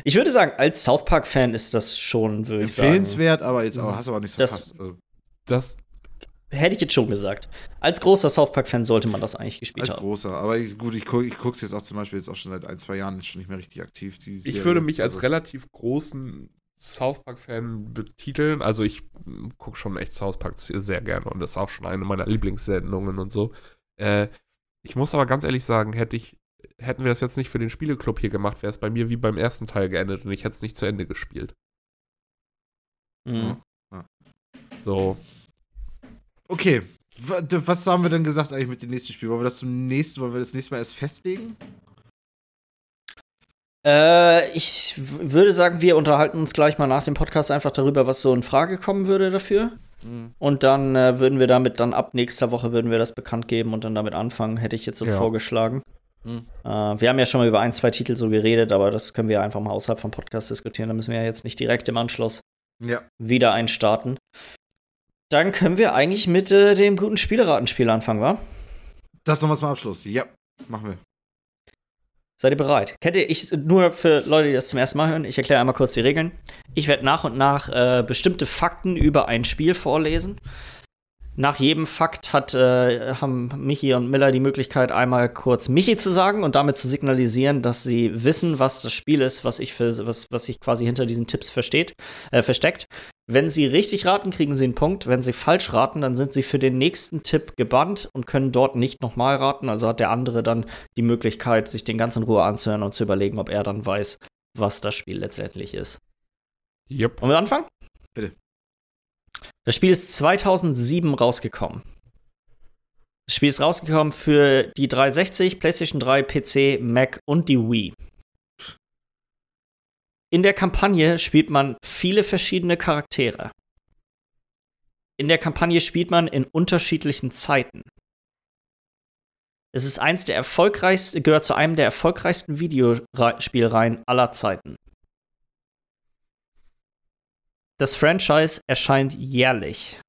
Ich würde sagen, als South Park-Fan ist das schon, würde ich sagen. empfehlenswert, aber jetzt auch, hast du aber nicht Das- verpasst. Also, Das, Hätte ich jetzt schon gesagt. Als großer South Park-Fan sollte man das eigentlich gespielt als haben. großer. Aber ich- gut, ich, guck, ich guck's jetzt auch zum Beispiel jetzt auch schon seit ein, zwei Jahren jetzt schon nicht mehr richtig aktiv. Die ich würde mich als Also, relativ großen South Park-Fan betiteln. Also ich gucke schon echt South Park sehr gerne und das ist auch schon eine meiner Lieblingssendungen und so. Äh, ich muss aber ganz ehrlich sagen, hätte ich, hätten wir das jetzt nicht für den Spieleclub hier gemacht, wäre es bei mir wie beim ersten Teil geendet und ich hätte es nicht zu Ende gespielt. Mhm. So, Okay. Was haben wir denn gesagt eigentlich mit dem nächsten Spiel? Wollen wir das zum nächsten, wollen wir das nächste Mal erst festlegen? Äh, ich würde sagen, wir unterhalten uns gleich mal nach dem Podcast einfach darüber, was so in Frage kommen würde dafür. Und dann äh, würden wir damit dann ab nächster Woche würden wir das bekannt geben und dann damit anfangen, hätte ich jetzt so Ja. vorgeschlagen. Mhm. Äh, wir haben ja schon mal über ein, zwei Titel so geredet, aber das können wir einfach mal außerhalb vom Podcast diskutieren. Da müssen wir ja jetzt nicht direkt im Anschluss Ja. wieder einstarten. Dann können wir eigentlich mit äh, dem guten Spieleratenspiel anfangen, wa? Das nochmal zum Abschluss. Ja, machen wir. Seid ihr bereit? Kennt ihr, ich, nur für Leute, die das zum ersten Mal hören, ich erkläre einmal kurz die Regeln. Ich werde nach und nach äh, bestimmte Fakten über ein Spiel vorlesen. Nach jedem Fakt hat, äh, haben Michi und Miller die Möglichkeit, einmal kurz Michi zu sagen und damit zu signalisieren, dass sie wissen, was das Spiel ist, was ich für, was, was sich quasi hinter diesen Tipps versteht, äh, versteckt. Wenn sie richtig raten, kriegen sie einen Punkt. Wenn sie falsch raten, dann sind sie für den nächsten Tipp gebannt und können dort nicht nochmal raten. Also hat der andere dann die Möglichkeit, sich den ganz in Ruhe anzuhören und zu überlegen, ob er dann weiß, was das Spiel letztendlich ist. yep. Wollen wir anfangen? Bitte. Das Spiel ist 2007 rausgekommen. Das Spiel ist rausgekommen für die 360, PlayStation 3, PC, Mac und die Wii. In der Kampagne spielt man viele verschiedene Charaktere. In der Kampagne spielt man in unterschiedlichen Zeiten. Es ist eins der erfolgreichsten, gehört zu einem der erfolgreichsten Videospielreihen aller Zeiten. Das Franchise erscheint jährlich.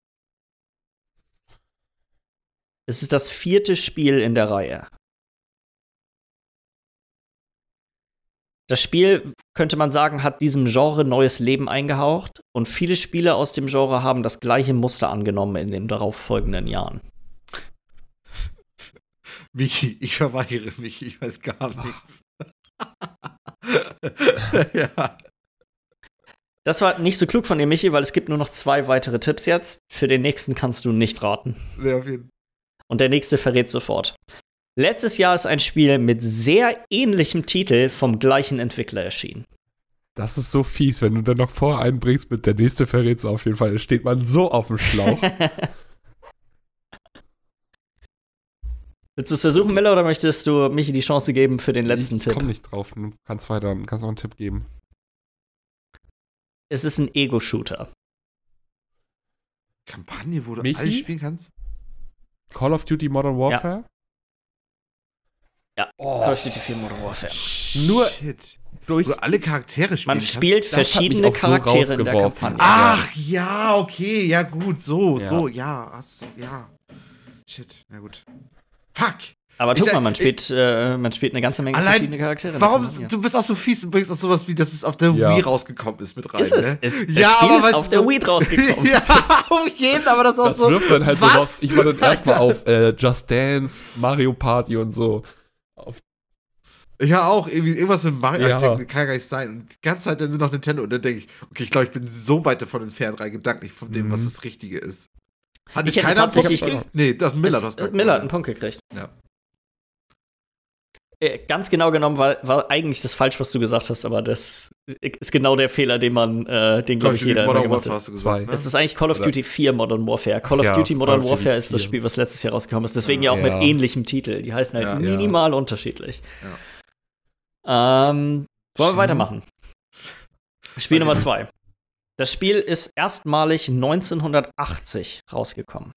Es ist das vierte Spiel in der Reihe. Das Spiel, könnte man sagen, hat diesem Genre neues Leben eingehaucht und viele Spiele aus dem Genre haben das gleiche Muster angenommen in den darauffolgenden Jahren. Michi, ich verweigere mich, ich weiß gar nichts. ja. Das war nicht so klug von dir, Michi, weil es gibt nur noch zwei weitere Tipps jetzt. Für den nächsten kannst du nicht raten. Auf jeden Und der nächste verrät sofort. Letztes Jahr ist ein Spiel mit sehr ähnlichem Titel vom gleichen Entwickler erschienen. Das ist so fies, wenn du dann noch vor einbringst mit der nächste verrät's auf jeden Fall. Da steht man so auf dem Schlauch. Willst du es versuchen, Miller, oder möchtest du Michi die Chance geben für den letzten ich Tipp? komm nicht drauf. Du kannst weiter, kannst noch einen Tipp geben. Es ist ein Ego-Shooter. Kampagne, wo du Michi? alles spielen kannst? Call of Duty Modern Warfare? Ja, Oh. Call of Duty 4 Modern Warfare. Nur Shit. durch Wo du alle Charaktere spielen Man spielt das verschiedene auch so Charaktere in der. Kampagne. Ach, ja, okay, ja, gut, so, Ja. so, ja, ach so, ja. Shit, na gut. Fuck. Aber guck mal, man ich- spielt, äh, man spielt eine ganze Menge Allein, verschiedene Charaktere. Warum, ja. du bist auch so fies und bringst auch sowas wie, dass es auf der Ja. Wii rausgekommen ist mit rein. Ist es? Ne? Ist, das ja, Spiel aber ist auf der so- Wii rausgekommen. ja, auf jeden, aber das ist auch Das so. wirft dann halt so was? raus. Ich war dann erstmal auf äh, Just Dance, Mario Party und so. Auf, Ja, auch irgendwas mit Mario. Ja. Ich denke, kann gar nicht sein. Und die ganze Zeit dann nur noch Nintendo. Und dann denke ich, okay, ich glaube, ich bin so weit davon entfernt, rein gedanklich von dem, Mhm. was das Richtige ist. Hat Ich nicht hätte keiner einen Punkt tatsächlich-? Nee, das. Miller hat einen Punkt gekriegt. Ja. Äh, Ganz genau genommen war, war eigentlich das falsch, was du gesagt hast, aber das ist genau der Fehler, den man, äh, den glaube ich jeder Modern gemacht Warfare hat. hast du gesagt, ne? Es ist eigentlich Call of Duty 4 Modern Warfare. Call of ja, Duty Modern Call Warfare ist das 4. Spiel, was letztes Jahr rausgekommen ist. Deswegen ja auch mit Ja. ähnlichem Titel. Die heißen halt Ja. minimal unterschiedlich. Ähm, wollen wir weitermachen? Spiel Weiß Nummer ich 2. Das Spiel ist erstmalig 1980 rausgekommen.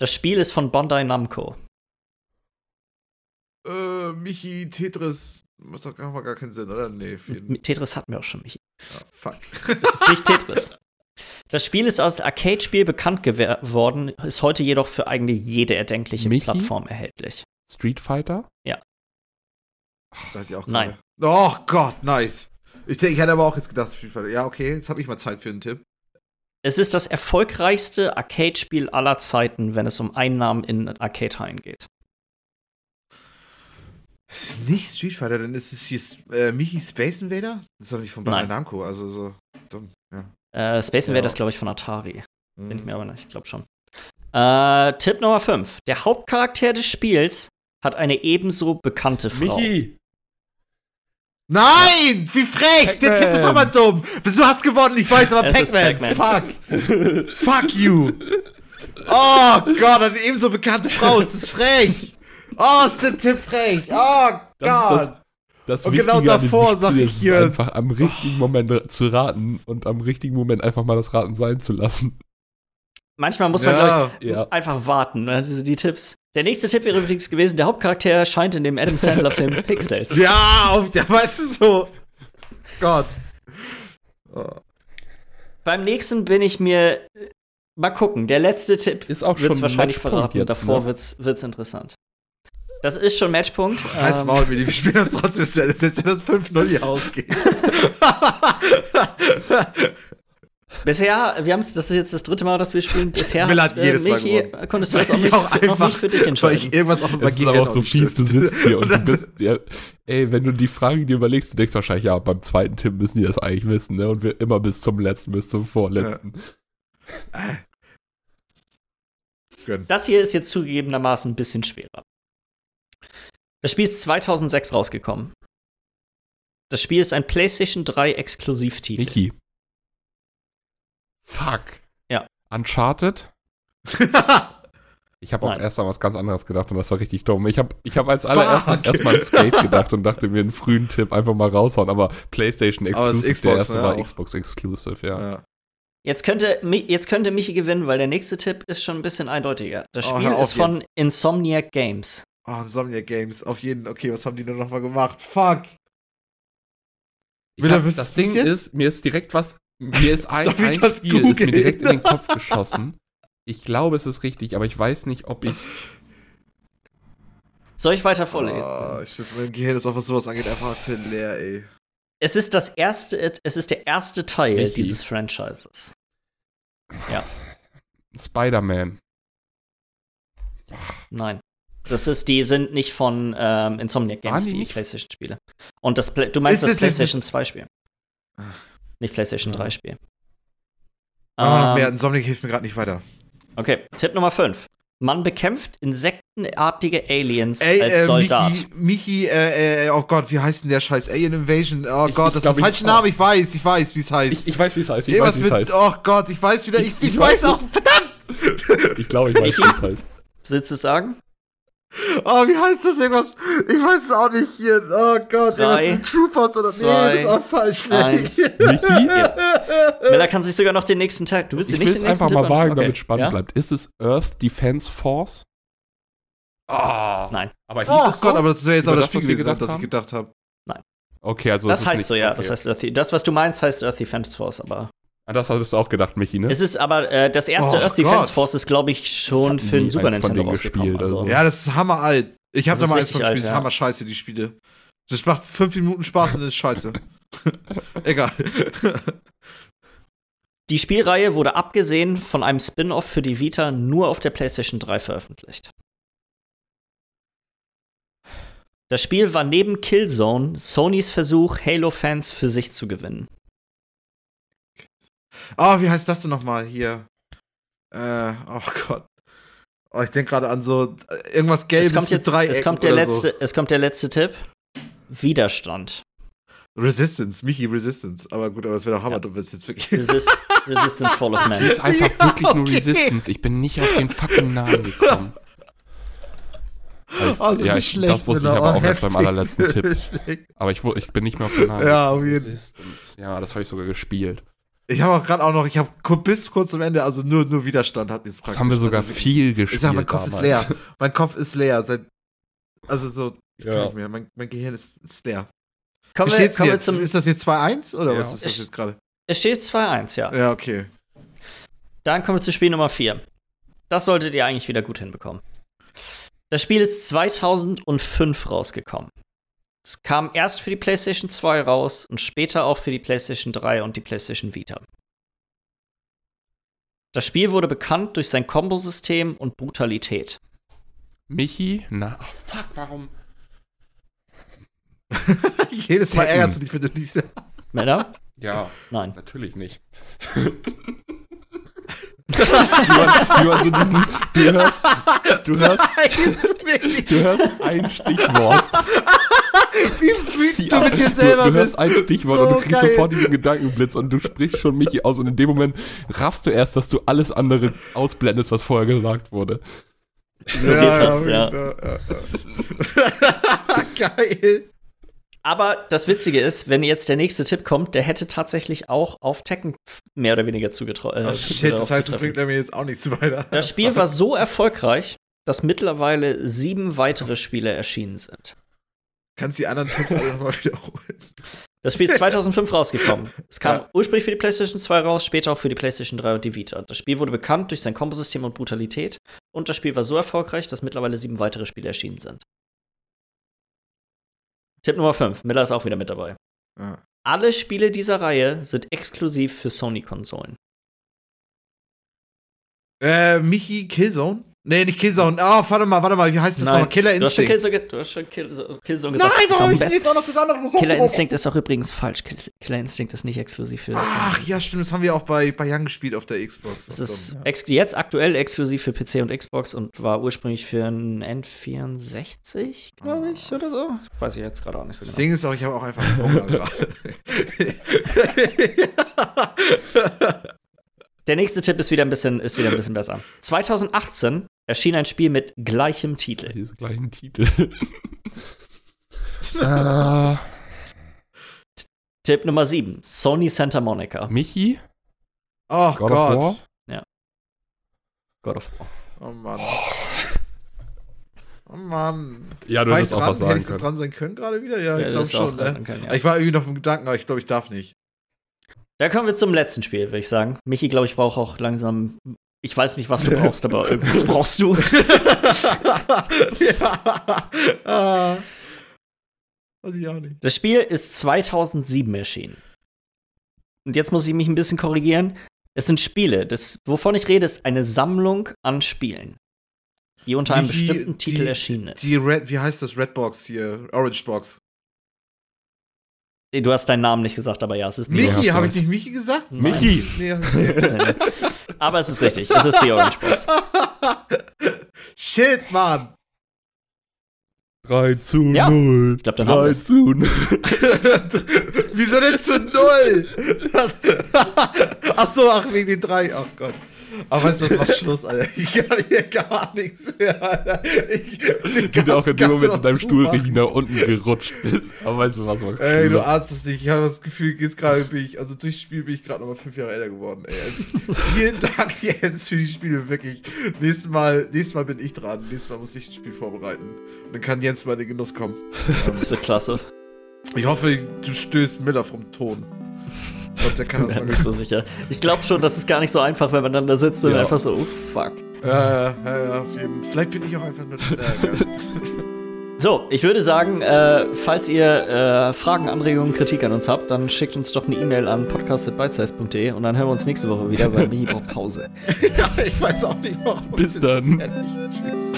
Das Spiel ist von Bandai Namco. Äh, Michi, Tetris. Macht doch gar, gar keinen Sinn, oder? Nee, viel. Mit Tetris hatten wir auch schon, Michi. Ja, fuck. Das ist nicht Tetris. Das Spiel ist als Arcade-Spiel bekannt geworden, ist heute jedoch für eigentlich jede erdenkliche Michi? Plattform erhältlich. Street Fighter? Hatte ich auch Nein. Oh Gott, nice. Ich, ich hätte aber auch jetzt gedacht, Street Fighter. Ja, okay, jetzt habe ich mal Zeit für einen Tipp. Es ist das erfolgreichste Arcade-Spiel aller Zeiten, wenn es um Einnahmen in Arcade-Hallen geht. Es ist nicht Street Fighter, dann ist es hier äh, Michi Space Invader? Das ist doch nicht von Bandai. Namco, also so dumm. Ja. Äh, Space Invaders, Ja. glaube ich, von Atari. Bin ich Mhm. mir aber nicht, ich glaube schon. Äh, Tipp Nummer 5. Der Hauptcharakter des Spiels hat eine ebenso bekannte Frau. Michi! Nein! Wie frech! Der. Tipp ist aber dumm! Du hast gewonnen, ich weiß, aber Es ist Pac-Man! Pac-Man. Fuck! Fuck you! Oh Gott, eine ebenso bekannte Frau, ist das frech! Oh, ist der Tipp frech! Oh Gott! das, das Und genau Wichtige davor sag ich hier- einfach am richtigen Moment zu raten und am richtigen Moment einfach mal das Raten sein zu lassen. Manchmal muss man, Ja. glaube ich, Ja. einfach warten. ne? diese- Die Tipps. Der nächste Tipp wäre übrigens gewesen: Der Hauptcharakter erscheint in dem Adam Sandler-Film Pixels. Ja, auf, ja, weißt du so. Gott. Oh. Beim nächsten bin ich mir. Mal gucken, der letzte Tipp Ist auch wird es schon wahrscheinlich verraten. jetzt, Davor ne? wird's, wird's interessant. Das ist schon Matchpunkt. Halt's Ähm, Maul, wir spielen das trotzdem, bis wir jetzt das 5-0 hier ausgehen. bisher, wir haben das ist jetzt das dritte Mal, dass wir spielen. Bisher Will hat äh, jedes Mal Michi, gewonnen. konntest du das Weil auch ich nicht, auch noch einfach- nicht für dich Weil entscheiden. ich irgendwas auf Es ist aber auch so fies, du sitzt hier und, du dann- bist, ja, ey, wenn du die Fragen dir überlegst, du denkst wahrscheinlich, ja, beim zweiten Tipp müssen die das eigentlich wissen, ne? Und wir immer bis zum letzten, bis zum vorletzten. Gönn. Das hier ist jetzt zugegebenermaßen ein bisschen schwerer. Das Spiel ist 2006 rausgekommen. Das Spiel ist ein PlayStation 3 Exklusivtitel. Michi. Fuck. Ja. Uncharted? Ich habe auch erst an was ganz anderes gedacht und das war richtig dumm. Ich habe ich hab als allererstes erstmal an Skate gedacht und dachte mir einen frühen Tipp einfach mal raushauen, aber PlayStation Aber Exclusive, Xbox, der erste ne, war auch. Xbox Exclusive, ja. ja. Jetzt könnte, jetzt könnte Michi gewinnen, weil der nächste Tipp ist schon ein bisschen eindeutiger. Das Oh, Spiel auf ist von jetzt. Insomniac Games. Oh, Insomniac Games, auf jeden. Okay, was haben die nur noch mal gemacht? Fuck. Hab, das Ding jetzt? ist, mir ist direkt was, mir ist ein, ein das Spiel ist mir direkt in den Kopf geschossen. Ich glaube, es ist richtig, aber ich weiß nicht, ob ich. Soll ich weiter vorlesen? Oh, ich weiß, mein Gehirn ist auch, was sowas angeht, einfach aktuell leer, ey. Es ist das erste, es ist der erste Teil Michi. dieses Franchises. Ja, Spider-Man. nein. Das ist, die sind nicht von ähm, Insomniac Games, die die? PlayStation-Spiele. Und das, Pla- du meinst Ist das PlayStation 2-Spiel. Ah. Nicht PlayStation Ja. 3-Spiel. Aber noch Ähm, mehr, Insomniac hilft mir gerade nicht weiter. Okay, Tipp Nummer 5. Man bekämpft insektenartige Aliens Ey, als äh, Soldat. Michi, Michi äh, äh, oh Gott, wie heißt denn der scheiß Alien Invasion? Oh Ich- Gott, ich das ist der ich- falsche Name, ich weiß, ich weiß, wie es heißt. Ich, ich weiß, wie es heißt. Ich Irgendwas weiß, wie es heißt. oh Gott, ich weiß wieder, ich, ich, Ich- ich weiß weiß auch, verdammt! Ich glaube, ich weiß, wie es heißt. Willst du es sagen? Oh, wie heißt das irgendwas? Ich weiß es auch nicht hier. Oh Gott, Drei, irgendwas mit Troopers oder zwei, nee, das ist auch falsch. Nee. eins. Michi? Miller kann sich sogar noch den nächsten Tag. Du willst dir Ich nicht will es den nächsten einfach mal Tipp an- wagen, okay. damit es spannend ja? bleibt. Ist es Earth Defense Force? Ah. Nein. Aber hieß Oh es so? Gott, aber das wäre jetzt Über aber das das, Spiel gewesen, gedacht das ich gedacht habe. Okay, also Das heißt nicht, so, ja. okay. Das heißt. Das, was du meinst, heißt Earthy Fence Force, aber Ah, Das hattest du auch gedacht, Michi, ne? Es ist aber äh, das erste Oh Earth Defense Gott. Force ist, glaube ich, schon Ich für den Super Nintendo rausgekommen. gespielt, Also. also. Ja, das ist hammeralt. Ich habe da mal eins von alt, gespielt. Das ist hammer scheiße, die Spiele. Das macht fünf Minuten Spaß und ist scheiße. Egal. Die Spielreihe wurde abgesehen von einem Spin-off für die Vita nur auf der PlayStation 3 veröffentlicht. Das Spiel war neben Killzone Sonys Versuch, Halo-Fans für sich zu gewinnen. Oh, wie heißt das denn nochmal hier? Äh, oh Gott. Oh, ich denke gerade an so äh, irgendwas Gelbes Es kommt jetzt, mit drei es kommt der oder letzte, es kommt der letzte Tipp. Widerstand. So. Resistance, Michi Resistance. Aber gut, aber es wäre doch Hammer, Ja. du bist jetzt wirklich. Resist Resistance Fall of Es Man. ist einfach Ja, wirklich nur okay. Resistance. Ich bin nicht auf den fucking Namen gekommen. Also, Also ja, ich, schlecht, das wusste ich aber auch erst beim allerletzten Tipp. Schlecht. Aber ich, ich bin nicht mehr auf den Namen Ja, auf gekommen. jeden Resistance. Ja, das habe ich sogar gespielt. Ich habe auch gerade auch noch, ich habe bis kurz zum Ende, also nur, nur Widerstand hat jetzt Das haben wir sogar also viel gespielt. Ich sag, mein Kopf ist damals. leer. Mein Kopf ist leer. Seit, also so, ich kann Ja. nicht mehr. Mein, mein Gehirn ist, ist leer. Kommen wir, kommen wir zum. Ist das jetzt 2-1 oder Ja. was ist das jetzt gerade? Es steht 2-1, ja. Ja, okay. Dann kommen wir zu Spiel Nummer 4. Das solltet ihr eigentlich wieder gut hinbekommen. Das Spiel ist 2005 rausgekommen. Es kam erst für die PlayStation 2 raus und später auch für die PlayStation 3 und die PlayStation Vita. Das Spiel wurde bekannt durch sein Kombosystem und Brutalität. Michi? Na, ach, fuck, warum? Jedes Mal ärgerst du dich, wenn du diese. Männer? Ja, Nein. natürlich nicht. wie man so diesen, du hörst, du hörst, du hörst ein Stichwort. Wie wütend du mit dir du, selber du bist. hörst ein Stichwort So und du kriegst geil. sofort diesen Gedankenblitz und du sprichst schon Michi aus und in dem Moment raffst du erst, dass du alles andere ausblendest, was vorher gesagt wurde. Ignoriert hast, ja. ja, ja. Geil. Aber das Witzige ist, wenn jetzt der nächste Tipp kommt, der hätte tatsächlich auch auf Tekken mehr oder weniger zugetraut. Äh, Oh shit, das heißt, du bringt er mir jetzt auch nichts weiter. Das Spiel war so erfolgreich, dass mittlerweile sieben weitere Spiele erschienen sind. Kannst die anderen Tipps alle nochmal wiederholen? Das Spiel ist 2005 rausgekommen. Es kam Ja. ursprünglich für die PlayStation 2 raus, später auch für die PlayStation 3 und die Vita. Das Spiel wurde bekannt durch sein Kombosystem und Brutalität. Und das Spiel war so erfolgreich, dass mittlerweile sieben weitere Spiele erschienen sind. Tipp Nummer 5. Miller ist auch wieder mit dabei. Ja. Alle Spiele dieser Reihe sind exklusiv für Sony-Konsolen. Äh, Michi Killzone? Nee, nicht Killzone. Ah, warte mal, warte mal, wie heißt das nochmal? Killer du hast schon Instinct. Killzone, du hast schon Kill, Killzone Nein, gesagt. Am hab ich jetzt auch noch das andere gesagt? Killer Instinct ist auch übrigens falsch. Kill- Killer Instinct ist nicht exklusiv für Ach ja, stimmt, das haben wir auch bei, bei Young gespielt auf der Xbox. Und ist ja. jetzt aktuell exklusiv für PC und Xbox und war ursprünglich für ein N64, glaube ich, oder so. Weiß ich jetzt gerade auch nicht so Das genau. Ding ist auch, ich habe auch einfach Hunger gerade. Der nächste Tipp ist wieder ein bisschen, ist wieder ein bisschen besser. 2018 erschien ein Spiel mit gleichem Titel. Diese gleichen Titel. äh, Tipp Nummer 7. Sony Santa Monica. Michi? Oh God of Gott. War? God of War. Oh Mann. Oh Mann. Ja, du ich hättest auch dran? was Hätte sagen ich so können. dran sein können gerade wieder? Ja, Ja, ich das glaube ist schon. auch Ne? können, ja. Ich war irgendwie noch im Gedanken, aber ich glaube, ich darf nicht. Da kommen wir zum letzten Spiel, würde ich sagen. Michi, glaube ich, braucht auch langsam. Ich weiß nicht, was du brauchst, aber irgendwas brauchst du. ja. Weiß ich auch nicht. Das Spiel ist 2007 erschienen. Und jetzt muss ich mich ein bisschen korrigieren. Es sind Spiele. Das, wovon ich rede, ist eine Sammlung an Spielen, die unter einem Die- bestimmten Titel die- erschienen ist. Die Red, wie heißt das? Redbox hier. Orange Box. du hast deinen Namen nicht gesagt, aber ja, es ist Michi, habe ich nicht Michi gesagt? Nein. Michi! Nee. Aber es ist richtig. Es ist die Orange Box. Shit, Mann. 3 zu Ja. 0. Ich glaube, dann haben wir 3 es. zu 0. Wieso denn zu null? Das, ach so, ach, wegen den drei. Ach Gott. Aber weißt du, was macht Schluss, Alter? Ich kann hier gar nichts mehr, Alter. Ich, Wie du auch in dem Moment in deinem Stuhl richtig nach unten gerutscht bist. Aber weißt du was, man Ey, du ahnst es nicht. Ich habe das Gefühl, jetzt gerade bin ich, also durchs Spiel bin ich gerade nochmal fünf Jahre älter geworden. Ey. Also, vielen Dank, Jens, für die Spiele, wirklich. Nächstes Mal, nächstes Mal bin ich dran. Nächstes Mal muss ich ein Spiel vorbereiten. Und dann kann Jens mal in den Genuss kommen. Das wird klasse. ich hoffe, du stößt Miller vom Ton. Ich glaube, der kann das mal mir nicht so sicher. Ich glaube schon, das ist gar nicht so einfach, wenn man dann da sitzt und Ja. einfach so, oh fuck. Ja, ja, ja, ja, auf jeden Vielleicht bin ich auch einfach nur. So, ich würde sagen, äh, falls ihr äh, Fragen, Anregungen, Kritik an uns habt, dann schickt uns doch eine E-Mail an podcast.bitesize.de und dann hören wir uns nächste Woche wieder bei braucht Pause. ja, ich weiß auch nicht warum. Bis dann. Tschüss.